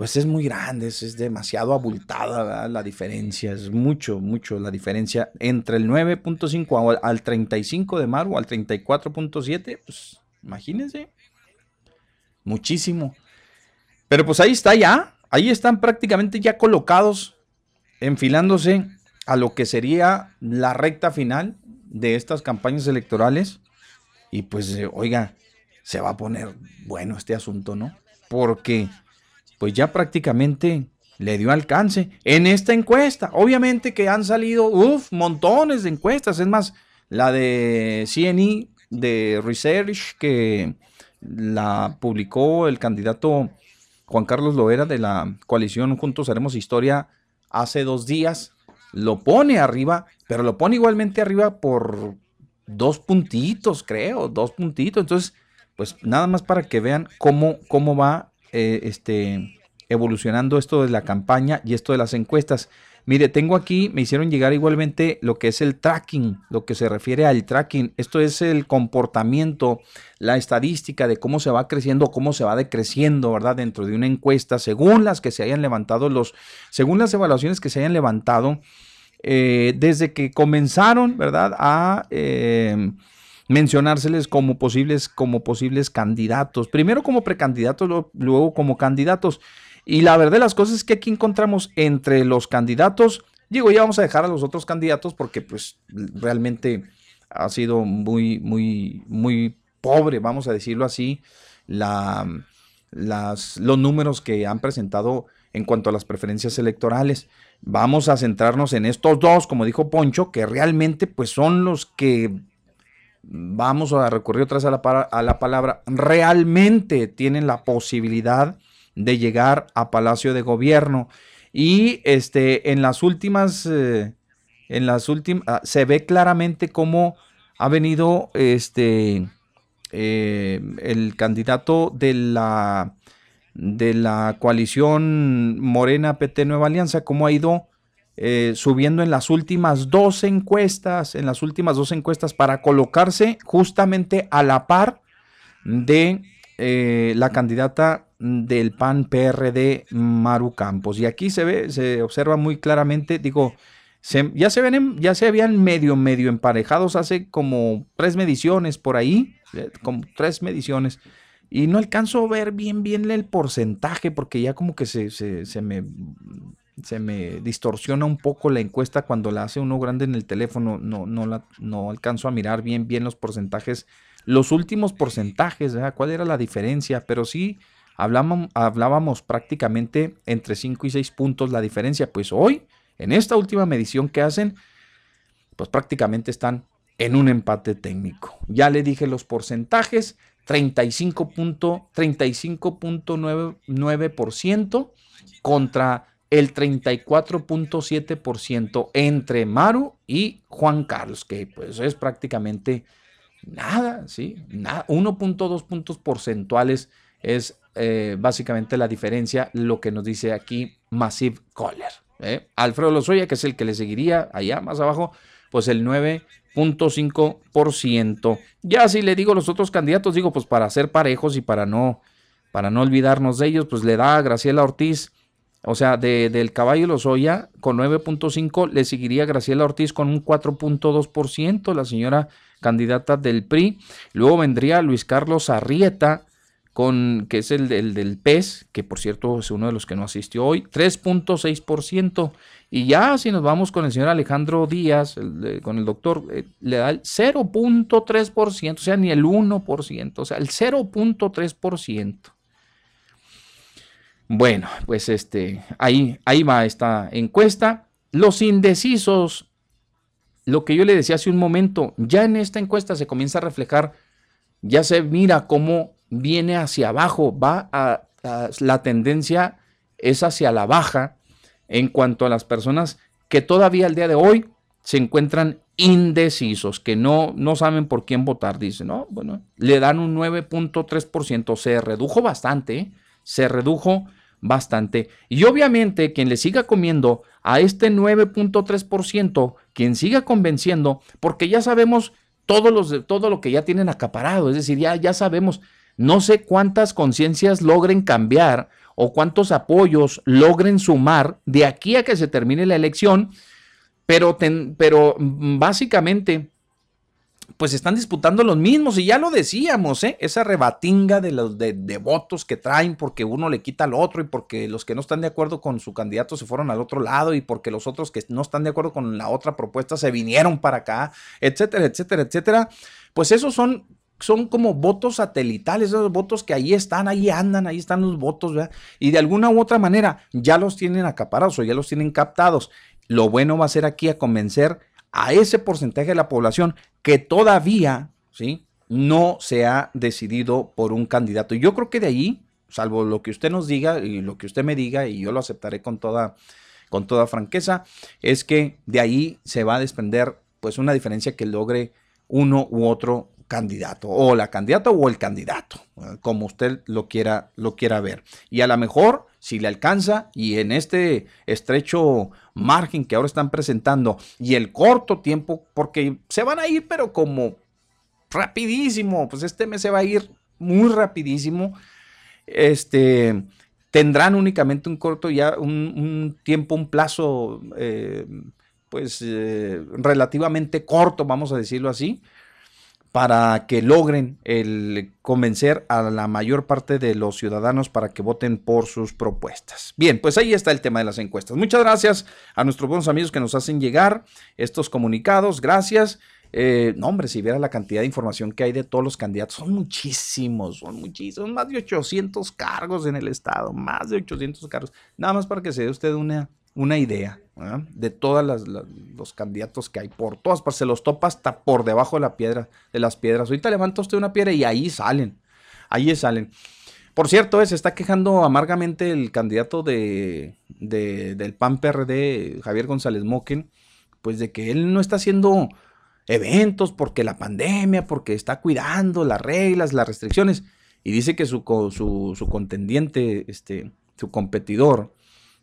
pues es muy grande, es, demasiado abultada la diferencia, es mucho, mucho la diferencia entre el 9.5 al, 35 de mar o al 34.7, pues imagínense, muchísimo. Pero pues ahí está ya, ahí están prácticamente ya colocados, enfilándose a lo que sería la recta final de estas campañas electorales. Y pues, eh, oiga, se va a poner bueno este asunto, ¿no? Porque pues ya prácticamente le dio alcance en esta encuesta. Obviamente que han salido, uff, montones de encuestas. Es más, la de CNE de Research que la publicó el candidato Juan Carlos Loera de la coalición Juntos Haremos Historia hace dos días, lo pone arriba, pero lo pone igualmente arriba por dos puntitos, creo, dos puntitos. Entonces, pues nada más para que vean cómo, cómo va eh, este, evolucionando esto de la campaña y esto de las encuestas. Mire, tengo aquí, me hicieron llegar igualmente lo que es el tracking, lo que se refiere al tracking. Esto es el comportamiento, la estadística de cómo se va creciendo, cómo se va decreciendo, ¿verdad? Dentro de una encuesta, según las que se hayan levantado los, según las evaluaciones que se hayan levantado, eh, desde que comenzaron, ¿verdad? A eh, mencionárseles como posibles, como posibles candidatos. Primero como precandidatos, luego como candidatos. Y la verdad de las cosas es que aquí encontramos entre los candidatos, digo, ya vamos a dejar a los otros candidatos porque pues realmente ha sido muy, muy, muy pobre, vamos a decirlo así, la, las, los números que han presentado en cuanto a las preferencias electorales. Vamos a centrarnos en estos dos, como dijo Poncho, que realmente pues son los que vamos a recurrir otra vez a la, a la palabra, realmente tienen la posibilidad de llegar a Palacio de Gobierno. Y este, en las últimas, eh, en las últimas, ah, se ve claramente cómo ha venido este, eh, el candidato de la, de la coalición Morena PT Nueva Alianza, cómo ha ido eh, subiendo en las últimas dos encuestas, en las últimas dos encuestas para colocarse justamente a la par de la candidata del PAN PRD Maru Campos. Y aquí se ve, se observa muy claramente, digo, ya, se ven ya se habían medio, medio emparejados hace como tres mediciones por ahí, eh, como tres mediciones. Y no alcanzo a ver bien, bien el porcentaje, porque ya como que se, se, me, se me distorsiona un poco la encuesta cuando la hace uno grande en el teléfono. No, no, la, no alcanzo a mirar bien, bien los porcentajes, los últimos porcentajes, cuál era la diferencia, pero sí hablábamos, hablábamos prácticamente entre 5 y 6 puntos la diferencia. Pues hoy, en esta última medición que hacen, pues prácticamente están en un empate técnico. Ya le dije los porcentajes, 35.9% contra el 34.7% entre Maru y Juan Carlos, que pues es prácticamente nada, ¿sí? Nada, 1.2 puntos porcentuales es eh, básicamente la diferencia, lo que nos dice aquí Massive Caller. ¿eh? Alfredo Lozoya, que es el que le seguiría allá más abajo, pues el 9.5%. Ya si le digo los otros candidatos, digo, pues para ser parejos y para no, para no olvidarnos de ellos, pues le da a Graciela Ortiz, o sea, del caballo Lozoya con 9.5, le seguiría Graciela Ortiz con un 4.2%, la señora candidata del PRI. Luego vendría Luis Carlos Arrieta con, que es el, del PES, que por cierto es uno de los que no asistió hoy, 3.6%. Y ya si nos vamos con el señor Alejandro Díaz, con el doctor, eh, le da el 0.3%, o sea, ni el 1%, o sea, el 0.3%. Bueno, pues este, ahí, ahí va esta encuesta. Los indecisos, lo que yo le decía hace un momento, ya en esta encuesta se comienza a reflejar, ya se mira cómo viene hacia abajo, va a, la tendencia es hacia la baja en cuanto a las personas que todavía al día de hoy se encuentran indecisos, que no, no saben por quién votar, dicen, ¿no? Bueno, le dan un 9.3%, se redujo bastante, ¿eh? se redujo bastante. Y obviamente quien le siga comiendo a este 9.3%, quien siga convenciendo, porque ya sabemos todo, los, todo lo que ya tienen acaparado, es decir, ya, ya sabemos no sé cuántas conciencias logren cambiar o cuántos apoyos logren sumar de aquí a que se termine la elección, pero, pero básicamente pues están disputando los mismos y ya lo decíamos, ¿eh? esa rebatinga de los de, votos que traen porque uno le quita al otro y porque los que no están de acuerdo con su candidato se fueron al otro lado y porque los otros que no están de acuerdo con la otra propuesta se vinieron para acá, etcétera, etcétera, etcétera. Pues esos son son como votos satelitales, esos votos que ahí están, ahí andan, ahí están los votos, ¿verdad? Y de alguna u otra manera ya los tienen acaparados o ya los tienen captados. Lo bueno va a ser aquí a convencer a ese porcentaje de la población que todavía, ¿sí? No se ha decidido por un candidato. Y yo creo que de ahí, salvo lo que usted nos diga y lo que usted me diga, y yo lo aceptaré con toda, con toda franqueza, es que de ahí se va a desprender pues una diferencia que logre uno u otro candidato o la candidata o el candidato, como usted lo quiera, lo quiera ver. Y a lo mejor, si le alcanza y en este estrecho margen que ahora están presentando y el corto tiempo, porque se van a ir, pero como rapidísimo, pues este mes se va a ir muy rapidísimo. Este tendrán únicamente un corto ya, un, tiempo, un plazo, eh, pues eh, relativamente corto, vamos a decirlo así, para que logren convencer a la mayor parte de los ciudadanos para que voten por sus propuestas. Bien, pues ahí está el tema de las encuestas. Muchas gracias a nuestros buenos amigos que nos hacen llegar estos comunicados. Gracias. Eh, no, hombre, si viera la cantidad de información que hay de todos los candidatos, son muchísimos, son muchísimos, más de 800 cargos en el Estado, más de 800 cargos. Nada más para que se dé usted una, una idea de todos los candidatos que hay por todas partes. Se los topa hasta por debajo de la piedra, de las piedras. Ahorita levanta usted una piedra y ahí salen. Ahí salen. Por cierto, eh, se está quejando amargamente el candidato de, del PAN PRD, Javier González Moquen, pues de que él no está haciendo eventos porque la pandemia, porque está cuidando las reglas, las restricciones. Y dice que su, su, su contendiente, este, su competidor,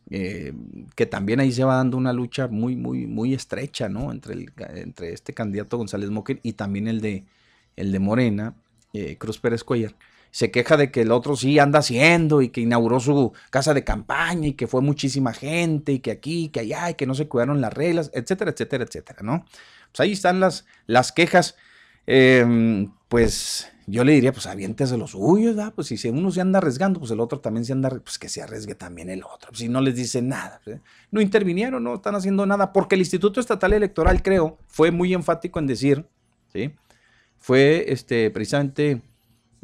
eh, que también ahí se va dando una lucha muy, muy, muy estrecha, ¿no? Entre, el, entre este candidato González Moquen y también el de, el de Morena, eh, Cruz Pérez Cuellar se queja de que el otro sí anda haciendo y que inauguró su casa de campaña y que fue muchísima gente y que aquí, que allá y que no se cuidaron las reglas, etcétera, etcétera, etcétera, ¿no? Pues ahí están las, las quejas. Em, pues yo le diría, pues aviéntese los suyos, ¿verdad? Pues si uno se anda arriesgando, pues el otro también se anda, pues que se arriesgue también el otro. si no les dice nada, ¿eh? no intervinieron, no están haciendo nada, porque el Instituto Estatal Electoral, creo, fue muy enfático en decir, ¿sí? Fue este, precisamente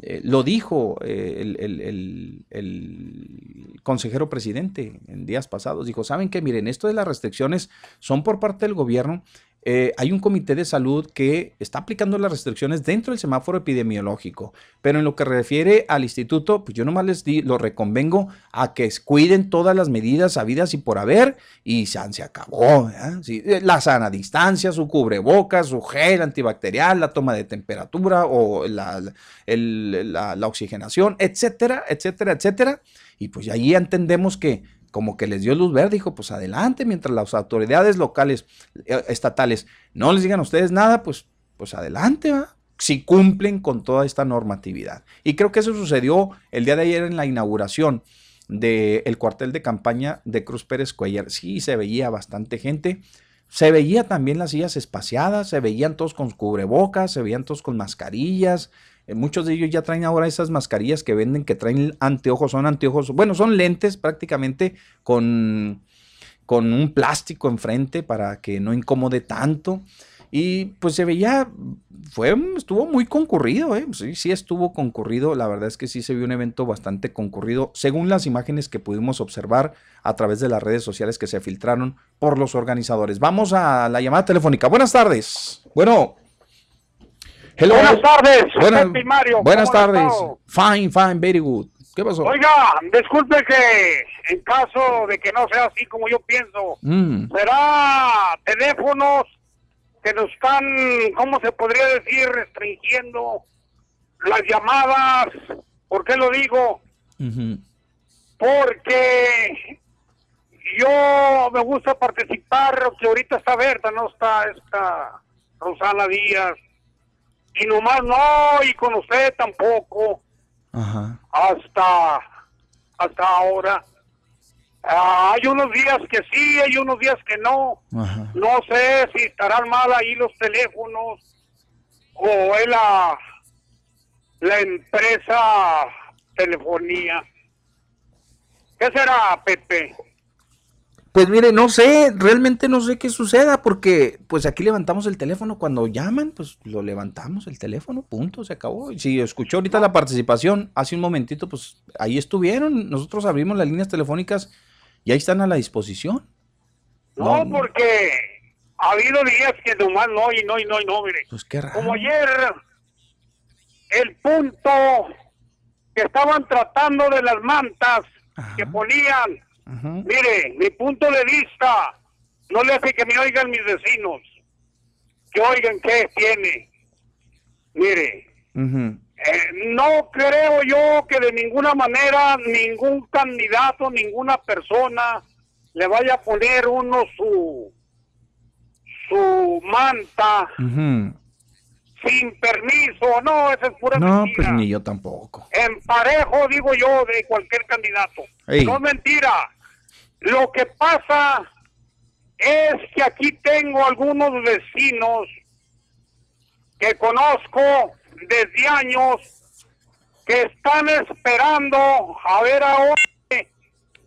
eh, lo dijo eh, el, consejero presidente en días pasados. Dijo, ¿saben qué? Miren, esto de las restricciones son por parte del gobierno eh, hay un comité de salud que está aplicando las restricciones dentro del semáforo epidemiológico, pero en lo que refiere al instituto, pues yo nomás les di, lo reconvengo a que cuiden todas las medidas habidas y por haber y se, se acabó. Eh, la sana distancia, su cubrebocas, su gel antibacterial, la toma de temperatura o la, la oxigenación, etcétera, etcétera, etcétera. Y pues ahí entendemos que como que les dio luz verde, dijo, pues adelante, mientras las autoridades locales, eh, estatales, no les digan a ustedes nada, pues, pues adelante, ¿va? si cumplen con toda esta normatividad. Y creo que eso sucedió el día de ayer en la inauguración del cuartel de campaña de Cruz Pérez Cuellar. Sí, se veía bastante gente. Se veía también las sillas espaciadas, se veían todos con cubrebocas, se veían todos con mascarillas, muchos de ellos ya traen ahora esas mascarillas que venden que traen anteojos, son anteojos, bueno, son lentes prácticamente con, con un plástico enfrente para que no incomode tanto. Y pues se veía, fue, estuvo muy concurrido, ¿eh? sí, sí estuvo concurrido, la verdad es que sí se vio un evento bastante concurrido, según las imágenes que pudimos observar a través de las redes sociales que se filtraron por los organizadores. Vamos a la llamada telefónica. Buenas tardes. Bueno. Buenas tardes, buenas, Mario. Buenas tardes. Fine, fine, very good. ¿Qué pasó? Oiga, disculpe que en caso de que no sea así como yo pienso, mm. será teléfonos que nos están, ¿cómo se podría decir? Restringiendo las llamadas. ¿Por qué lo digo? Porque yo me gusta participar, que ahorita está Berta, no está esta Rosana Díaz y nomás no, y con usted tampoco. Hasta, hasta ahora. Ah, hay unos días que sí, hay unos días que no. No sé si estarán mal ahí los teléfonos o es la, la empresa telefonía. ¿Qué será, Pepe? Pues mire, no sé, realmente no sé qué suceda, porque pues aquí levantamos el teléfono cuando llaman, pues lo levantamos el teléfono, punto, se acabó. Y si escuchó ahorita la participación hace un momentito, pues ahí estuvieron, nosotros abrimos las líneas telefónicas y ahí están a la disposición. No, porque ha habido días que nomás no y no y no y no, mire. Pues qué raro. Como ayer, el punto que estaban tratando de las mantas que ponían Mire, mi punto de vista no le hace que me oigan mis vecinos, que oigan qué tiene. Mire, eh, no creo yo que de ninguna manera ningún candidato, ninguna persona le vaya a poner uno su su manta sin permiso, no, esa es pura no, pues ni yo tampoco. En parejo, digo yo, de cualquier candidato. No es mentira. Lo que pasa es que aquí tengo algunos vecinos que conozco desde años que están esperando a ver a dónde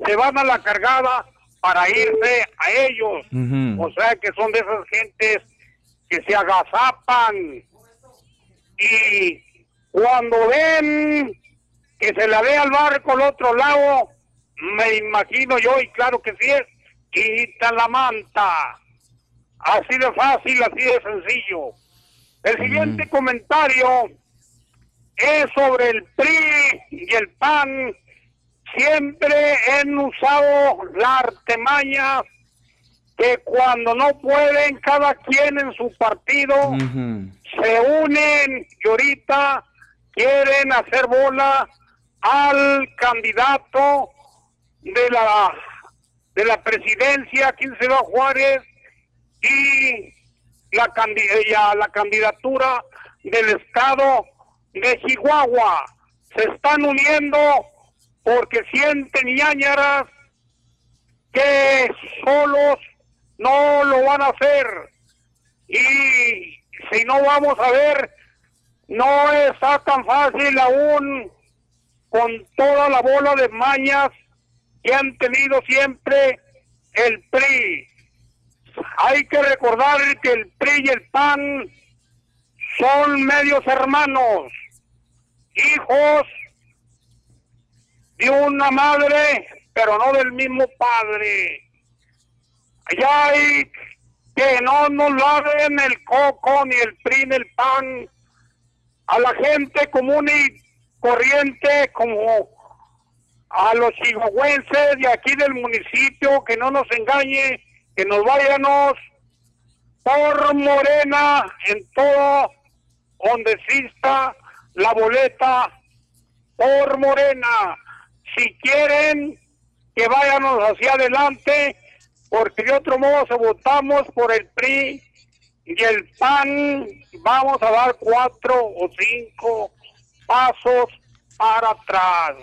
se van a la cargada para irse a ellos. O sea que son de esas gentes que se agazapan y cuando ven que se la ve al barco al otro lado, me imagino yo, y claro que sí es, quita la manta. Así de fácil, así de sencillo. El siguiente comentario es sobre el PRI y el PAN. Siempre han usado la artemaña que cuando no pueden cada quien en su partido se unen y ahorita quieren hacer bola al candidato de la de la presidencia, va Juárez, y la, la candidatura del estado de Chihuahua. Se están uniendo porque sienten ñañaras que solos no lo van a hacer. Y si no vamos a ver, no está tan fácil aún con toda la bola de mañas que han tenido siempre el PRI. Hay que recordar que el PRI y el PAN son medios hermanos, hijos de una madre, pero no del mismo padre. Allá hay que no nos laven el coco, ni el PRI, ni el PAN, a la gente común y corriente como a los chihuahuenses de aquí del municipio, que no nos engañe, que nos vayamos por Morena en todo donde exista la boleta por Morena. Si quieren que vayamos hacia adelante, porque de otro modo se votamos por el PRI y el PAN, vamos a dar cuatro o cinco pasos para atrás.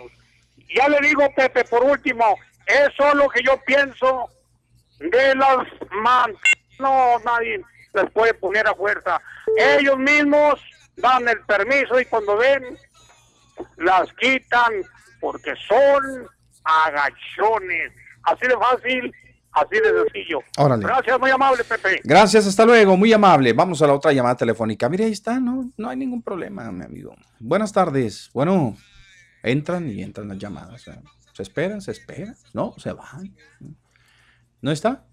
Ya le digo, Pepe, por último, eso es lo que yo pienso de las mantas. No, nadie les puede poner a fuerza. Ellos mismos dan el permiso y cuando ven, las quitan porque son agachones. Así de fácil, así de sencillo. Gracias, muy amable, Pepe. Gracias, hasta luego, muy amable. Vamos a la otra llamada telefónica. Mire, ahí está, no, no hay ningún problema, mi amigo. Buenas tardes. Bueno, entran y entran las llamadas. Se esperan, se esperan, no, se van. ¿No está?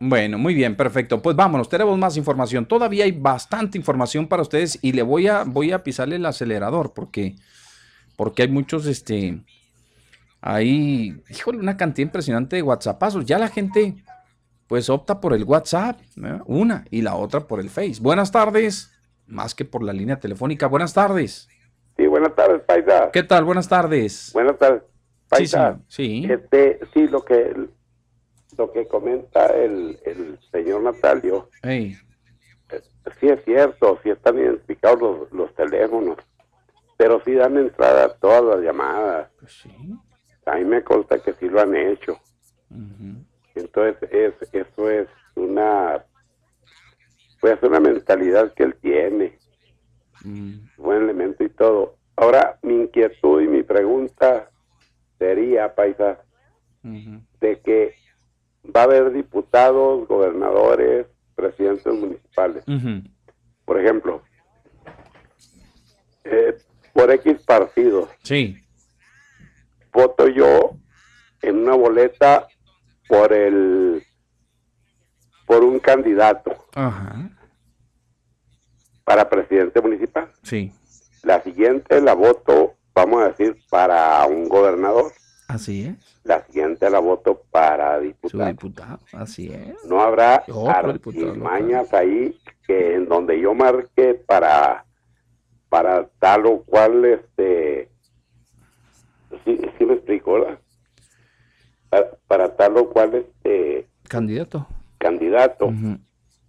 Bueno, muy bien, perfecto. Pues vámonos, tenemos más información. Todavía hay bastante información para ustedes y le voy a, voy a pisarle el acelerador porque, porque hay muchos, este, hay, híjole, una cantidad impresionante de WhatsAppazos. Ya la gente, pues opta por el WhatsApp, una, y la otra por el Face. Buenas tardes, más que por la línea telefónica. Buenas tardes. Sí, buenas tardes, Paisa. ¿Qué tal? Buenas tardes. Buenas tardes. Paisa. Sí, sí. Este, sí, lo que lo que comenta el, el señor Natalio. Eh, sí es cierto, sí están identificados los, los teléfonos, pero sí dan entrada a todas las llamadas. Pues a mí me consta que sí lo han hecho. Entonces, es, eso es una, pues una mentalidad que él tiene. Mm. Buen elemento y todo. Ahora, mi inquietud y mi pregunta sería, Paisa, de que va a haber diputados, gobernadores, presidentes municipales. Por ejemplo, eh, por X partidos. Sí. Voto yo en una boleta por el por un candidato Ajá. Para presidente municipal. Sí. La siguiente la voto, vamos a decir, para un gobernador. Así es. La siguiente la voto para diputado. Su diputado, así es. No habrá artimañas ahí que en donde yo marque para para tal o cual este sí, sí me explico, ¿verdad? Para, para tal o cual este Candidato. candidato.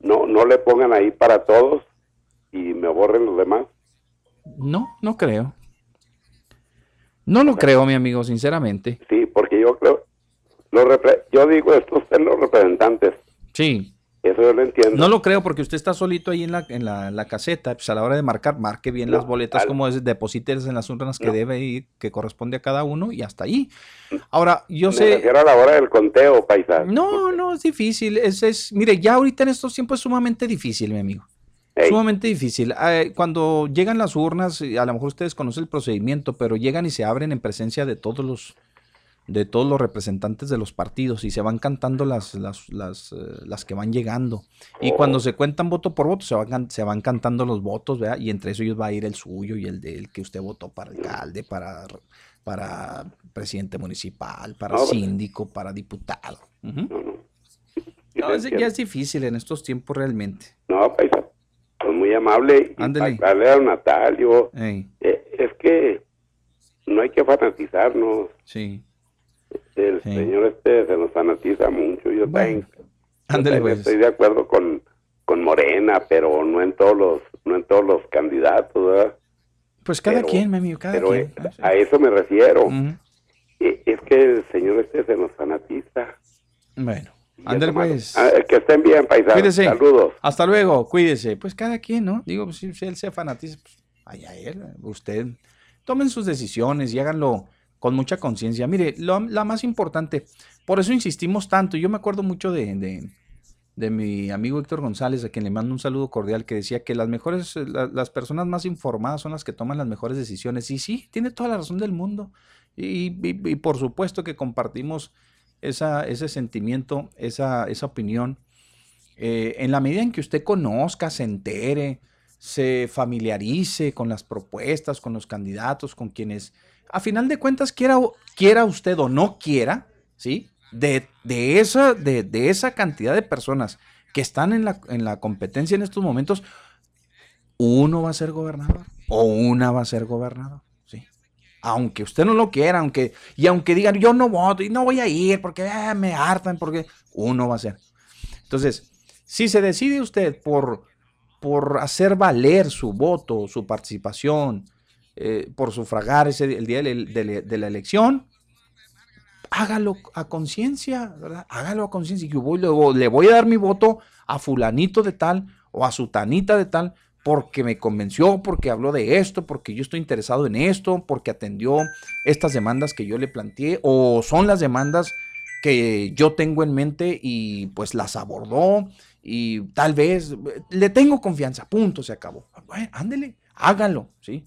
No no le pongan ahí para todos y me borren los demás. No, no creo. No lo creo, mi amigo, sinceramente. Sí, porque yo creo los repre- yo digo estos son los representantes. Sí. Eso yo lo entiendo. No lo creo porque usted está solito ahí en la, en la, la caseta, pues a la hora de marcar, marque bien las boletas como es, deposítelas en las urnas que debe ir, que corresponde a cada uno y hasta ahí. Ahora, yo Me sé... refiero a la hora del conteo, paisa. No, no, es difícil. Es, es, mire, ya ahorita en estos tiempos es sumamente difícil, mi amigo. Sumamente difícil. Eh, cuando llegan las urnas, a lo mejor ustedes conocen el procedimiento, pero llegan y se abren en presencia de todos los de todos los representantes de los partidos y se van cantando las, las, las, eh, las que van llegando. Y cuando se cuentan voto por voto, se van, se van cantando los votos, ¿verdad? Y entre ellos va a ir el suyo y el del que usted votó para alcalde, para, para presidente municipal, para No, síndico, para diputado. Ujú. No, es- ya es difícil en estos tiempos realmente. No, paisa, pues muy amable. Darle a Natalio, eh, es que no hay que fanatizarnos. sí. El señor este se nos fanatiza mucho. Yo también, Ándele, también pues. estoy de acuerdo con, con Morena, pero no en todos los, no en todos los candidatos, ¿verdad? Pues cada Pero- quien, mi amigo, cada pero quien. eh, a eso me refiero. Eh, Es que el señor este se nos fanatiza. Bueno, Mano. pues. Ah, que estén bien, paisanos. Cuídese. Saludos. Hasta luego, cuídese. Pues cada quien, ¿no? Digo, pues, si, si él se fanatiza, pues allá él, usted. Tomen sus decisiones y háganlo con mucha conciencia. Mire, lo- la más importante, por eso insistimos tanto. Yo me acuerdo mucho de, de, de mi amigo Héctor González, a quien le mando un saludo cordial, que decía que las mejores, la- las personas más informadas son las que toman las mejores decisiones. Y sí, tiene toda la razón del mundo. Y, y- y por supuesto que compartimos esa, ese sentimiento, esa, esa opinión. Eh, en la medida en que usted conozca, se entere, se familiarice con las propuestas, con los candidatos, con quienes, a final de cuentas, quiera, quiera usted o no quiera, ¿sí? De, de esa, de, de esa cantidad de personas que están en la, en la competencia en estos momentos, uno va a ser gobernador o una va a ser gobernador. Aunque usted no lo quiera, aunque, y aunque digan, yo no voto y no voy a ir porque ah, me hartan, porque uno va a ser. Entonces, si se decide usted por, por hacer valer su voto, su participación, eh, por sufragar ese, el día de, la- elección, hágalo a conciencia, ¿verdad? Hágalo a conciencia. Yo voy, le voy a dar mi voto a fulanito de tal o a sutanita de tal porque me convenció, porque habló de esto, porque yo estoy interesado en esto, porque atendió estas demandas que yo le planteé o son las demandas que yo tengo en mente y pues las abordó y tal vez eh, le tengo confianza, punto, se acabó. Ándele, hágalo, ¿sí?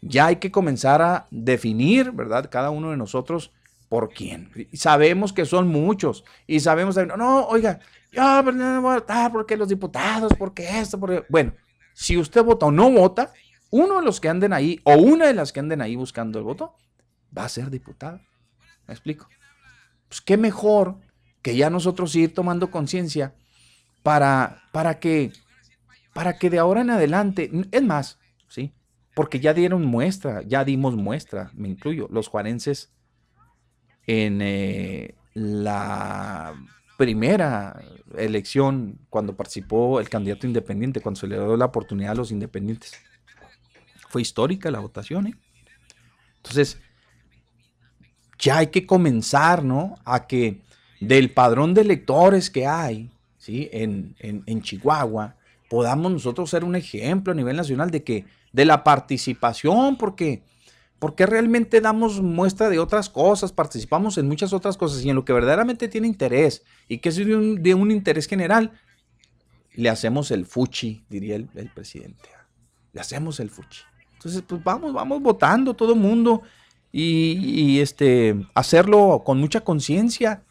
Ya hay que comenzar a definir, ¿verdad? Cada uno de nosotros por quién. Sabemos que son muchos y sabemos, no, no, oiga, yo pues, no voy a votar porque los diputados, porque esto, porque... Bueno, si usted vota o no vota, uno de los que anden ahí o una de las que anden ahí buscando el voto va a ser diputado. ¿Me explico? Pues qué mejor que ya nosotros ir tomando conciencia para, para que para que de ahora en adelante, es más, ¿sí? Porque ya dieron muestra, ya dimos muestra, me incluyo, los juarenses en eh, la primera elección cuando participó el candidato independiente, cuando se le dio la oportunidad a los independientes. Fue histórica la votación, ¿eh? Entonces, ya hay que comenzar, ¿no? A que del padrón de electores que hay, ¿sí? En, en, en Chihuahua, podamos nosotros ser un ejemplo a nivel nacional de que, de la participación, porque, porque realmente damos muestra de otras cosas, participamos en muchas otras cosas y en lo que verdaderamente tiene interés y que es de un, interés general, le hacemos el fuchi, diría el, presidente. Le hacemos el fuchi. Entonces, pues vamos, vamos votando todo el mundo y, este, hacerlo con mucha conciencia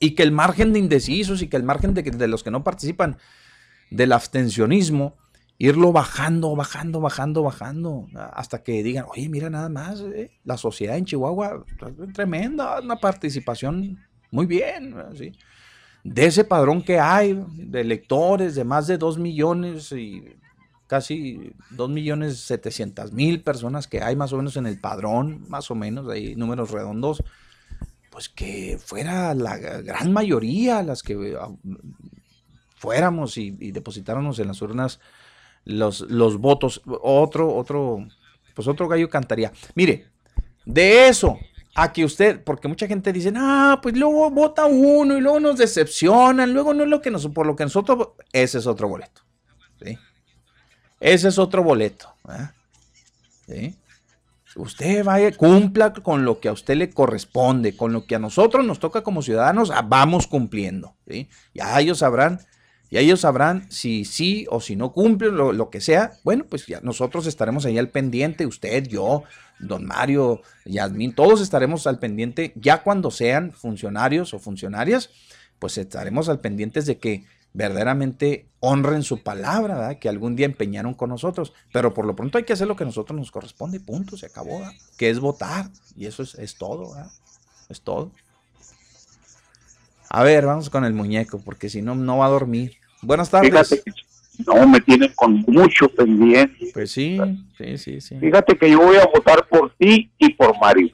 y que el margen de indecisos y que el margen de los que no participan del abstencionismo, irlo bajando, bajando, bajando, bajando, hasta que digan, oye, mira nada más, eh, la sociedad en Chihuahua, tremenda, una participación muy bien, ¿sí? de ese padrón que hay de electores de más de 2 millones y casi 2 millones 700 mil personas que hay más o menos en el padrón, más o menos, hay números redondos, pues que fuera la gran mayoría las que ah, fuéramos y, y depositáramos en las urnas los, los votos. Otro, otro, pues otro gallo cantaría. Mire, de eso a que usted, porque mucha gente dice, ah, pues luego vota uno y luego nos decepcionan, luego no es lo que nos, por lo que nosotros, ese es otro boleto. ¿sí? Ese es otro boleto. ¿sí? Usted vaya, cumpla con lo que a usted le corresponde, con lo que a nosotros nos toca como ciudadanos, ah, vamos cumpliendo. ¿sí? Ya ellos sabrán, ya ellos sabrán si sí o si no cumplen, lo, que sea. Bueno, pues ya nosotros estaremos ahí al pendiente, usted, yo, don Mario, Yasmín, todos estaremos al pendiente, ya cuando sean funcionarios o funcionarias, pues estaremos al pendiente de que verdaderamente honren su palabra, ¿verdad? que algún día empeñaron con nosotros. Pero por lo pronto hay que hacer lo que a nosotros nos corresponde, punto, se acabó, que es votar. Y eso es, es todo, ¿verdad? es todo. A ver, vamos con el muñeco, porque si no, no va a dormir. Buenas tardes. Fíjate que no, me tienen con mucho pendiente. Pues sí, sí, sí, sí. Fíjate que yo voy a votar por ti y por Mario.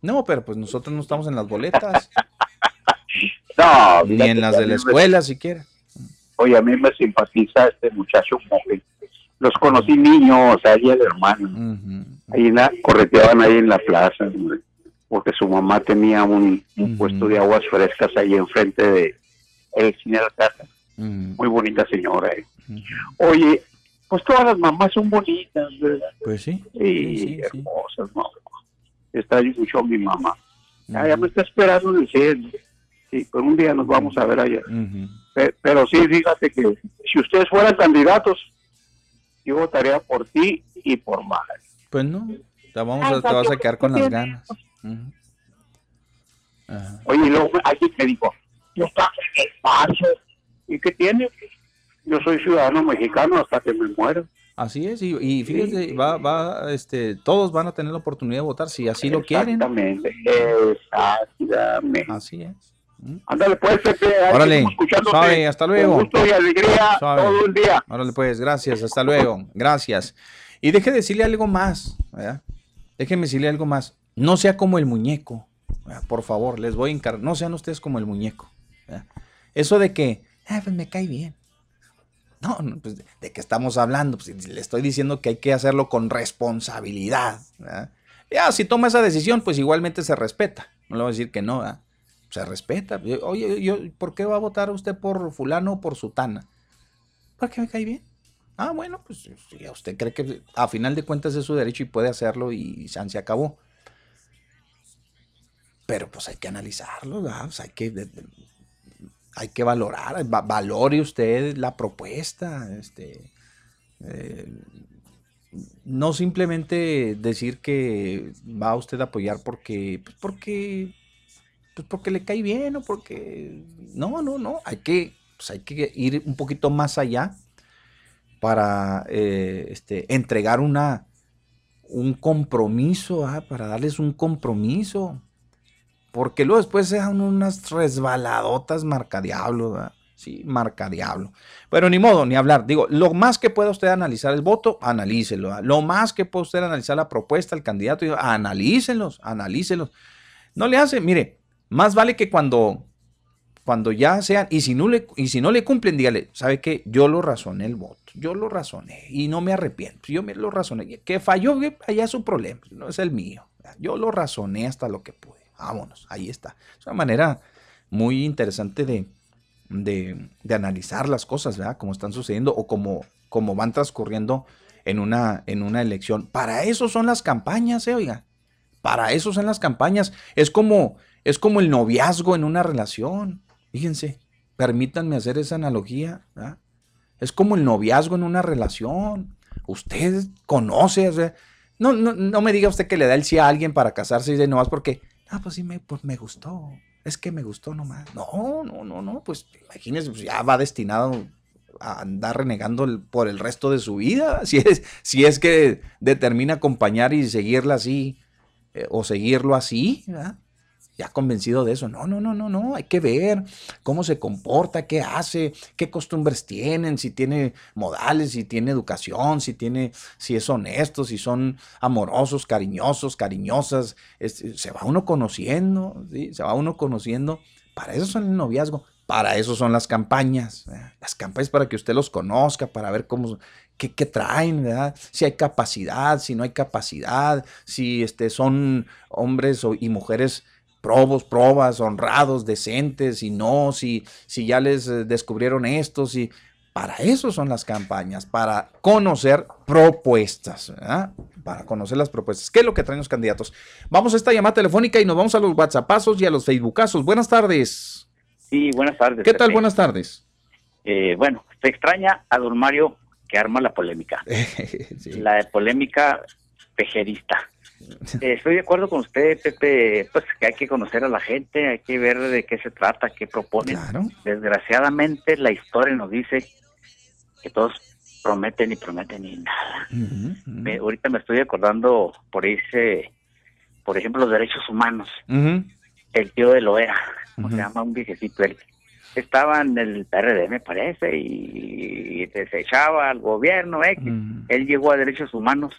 No, pero pues nosotros no estamos en las boletas. no, Ni en las de la escuela, siquiera. Oye, a mí me simpatiza este muchacho los conocí niños, o sea, el hermano. Ahí la, correteaban ahí en la plaza, porque su mamá tenía un, puesto de aguas frescas ahí enfrente de el cine de la casa. Muy bonita señora. Eh. Oye, pues todas las mamás son bonitas, ¿verdad? Pues sí. Y hermosas, ¿no? Está mucho mi mamá. Ya me está esperando en el cielo. Sí, pero un día nos vamos a ver allá. pero, sí, fíjate que si ustedes fueran candidatos, yo votaría por ti y por Mar. Pues no, te, vamos a, te vas a quedar con las ganas. Oye, y luego alguien me dijo, yo estaba en el paso. ¿Y qué tiene? Yo soy ciudadano mexicano hasta que me muera. Así es, y, y fíjate, va, va, este, todos van a tener la oportunidad de votar si así lo quieren. Exactamente, exactamente. Así es. Ándale pues, Pepe, Órale, suave, hasta luego. Con gusto y alegría Suave. todo el día. Órale pues, gracias, hasta luego, gracias. Y deje de decirle algo más, ¿verdad? Déjeme decirle algo más. No sea como el muñeco, ¿verdad? por favor, les voy a encargar. No sean ustedes como el muñeco. ¿verdad? Eso de que, ah, pues me cae bien. No, no pues, ¿de qué estamos hablando? Pues, le estoy diciendo que hay que hacerlo con responsabilidad. ¿verdad? Ya, si toma esa decisión, pues igualmente se respeta. No le voy a decir que no, ¿verdad? se respeta. Oye, yo, ¿por qué va a votar usted por fulano o por sutana? Porque me cae bien. Ah, bueno, pues si usted cree que a final de cuentas es su derecho y puede hacerlo y se acabó. Pero pues hay que analizarlo, pues, hay que hay que valorar, valore usted la propuesta, este eh, no simplemente decir que va usted a apoyar porque, pues porque pues porque le cae bien o porque... No, no, no, hay que, pues hay que ir un poquito más allá para eh, este, entregar una, un compromiso, ¿ah? para darles un compromiso. Porque luego después se dan unas resbaladotas marcadiablo, ¿verdad? Sí, marcadiablo. Pero ni modo, ni hablar. Digo, lo más que pueda usted analizar el voto, analícelo. Lo más que pueda usted analizar la propuesta, el candidato, analícenlos, analícenlos. No le hace, mire, más vale que cuando, cuando ya sean, y si, no le, y si no le cumplen, dígale, ¿sabe qué? Yo lo razoné el voto, yo lo razoné y no me arrepiento, yo me lo razoné. Que falló, allá es su problema, no es el mío. Yo lo razoné hasta lo que pude. Vámonos, ahí está. Es una manera muy interesante de, de, analizar las cosas, ¿verdad? Como están sucediendo o como, como van transcurriendo en una, en una elección. Para eso son las campañas, ¿eh? Oiga. Para eso son las campañas. Es como, es como el noviazgo en una relación. Fíjense, permítanme hacer esa analogía. ¿verdad? Es como el noviazgo en una relación. Usted conoce, o sea, no, no, no, me diga usted que le da el sí a alguien para casarse y de nomás porque, ah, pues sí, me, pues me gustó. Es que me gustó nomás. No, no, no, no, pues imagínese, pues ya va destinado a andar renegando por el resto de su vida. Si es, si es que determina acompañar y seguirla así eh, o seguirlo así, ¿verdad? Ya convencido de eso. No, no, no, no, no. Hay que ver cómo se comporta, qué hace, qué costumbres tienen, si tiene modales, si tiene educación, si tiene, si es honesto, si son amorosos, cariñosos, cariñosas. se va uno conociendo, se va uno conociendo. Para eso son el noviazgo. Para eso son las campañas. Las campañas para que usted los conozca, para ver cómo, qué, traen, ¿verdad? Si hay capacidad, si no hay capacidad, si este, son hombres y mujeres probos, probas, honrados, decentes, y no, si, si ya les eh, descubrieron esto, si para eso son las campañas, para conocer propuestas, ¿verdad? para conocer las propuestas. ¿Qué es lo que traen los candidatos? Vamos a esta llamada telefónica y nos vamos a los WhatsAppazos y a los Facebookazos. Buenas tardes. Sí, buenas tardes. ¿Qué tal? Buenas tardes. Eh, bueno, se extraña a don Mario que arma la polémica. La polémica pejerista. Eh, estoy de acuerdo con usted, Pepe, pues que hay que conocer a la gente, hay que ver de qué se trata, qué propone. Desgraciadamente la historia nos dice que todos prometen y prometen y nada. ahorita me estoy acordando por irse, por ejemplo, los derechos humanos. El tío de Loera, se llama un viejecito él. Estaba en el PRD, me parece, y, desechaba al gobierno X. Él llegó a derechos humanos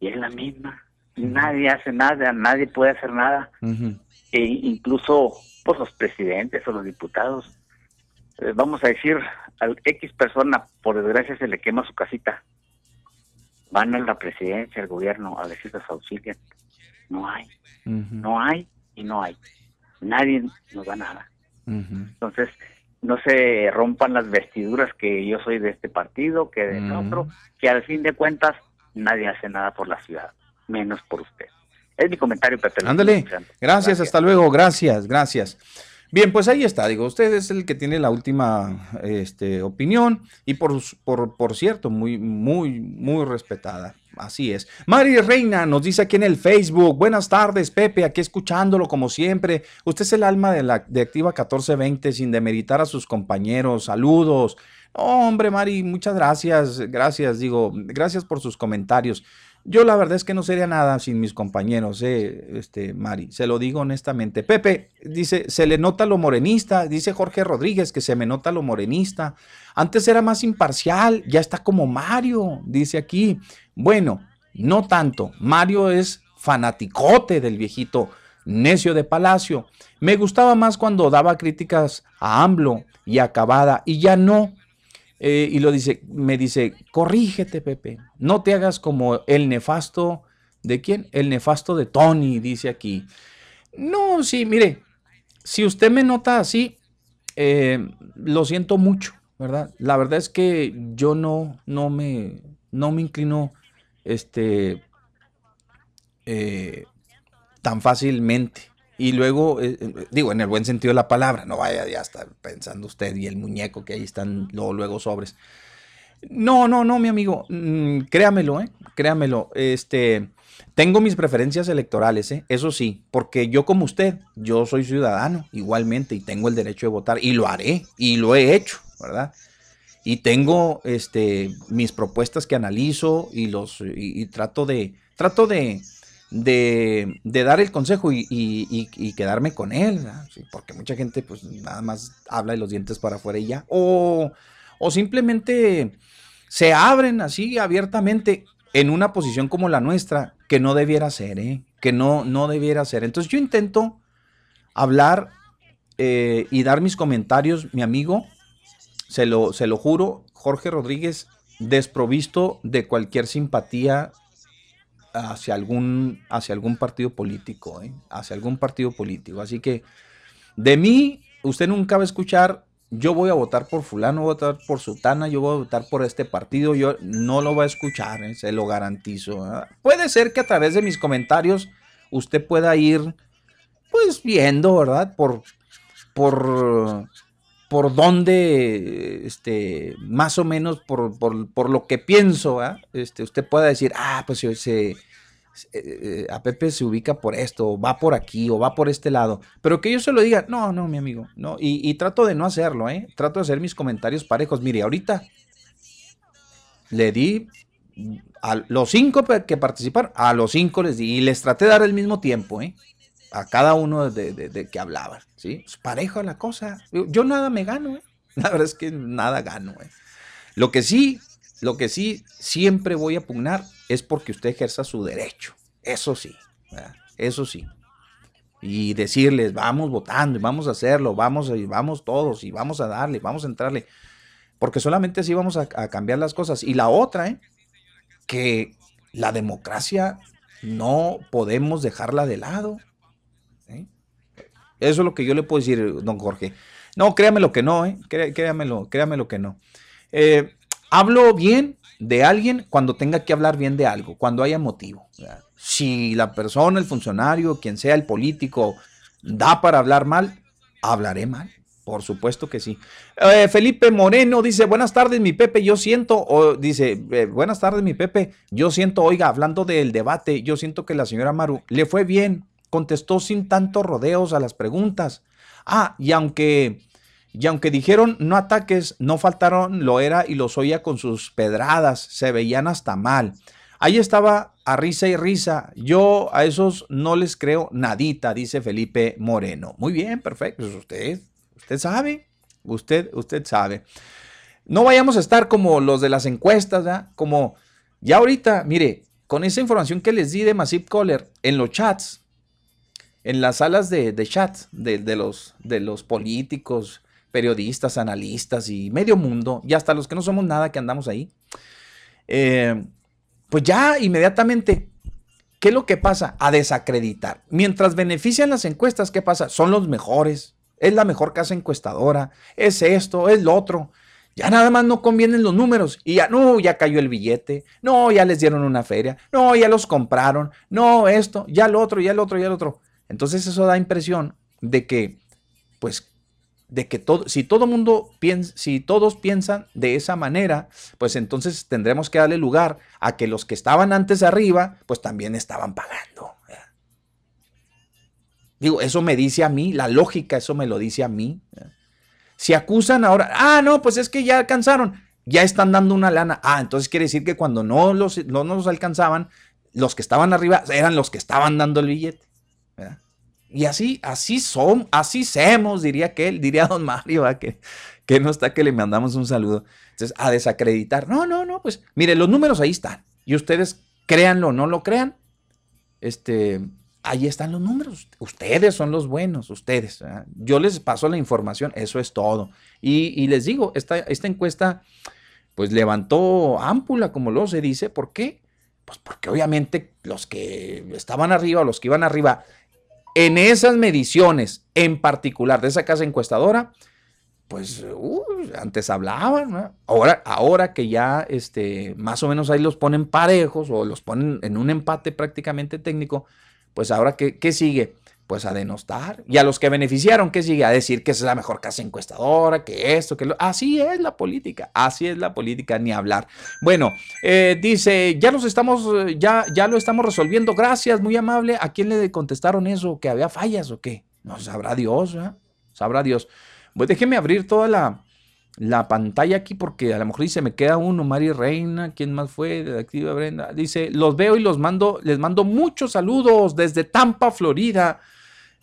y es la misma. Nadie hace nada, nadie puede hacer nada. e incluso pues, los presidentes o los diputados, eh, vamos a decir, al X persona, por desgracia, se le quema su casita. Van a la presidencia, al gobierno, a decirles auxilian. No hay. No hay y no hay. Nadie nos da nada. Entonces, no se rompan las vestiduras que yo soy de este partido, que de otro, que al fin de cuentas nadie hace nada por la ciudad, menos por usted. Es mi comentario, Pepe. Ándale. Gracias, hasta luego. Gracias, gracias. Bien, pues ahí está, digo, usted es el que tiene la última este, opinión y por, por, por cierto, muy, muy, muy respetada. Así es. Mari Reina nos dice aquí en el Facebook, buenas tardes Pepe, aquí escuchándolo como siempre. Usted es el alma de, la, de Activa 1420 sin demeritar a sus compañeros. Saludos. hombre, Mari, muchas gracias, gracias, digo, gracias por sus comentarios. Yo la verdad es que no sería nada sin mis compañeros, eh, este, Mari, se lo digo honestamente. Pepe dice, se le nota lo morenista, dice Jorge Rodríguez que se me nota lo morenista. Antes era más imparcial, ya está como Mario, dice aquí. Bueno, no tanto. Mario es fanaticote del viejito necio de Palacio. Me gustaba más cuando daba críticas a AMLO y a Cavada y ya no. Eh, y lo dice, me dice, corrígete, Pepe, no te hagas como el nefasto, ¿de quién? El nefasto de Tony, dice aquí. No, sí, mire, si usted me nota así, eh, lo siento mucho, ¿verdad? La verdad es que yo no, no me, no me inclino, este, eh, tan fácilmente y luego, eh, eh, digo, en el buen sentido de la palabra, no vaya ya estar pensando usted y el muñeco que ahí están luego, luego sobres. No, no, no, mi amigo, mm, créamelo, ¿eh? Créamelo, este, tengo mis preferencias electorales, ¿eh? Eso sí, porque yo como usted, yo soy ciudadano igualmente y tengo el derecho de votar y lo haré y lo he hecho, ¿verdad? Y tengo, este, mis propuestas que analizo y los, y trato de, trato de, de, dar el consejo y, quedarme con él, porque mucha gente pues nada más habla de los dientes para afuera y ya, o, simplemente se abren así abiertamente en una posición como la nuestra, que no debiera ser, ¿eh? que no, no debiera ser. Entonces yo intento hablar eh, y dar mis comentarios, mi amigo, se lo, se lo juro, Jorge Rodríguez, desprovisto de cualquier simpatía hacia algún, hacia algún partido político, ¿eh? hacia algún partido político. Así que de mí, usted nunca va a escuchar, yo voy a votar por fulano, voy a votar por sutana, yo voy a votar por este partido, yo no lo va a escuchar, ¿eh? se lo garantizo. Puede ser que a través de mis comentarios usted pueda ir, pues viendo, ¿verdad? Por, por, por dónde, este, más o menos por, por, lo que pienso, este, usted pueda decir, ah, pues se, eh, a Pepe se ubica por esto, o va por aquí, o va por este lado. Pero que yo se lo diga, no, no, mi amigo, no. Y, trato de no hacerlo, ¿eh? Trato de hacer mis comentarios parejos. Mire, ahorita le di a los cinco que participaron, a los cinco les di, y les traté de dar el mismo tiempo, ¿eh? A cada uno de, que hablaban, ¿sí? Pues parejo la cosa. Yo, nada me gano, ¿eh? La verdad es que nada gano, ¿eh? Lo que sí, lo que sí siempre voy a pugnar es porque usted ejerza su derecho. Eso sí, eso sí. y decirles, vamos votando y vamos a hacerlo, vamos, vamos todos y vamos a darle, vamos a entrarle, porque solamente así vamos a, cambiar las cosas. Y la otra, ¿eh? que la democracia no podemos dejarla de lado. ¿eh? Eso es lo que yo le puedo decir, don Jorge. No, créame lo que no, ¿eh? créamelo, créame lo que no. Eh, hablo bien de alguien cuando tenga que hablar bien de algo, cuando haya motivo. Si la persona, el funcionario, quien sea el político, da para hablar mal, hablaré mal. Por supuesto que sí. Eh, Felipe Moreno dice, buenas tardes mi Pepe, yo siento, o dice, eh, buenas tardes mi Pepe, yo siento, oiga, hablando del debate, yo siento que la señora Maru le fue bien, contestó sin tantos rodeos a las preguntas. Ah, y aunque y aunque dijeron no ataques, no faltaron lo era y los oía con sus pedradas, se veían hasta mal. Ahí estaba a risa y risa. Yo a esos no les creo nadita, dice Felipe Moreno. Muy bien, perfecto. Pues usted, usted sabe, usted, usted sabe. No vayamos a estar como los de las encuestas, ¿ya? Como ya ahorita, mire, con esa información que les di de Massive Caller en los chats, en las salas de, de chat de, los, de los políticos, periodistas, analistas y medio mundo, y hasta los que no somos nada que andamos ahí, eh, pues ya inmediatamente, ¿qué es lo que pasa? A desacreditar. Mientras benefician las encuestas, ¿qué pasa? Son los mejores, es la mejor casa encuestadora, es esto, es lo otro. Ya nada más no convienen los números y ya no, ya cayó el billete, no, ya les dieron una feria, no, ya los compraron, no, esto, ya lo otro, ya el otro, ya el otro. Entonces eso da impresión de que, pues, de que todo, si todo mundo piensa, si todos piensan de esa manera, pues entonces tendremos que darle lugar a que los que estaban antes arriba, pues también estaban pagando. Digo, eso me dice a mí, la lógica, eso me lo dice a mí. Si acusan ahora, ah, no, pues es que ya alcanzaron, ya están dando una lana. Ah, entonces quiere decir que cuando no los, no los alcanzaban, los que estaban arriba eran los que estaban dando el billete. Y así, así son, así somos, diría que él, diría don Mario, que, que no está que le mandamos un saludo. Entonces, a desacreditar. No, no, no, pues mire, los números ahí están. Y ustedes créanlo o no lo crean, este, ahí están los números. Ustedes son los buenos, ustedes. Yo les paso la información, eso es todo. Y, les digo, esta, esta encuesta, pues levantó ámpula, como lo se dice. ¿Por qué? Pues porque obviamente los que estaban arriba, los que iban arriba, en esas mediciones, en particular de esa casa encuestadora, pues antes hablaban, ahora, ahora que ya este, más o menos ahí los ponen parejos o los ponen en un empate prácticamente técnico, pues ahora qué, qué sigue? Pues a denostar. Y a los que beneficiaron, ¿qué sigue? A decir que es la mejor casa encuestadora, que esto, que lo... Así es la política, así es la política, ni hablar. Bueno, eh, dice, ya los estamos, ya, ya lo estamos resolviendo, gracias, muy amable. ¿A quién le contestaron eso? ¿Que había fallas o qué? No, sabrá Dios, ¿eh? Sabrá Dios. Pues déjeme abrir toda la, la pantalla aquí porque a lo mejor dice me queda uno, Mari Reina, ¿quién más fue? De Activa Brenda. Dice, los veo y los mando, les mando muchos saludos desde Tampa, Florida.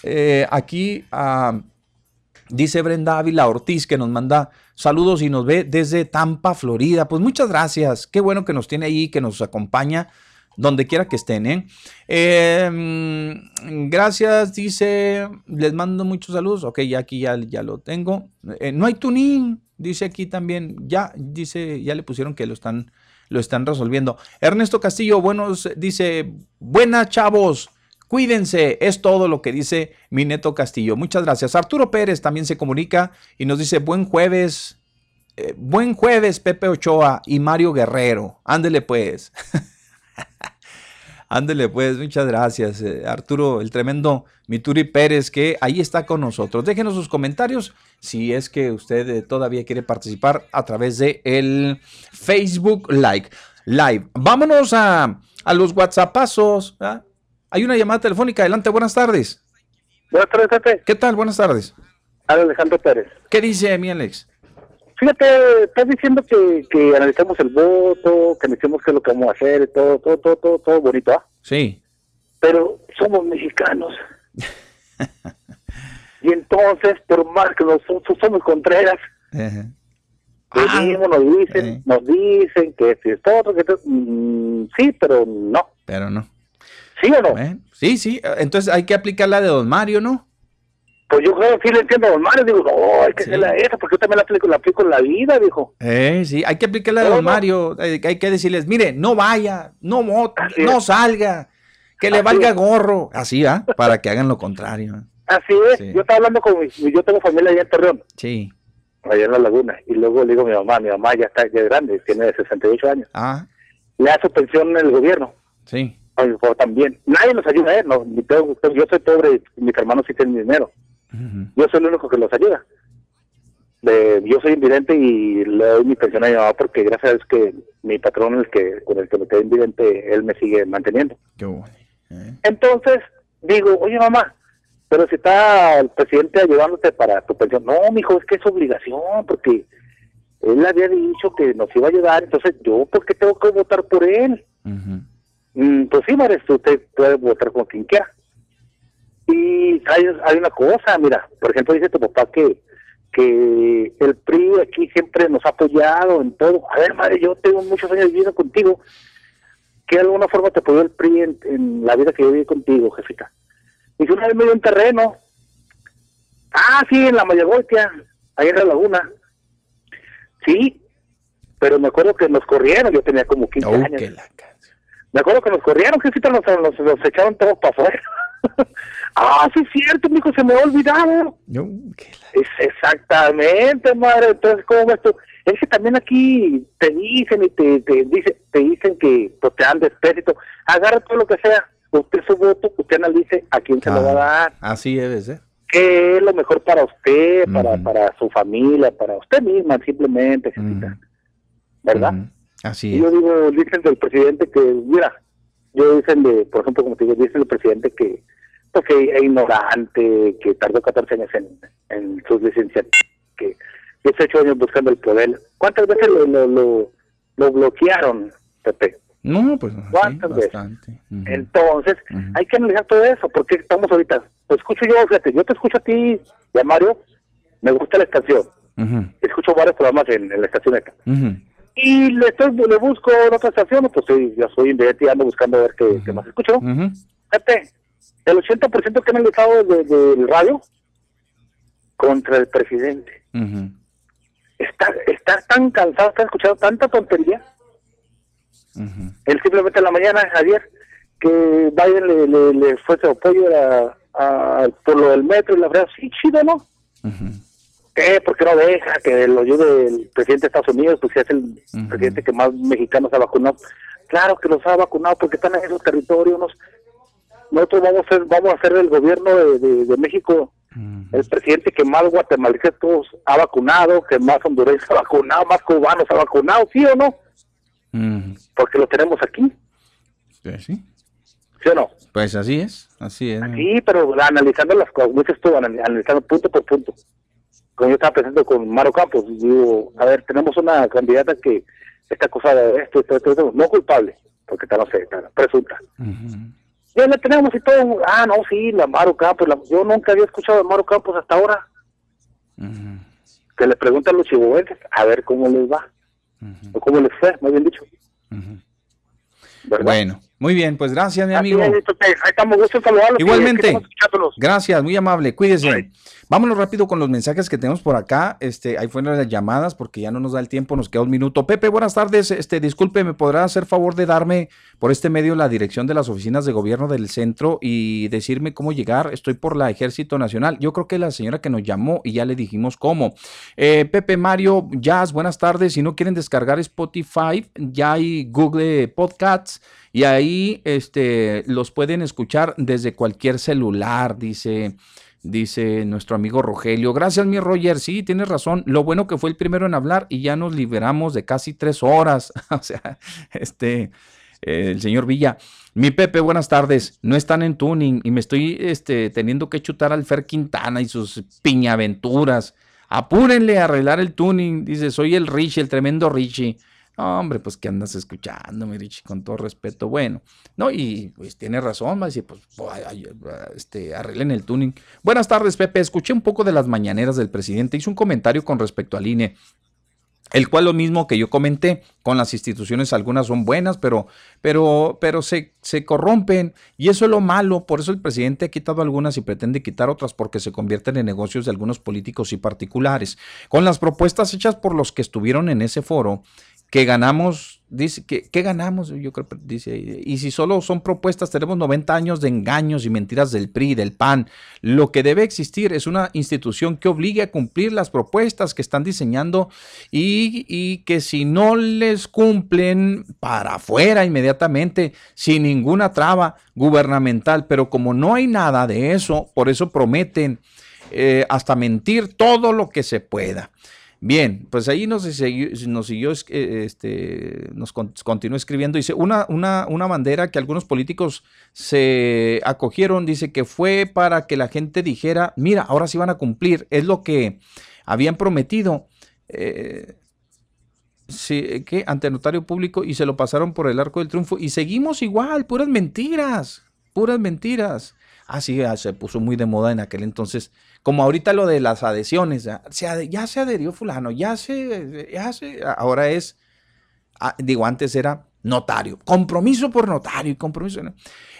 Eh, aquí ah, dice Brenda Ávila Ortiz que nos manda saludos y nos ve desde Tampa, Florida. Pues muchas gracias. Qué bueno que nos tiene ahí, que nos acompaña donde quiera que estén. ¿eh? Em, gracias, dice, les mando muchos saludos. Ok, ya aquí ya, ya lo tengo. Eh, no hay tuning, dice aquí también. Ya, dice, ya le pusieron que lo están, lo están resolviendo. Ernesto Castillo, buenos, dice, buenas chavos. Cuídense, es todo lo que dice mi neto Castillo. Muchas gracias. Arturo Pérez también se comunica y nos dice buen jueves. Eh, buen jueves, Pepe Ochoa y Mario Guerrero. Ándele pues. Ándele pues, muchas gracias. Eh, Arturo, el tremendo Mituri Pérez, que ahí está con nosotros. Déjenos sus comentarios si es que usted eh, todavía quiere participar a través de el Facebook Live. Vámonos a, a los WhatsAppazos. ¿ah? Hay una llamada telefónica. Adelante, buenas tardes. Buenas tardes, Pepe. ¿Qué tal? Buenas tardes. Alejandro Pérez. ¿Qué dice mi Alex? Fíjate, estás diciendo que, que analicemos el voto, que analicemos qué es lo que vamos a hacer, todo, todo, todo, todo, todo bonito, ¿ah? Sí. Pero somos mexicanos. y entonces, por más que nosotros somos contreras, ah, nos dicen, nos dicen que si es todo, que mm, sí, pero no. Pero no. ¿Sí o no? sí, sí. Entonces hay que aplicar la de Don Mario, ¿no? Pues yo creo que sí le entiendo a Don Mario. Digo, no, hay que hacerla esa, porque yo también la aplico, la aplico en la vida, dijo. Eh, sí, hay que aplicar la de Don Mario. Hay que decirles, mire, no vaya, no no salga, que le valga gorro. Así, ¿ah? Para que hagan lo contrario. Así es. Yo estaba hablando con mi, yo tengo familia allá en Torreón. Sí. Allá en la laguna. Y luego le digo a mi mamá, mi mamá ya está ya grande, tiene 68 años. Ah. Le da su pensión en el gobierno. Sí. También. Nadie nos ayuda a él, no. Yo soy pobre, mis hermanos sí tienen dinero. Yo soy el único que los ayuda. yo soy invidente y le doy mi pensión a mi mamá porque gracias a Dios que mi patrón, el que con el que me quedé invidente, él me sigue manteniendo. Qué bueno. ¿eh? Entonces, digo, oye mamá, pero si está el presidente ayudándote para tu pensión. No, mijo, es que es obligación, porque él había dicho que nos iba a ayudar, entonces yo, ¿por qué tengo que votar por él? Mm, pues sí, Mares, usted puede votar con quien quiera. Y hay, hay una cosa, mira, por ejemplo, dice tu papá que que el PRI aquí siempre nos ha apoyado en todo. A ver, madre, yo tengo muchos años viviendo contigo. ¿Qué de alguna forma te apoyó el PRI en, la vida que yo viví contigo, jefita? Y una vez me dio un terreno. Ah, sí, en la Mayagoitia, ahí en la laguna. Sí, pero me acuerdo que nos corrieron, yo tenía como 15 años. Me acuerdo que nos corrieron, jefita, nos, nos, nos echaron todos para afuera. ah, sí es cierto, hijo, se me ha olvidado. No, es exactamente, madre. Entonces, ¿cómo ves tú? Es que también aquí te dicen y te, te, dice, te dicen que pues, te dan despérito. Agarra todo lo que sea. Usted su voto, usted analice a quién se lo va a dar. Así debe ser. ¿Qué es lo mejor para usted, para, para su familia, para usted misma, simplemente, ¿verdad? Así es. Yo digo, dicen del presidente que, mira, yo dicen de, por ejemplo, como te digo, dice el presidente que, pues, que es ignorante, que tardó 14 años en, en sus licenciaturas, que 18 años buscando el poder. ¿Cuántas veces lo, lo, lo, bloquearon, Pepe? No, pues ¿Cuántas veces? Entonces, hay que analizar todo eso, porque estamos ahorita, te escucho yo, fíjate, yo te escucho a ti, ya Mario, me gusta la estación, escucho varios programas en, la estación esta y le, estoy, le busco en otra estación, pues sí, yo soy invidente y ando buscando a ver qué, más escucho. Fíjate, el 80% que han analizado del de, radio contra el presidente. Estar, estar tan cansado, estar escuchando tanta tontería. Él simplemente en la mañana, ayer, que Biden le, le, le fue su apoyo a, por lo del metro y la verdad, sí, chido, ¿no? ¿Qué? ¿Por qué no deja que lo ayude el presidente de Estados Unidos? Pues es el presidente que más mexicanos ha vacunado. Claro que los ha vacunado porque están en esos territorios. Nosotros vamos a ser, vamos a ser el gobierno de, México, el presidente que más guatemaltecos ha vacunado, que más hondureños ha vacunado, más cubanos ha vacunado, ¿sí o no? Porque lo tenemos aquí. Sí. ¿Sí o no? Pues así es, así es. Sí, pero analizando las cosas, dices tú, analizando punto por punto como yo estaba pensando con Maro Campos, digo, a ver, tenemos una candidata que está acusada de esto, esto, esto, no culpable, porque está, no sé, está presunta. Ya la tenemos y todo, ah, no, sí, la Maro Campos, yo nunca había escuchado de Maro Campos hasta ahora. Que le preguntan los chihuahuenses a ver cómo les va, o cómo les fue, muy bien dicho. Bueno, muy bien, pues gracias, mi amigo. Ahí estamos, gusto Igualmente. gracias, muy amable. Cuídese. Vámonos rápido con los mensajes que tenemos por acá. Este, ahí fueron las llamadas porque ya no nos da el tiempo, nos queda un minuto. Pepe, buenas tardes. Este, disculpe, ¿me podrá hacer favor de darme por este medio la dirección de las oficinas de gobierno del centro y decirme cómo llegar? Estoy por la Ejército Nacional. Yo creo que la señora que nos llamó y ya le dijimos cómo. Eh, Pepe Mario Jazz, buenas tardes. Si no quieren descargar Spotify, ya hay Google Podcasts y ahí este, los pueden escuchar desde cualquier celular, dice dice nuestro amigo Rogelio. Gracias, mi Roger. Sí, tienes razón. Lo bueno que fue el primero en hablar y ya nos liberamos de casi tres horas. o sea, este, el señor Villa. Mi Pepe, buenas tardes. No están en tuning y me estoy este, teniendo que chutar al Fer Quintana y sus piñaventuras. Apúrenle a arreglar el tuning. Dice, soy el Richie, el tremendo Richie hombre, pues que andas escuchando, Richie, con todo respeto. Bueno, no, y pues tiene razón, va a decir, pues, este, arreglen el tuning. Buenas tardes, Pepe. Escuché un poco de las mañaneras del presidente. Hizo un comentario con respecto al INE. el cual lo mismo que yo comenté, con las instituciones algunas son buenas, pero, pero, pero se, se, corrompen y eso es lo malo. Por eso el presidente ha quitado algunas y pretende quitar otras porque se convierten en negocios de algunos políticos y particulares. Con las propuestas hechas por los que estuvieron en ese foro, que ganamos, dice, que, ¿qué ganamos? Yo creo dice, y si solo son propuestas, tenemos 90 años de engaños y mentiras del PRI, del PAN. Lo que debe existir es una institución que obligue a cumplir las propuestas que están diseñando y, y que si no les cumplen, para afuera inmediatamente, sin ninguna traba gubernamental. Pero como no hay nada de eso, por eso prometen eh, hasta mentir todo lo que se pueda. Bien, pues ahí nos, nos siguió, eh, este, nos continuó escribiendo, dice, una, una, una bandera que algunos políticos se acogieron, dice que fue para que la gente dijera, mira, ahora sí van a cumplir, es lo que habían prometido. Eh, sí, que ante notario público y se lo pasaron por el arco del triunfo y seguimos igual, puras mentiras, puras mentiras. Así ah, se puso muy de moda en aquel entonces como ahorita lo de las adhesiones, ya se, se adherió fulano, ya se, ya se, ahora es, ah, digo, antes era notario, compromiso por notario y compromiso.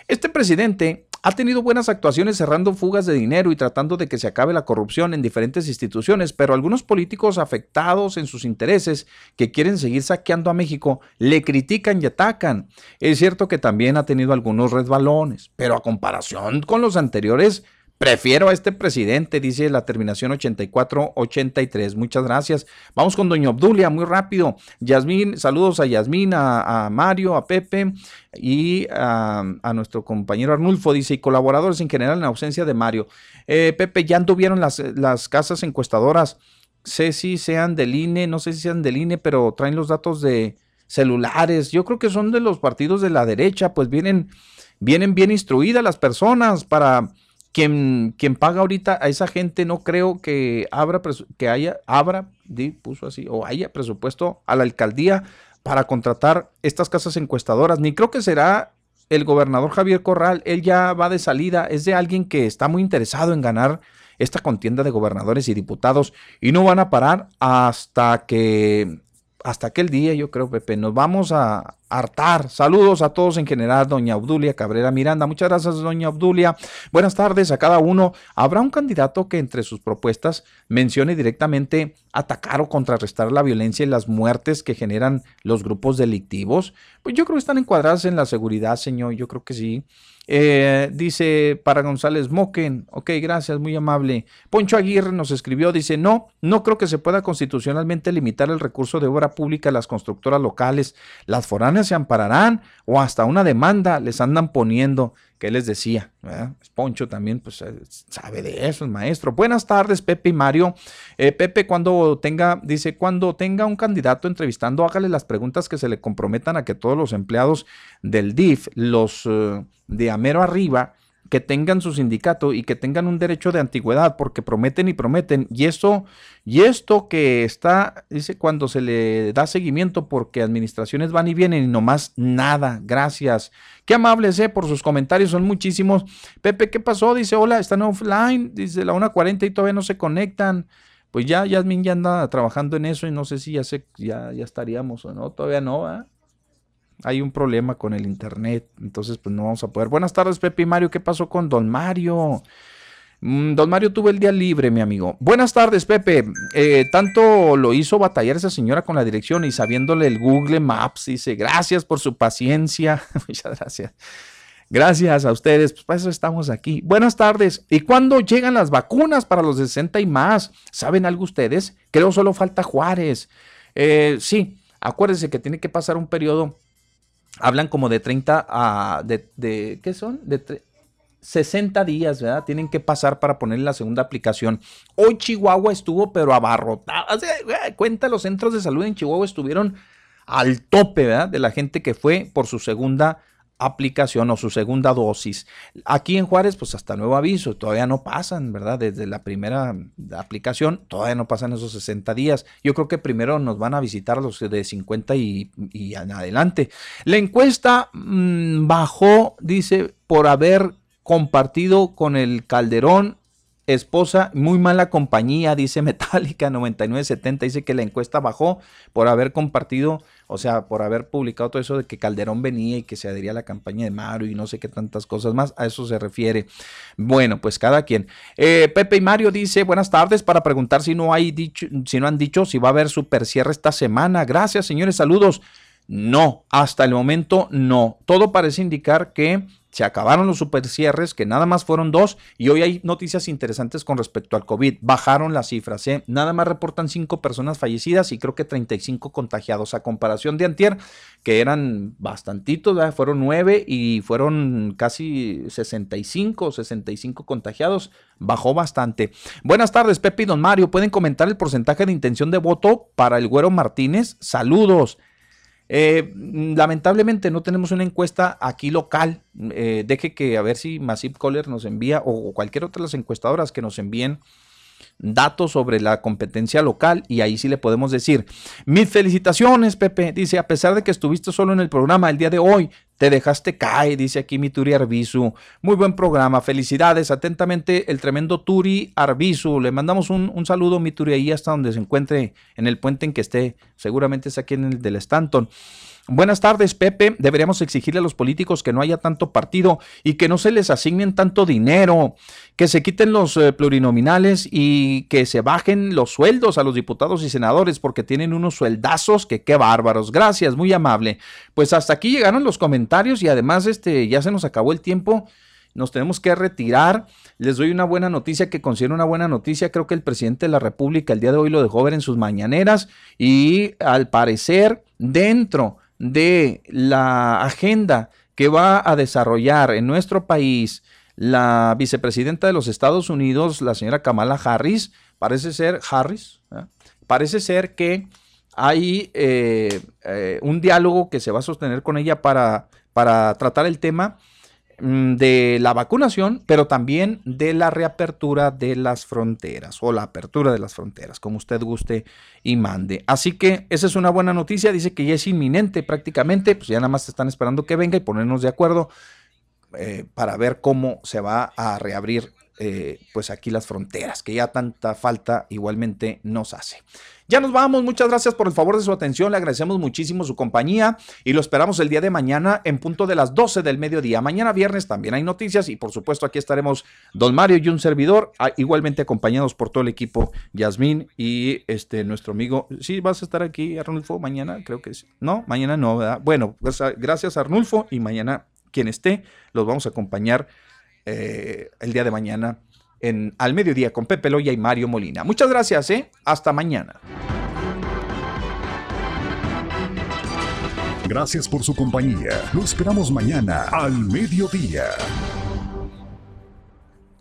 Este presidente ha tenido buenas actuaciones cerrando fugas de dinero y tratando de que se acabe la corrupción en diferentes instituciones, pero algunos políticos afectados en sus intereses que quieren seguir saqueando a México le critican y atacan. Es cierto que también ha tenido algunos resbalones, pero a comparación con los anteriores, Prefiero a este presidente, dice la terminación 8483. Muchas gracias. Vamos con doña Obdulia, muy rápido. Yasmín, saludos a Yasmín, a, Mario, a Pepe y a, nuestro compañero Arnulfo, dice, y colaboradores en general en ausencia de Mario. Eh, Pepe, ya anduvieron las, las casas encuestadoras. Sé si sean del INE, no sé si sean del INE, pero traen los datos de celulares. Yo creo que son de los partidos de la derecha, pues vienen, vienen bien instruidas las personas para quien, paga ahorita a esa gente no creo que abra que haya abra puso así o haya presupuesto a la alcaldía para contratar estas casas encuestadoras. Ni creo que será el gobernador Javier Corral. Él ya va de salida. Es de alguien que está muy interesado en ganar esta contienda de gobernadores y diputados. Y no van a parar hasta que hasta aquel día, yo creo, Pepe, nos vamos a hartar. Saludos a todos en general, doña Obdulia Cabrera Miranda. Muchas gracias, doña Obdulia. Buenas tardes a cada uno. ¿Habrá un candidato que entre sus propuestas mencione directamente atacar o contrarrestar la violencia y las muertes que generan los grupos delictivos? Pues yo creo que están encuadradas en la seguridad, señor. Yo creo que sí. Eh, dice para González Moquen, ok, gracias, muy amable. Poncho Aguirre nos escribió, dice, no, no creo que se pueda constitucionalmente limitar el recurso de obra pública a las constructoras locales. Las foráneas se ampararán o hasta una demanda les andan poniendo. ¿Qué les decía? Poncho también pues eh, sabe de eso, el maestro. Buenas tardes, Pepe y Mario. Eh, Pepe, cuando tenga, dice, cuando tenga un candidato entrevistando, hágale las preguntas que se le comprometan a que todos los empleados del DIF, los uh, de Amero arriba, que tengan su sindicato y que tengan un derecho de antigüedad, porque prometen y prometen. Y esto, y esto que está, dice, cuando se le da seguimiento, porque administraciones van y vienen y nomás nada. Gracias. Qué amables, eh, por sus comentarios, son muchísimos. Pepe, ¿qué pasó? Dice, hola, están offline, dice la 1.40 y todavía no se conectan. Pues ya, Yasmin ya anda trabajando en eso y no sé si ya, se, ya, ya estaríamos o no, todavía no, ¿eh? Hay un problema con el internet, entonces pues no vamos a poder. Buenas tardes, Pepe y Mario, ¿qué pasó con Don Mario? Mm, don Mario tuvo el día libre, mi amigo. Buenas tardes, Pepe. Eh, tanto lo hizo batallar esa señora con la dirección y sabiéndole el Google Maps, dice, gracias por su paciencia. Muchas gracias. Gracias a ustedes, pues para eso estamos aquí. Buenas tardes. ¿Y cuándo llegan las vacunas para los de 60 y más? ¿Saben algo ustedes? Creo solo falta Juárez. Eh, sí, acuérdense que tiene que pasar un periodo hablan como de 30 a, de, ¿qué son? De 60 días, ¿verdad? Tienen que pasar para poner la segunda aplicación. Hoy Chihuahua estuvo, pero abarrotado. cuenta, los centros de salud en Chihuahua estuvieron al tope, ¿verdad? De la gente que fue por su segunda aplicación o su segunda dosis. Aquí en Juárez, pues hasta nuevo aviso, todavía no pasan, ¿verdad? Desde la primera aplicación, todavía no pasan esos 60 días. Yo creo que primero nos van a visitar los de 50 y, en adelante. La encuesta mm, bajó, dice, por haber compartido con el Calderón esposa, muy mala compañía, dice Metallica 9970, dice que la encuesta bajó por haber compartido, o sea, por haber publicado todo eso de que Calderón venía y que se adhería a la campaña de Mario y no sé qué tantas cosas más, a eso se refiere. Bueno, pues cada quien. Eh, Pepe y Mario dice, buenas tardes, para preguntar si no hay dicho, si no han dicho si va a haber super cierre esta semana. Gracias, señores, saludos. No, hasta el momento no. Todo parece indicar que se acabaron los super cierres, que nada más fueron dos, y hoy hay noticias interesantes con respecto al COVID. Bajaron las cifras, ¿eh? nada más reportan cinco personas fallecidas y creo que 35 contagiados, a comparación de Antier, que eran bastantitos, fueron nueve y fueron casi 65, 65 contagiados, bajó bastante. Buenas tardes, Pepe y Don Mario, ¿pueden comentar el porcentaje de intención de voto para el Güero Martínez? Saludos. Eh, lamentablemente no tenemos una encuesta aquí local. Eh, deje que a ver si Massive Caller nos envía o cualquier otra de las encuestadoras que nos envíen datos sobre la competencia local y ahí sí le podemos decir, mis felicitaciones Pepe, dice, a pesar de que estuviste solo en el programa el día de hoy, te dejaste caer, dice aquí mi Arbizu, muy buen programa, felicidades, atentamente el tremendo Turi Arbizu, le mandamos un, un saludo mi Turi ahí hasta donde se encuentre en el puente en que esté, seguramente es aquí en el del Stanton. Buenas tardes, Pepe. Deberíamos exigirle a los políticos que no haya tanto partido y que no se les asignen tanto dinero, que se quiten los eh, plurinominales y que se bajen los sueldos a los diputados y senadores porque tienen unos sueldazos que qué bárbaros. Gracias, muy amable. Pues hasta aquí llegaron los comentarios y además este ya se nos acabó el tiempo. Nos tenemos que retirar. Les doy una buena noticia que considero una buena noticia. Creo que el presidente de la República el día de hoy lo dejó ver en sus mañaneras y al parecer dentro de la agenda que va a desarrollar en nuestro país la vicepresidenta de los Estados Unidos, la señora Kamala Harris, parece ser Harris, ¿eh? parece ser que hay eh, eh, un diálogo que se va a sostener con ella para, para tratar el tema de la vacunación, pero también de la reapertura de las fronteras o la apertura de las fronteras, como usted guste y mande. Así que esa es una buena noticia, dice que ya es inminente prácticamente, pues ya nada más están esperando que venga y ponernos de acuerdo eh, para ver cómo se va a reabrir eh, pues aquí las fronteras, que ya tanta falta igualmente nos hace. Ya nos vamos, muchas gracias por el favor de su atención, le agradecemos muchísimo su compañía y lo esperamos el día de mañana en punto de las 12 del mediodía. Mañana viernes también hay noticias y por supuesto aquí estaremos Don Mario y un servidor, ah, igualmente acompañados por todo el equipo, Yasmín y este nuestro amigo. ¿Sí vas a estar aquí, Arnulfo, mañana? Creo que sí. No, mañana no, ¿verdad? Bueno, pues, ah, gracias Arnulfo y mañana quien esté, los vamos a acompañar eh, el día de mañana en Al Mediodía con Pepe Loya y Mario Molina. Muchas gracias, ¿eh? Hasta mañana. Gracias por su compañía. Lo esperamos mañana al mediodía.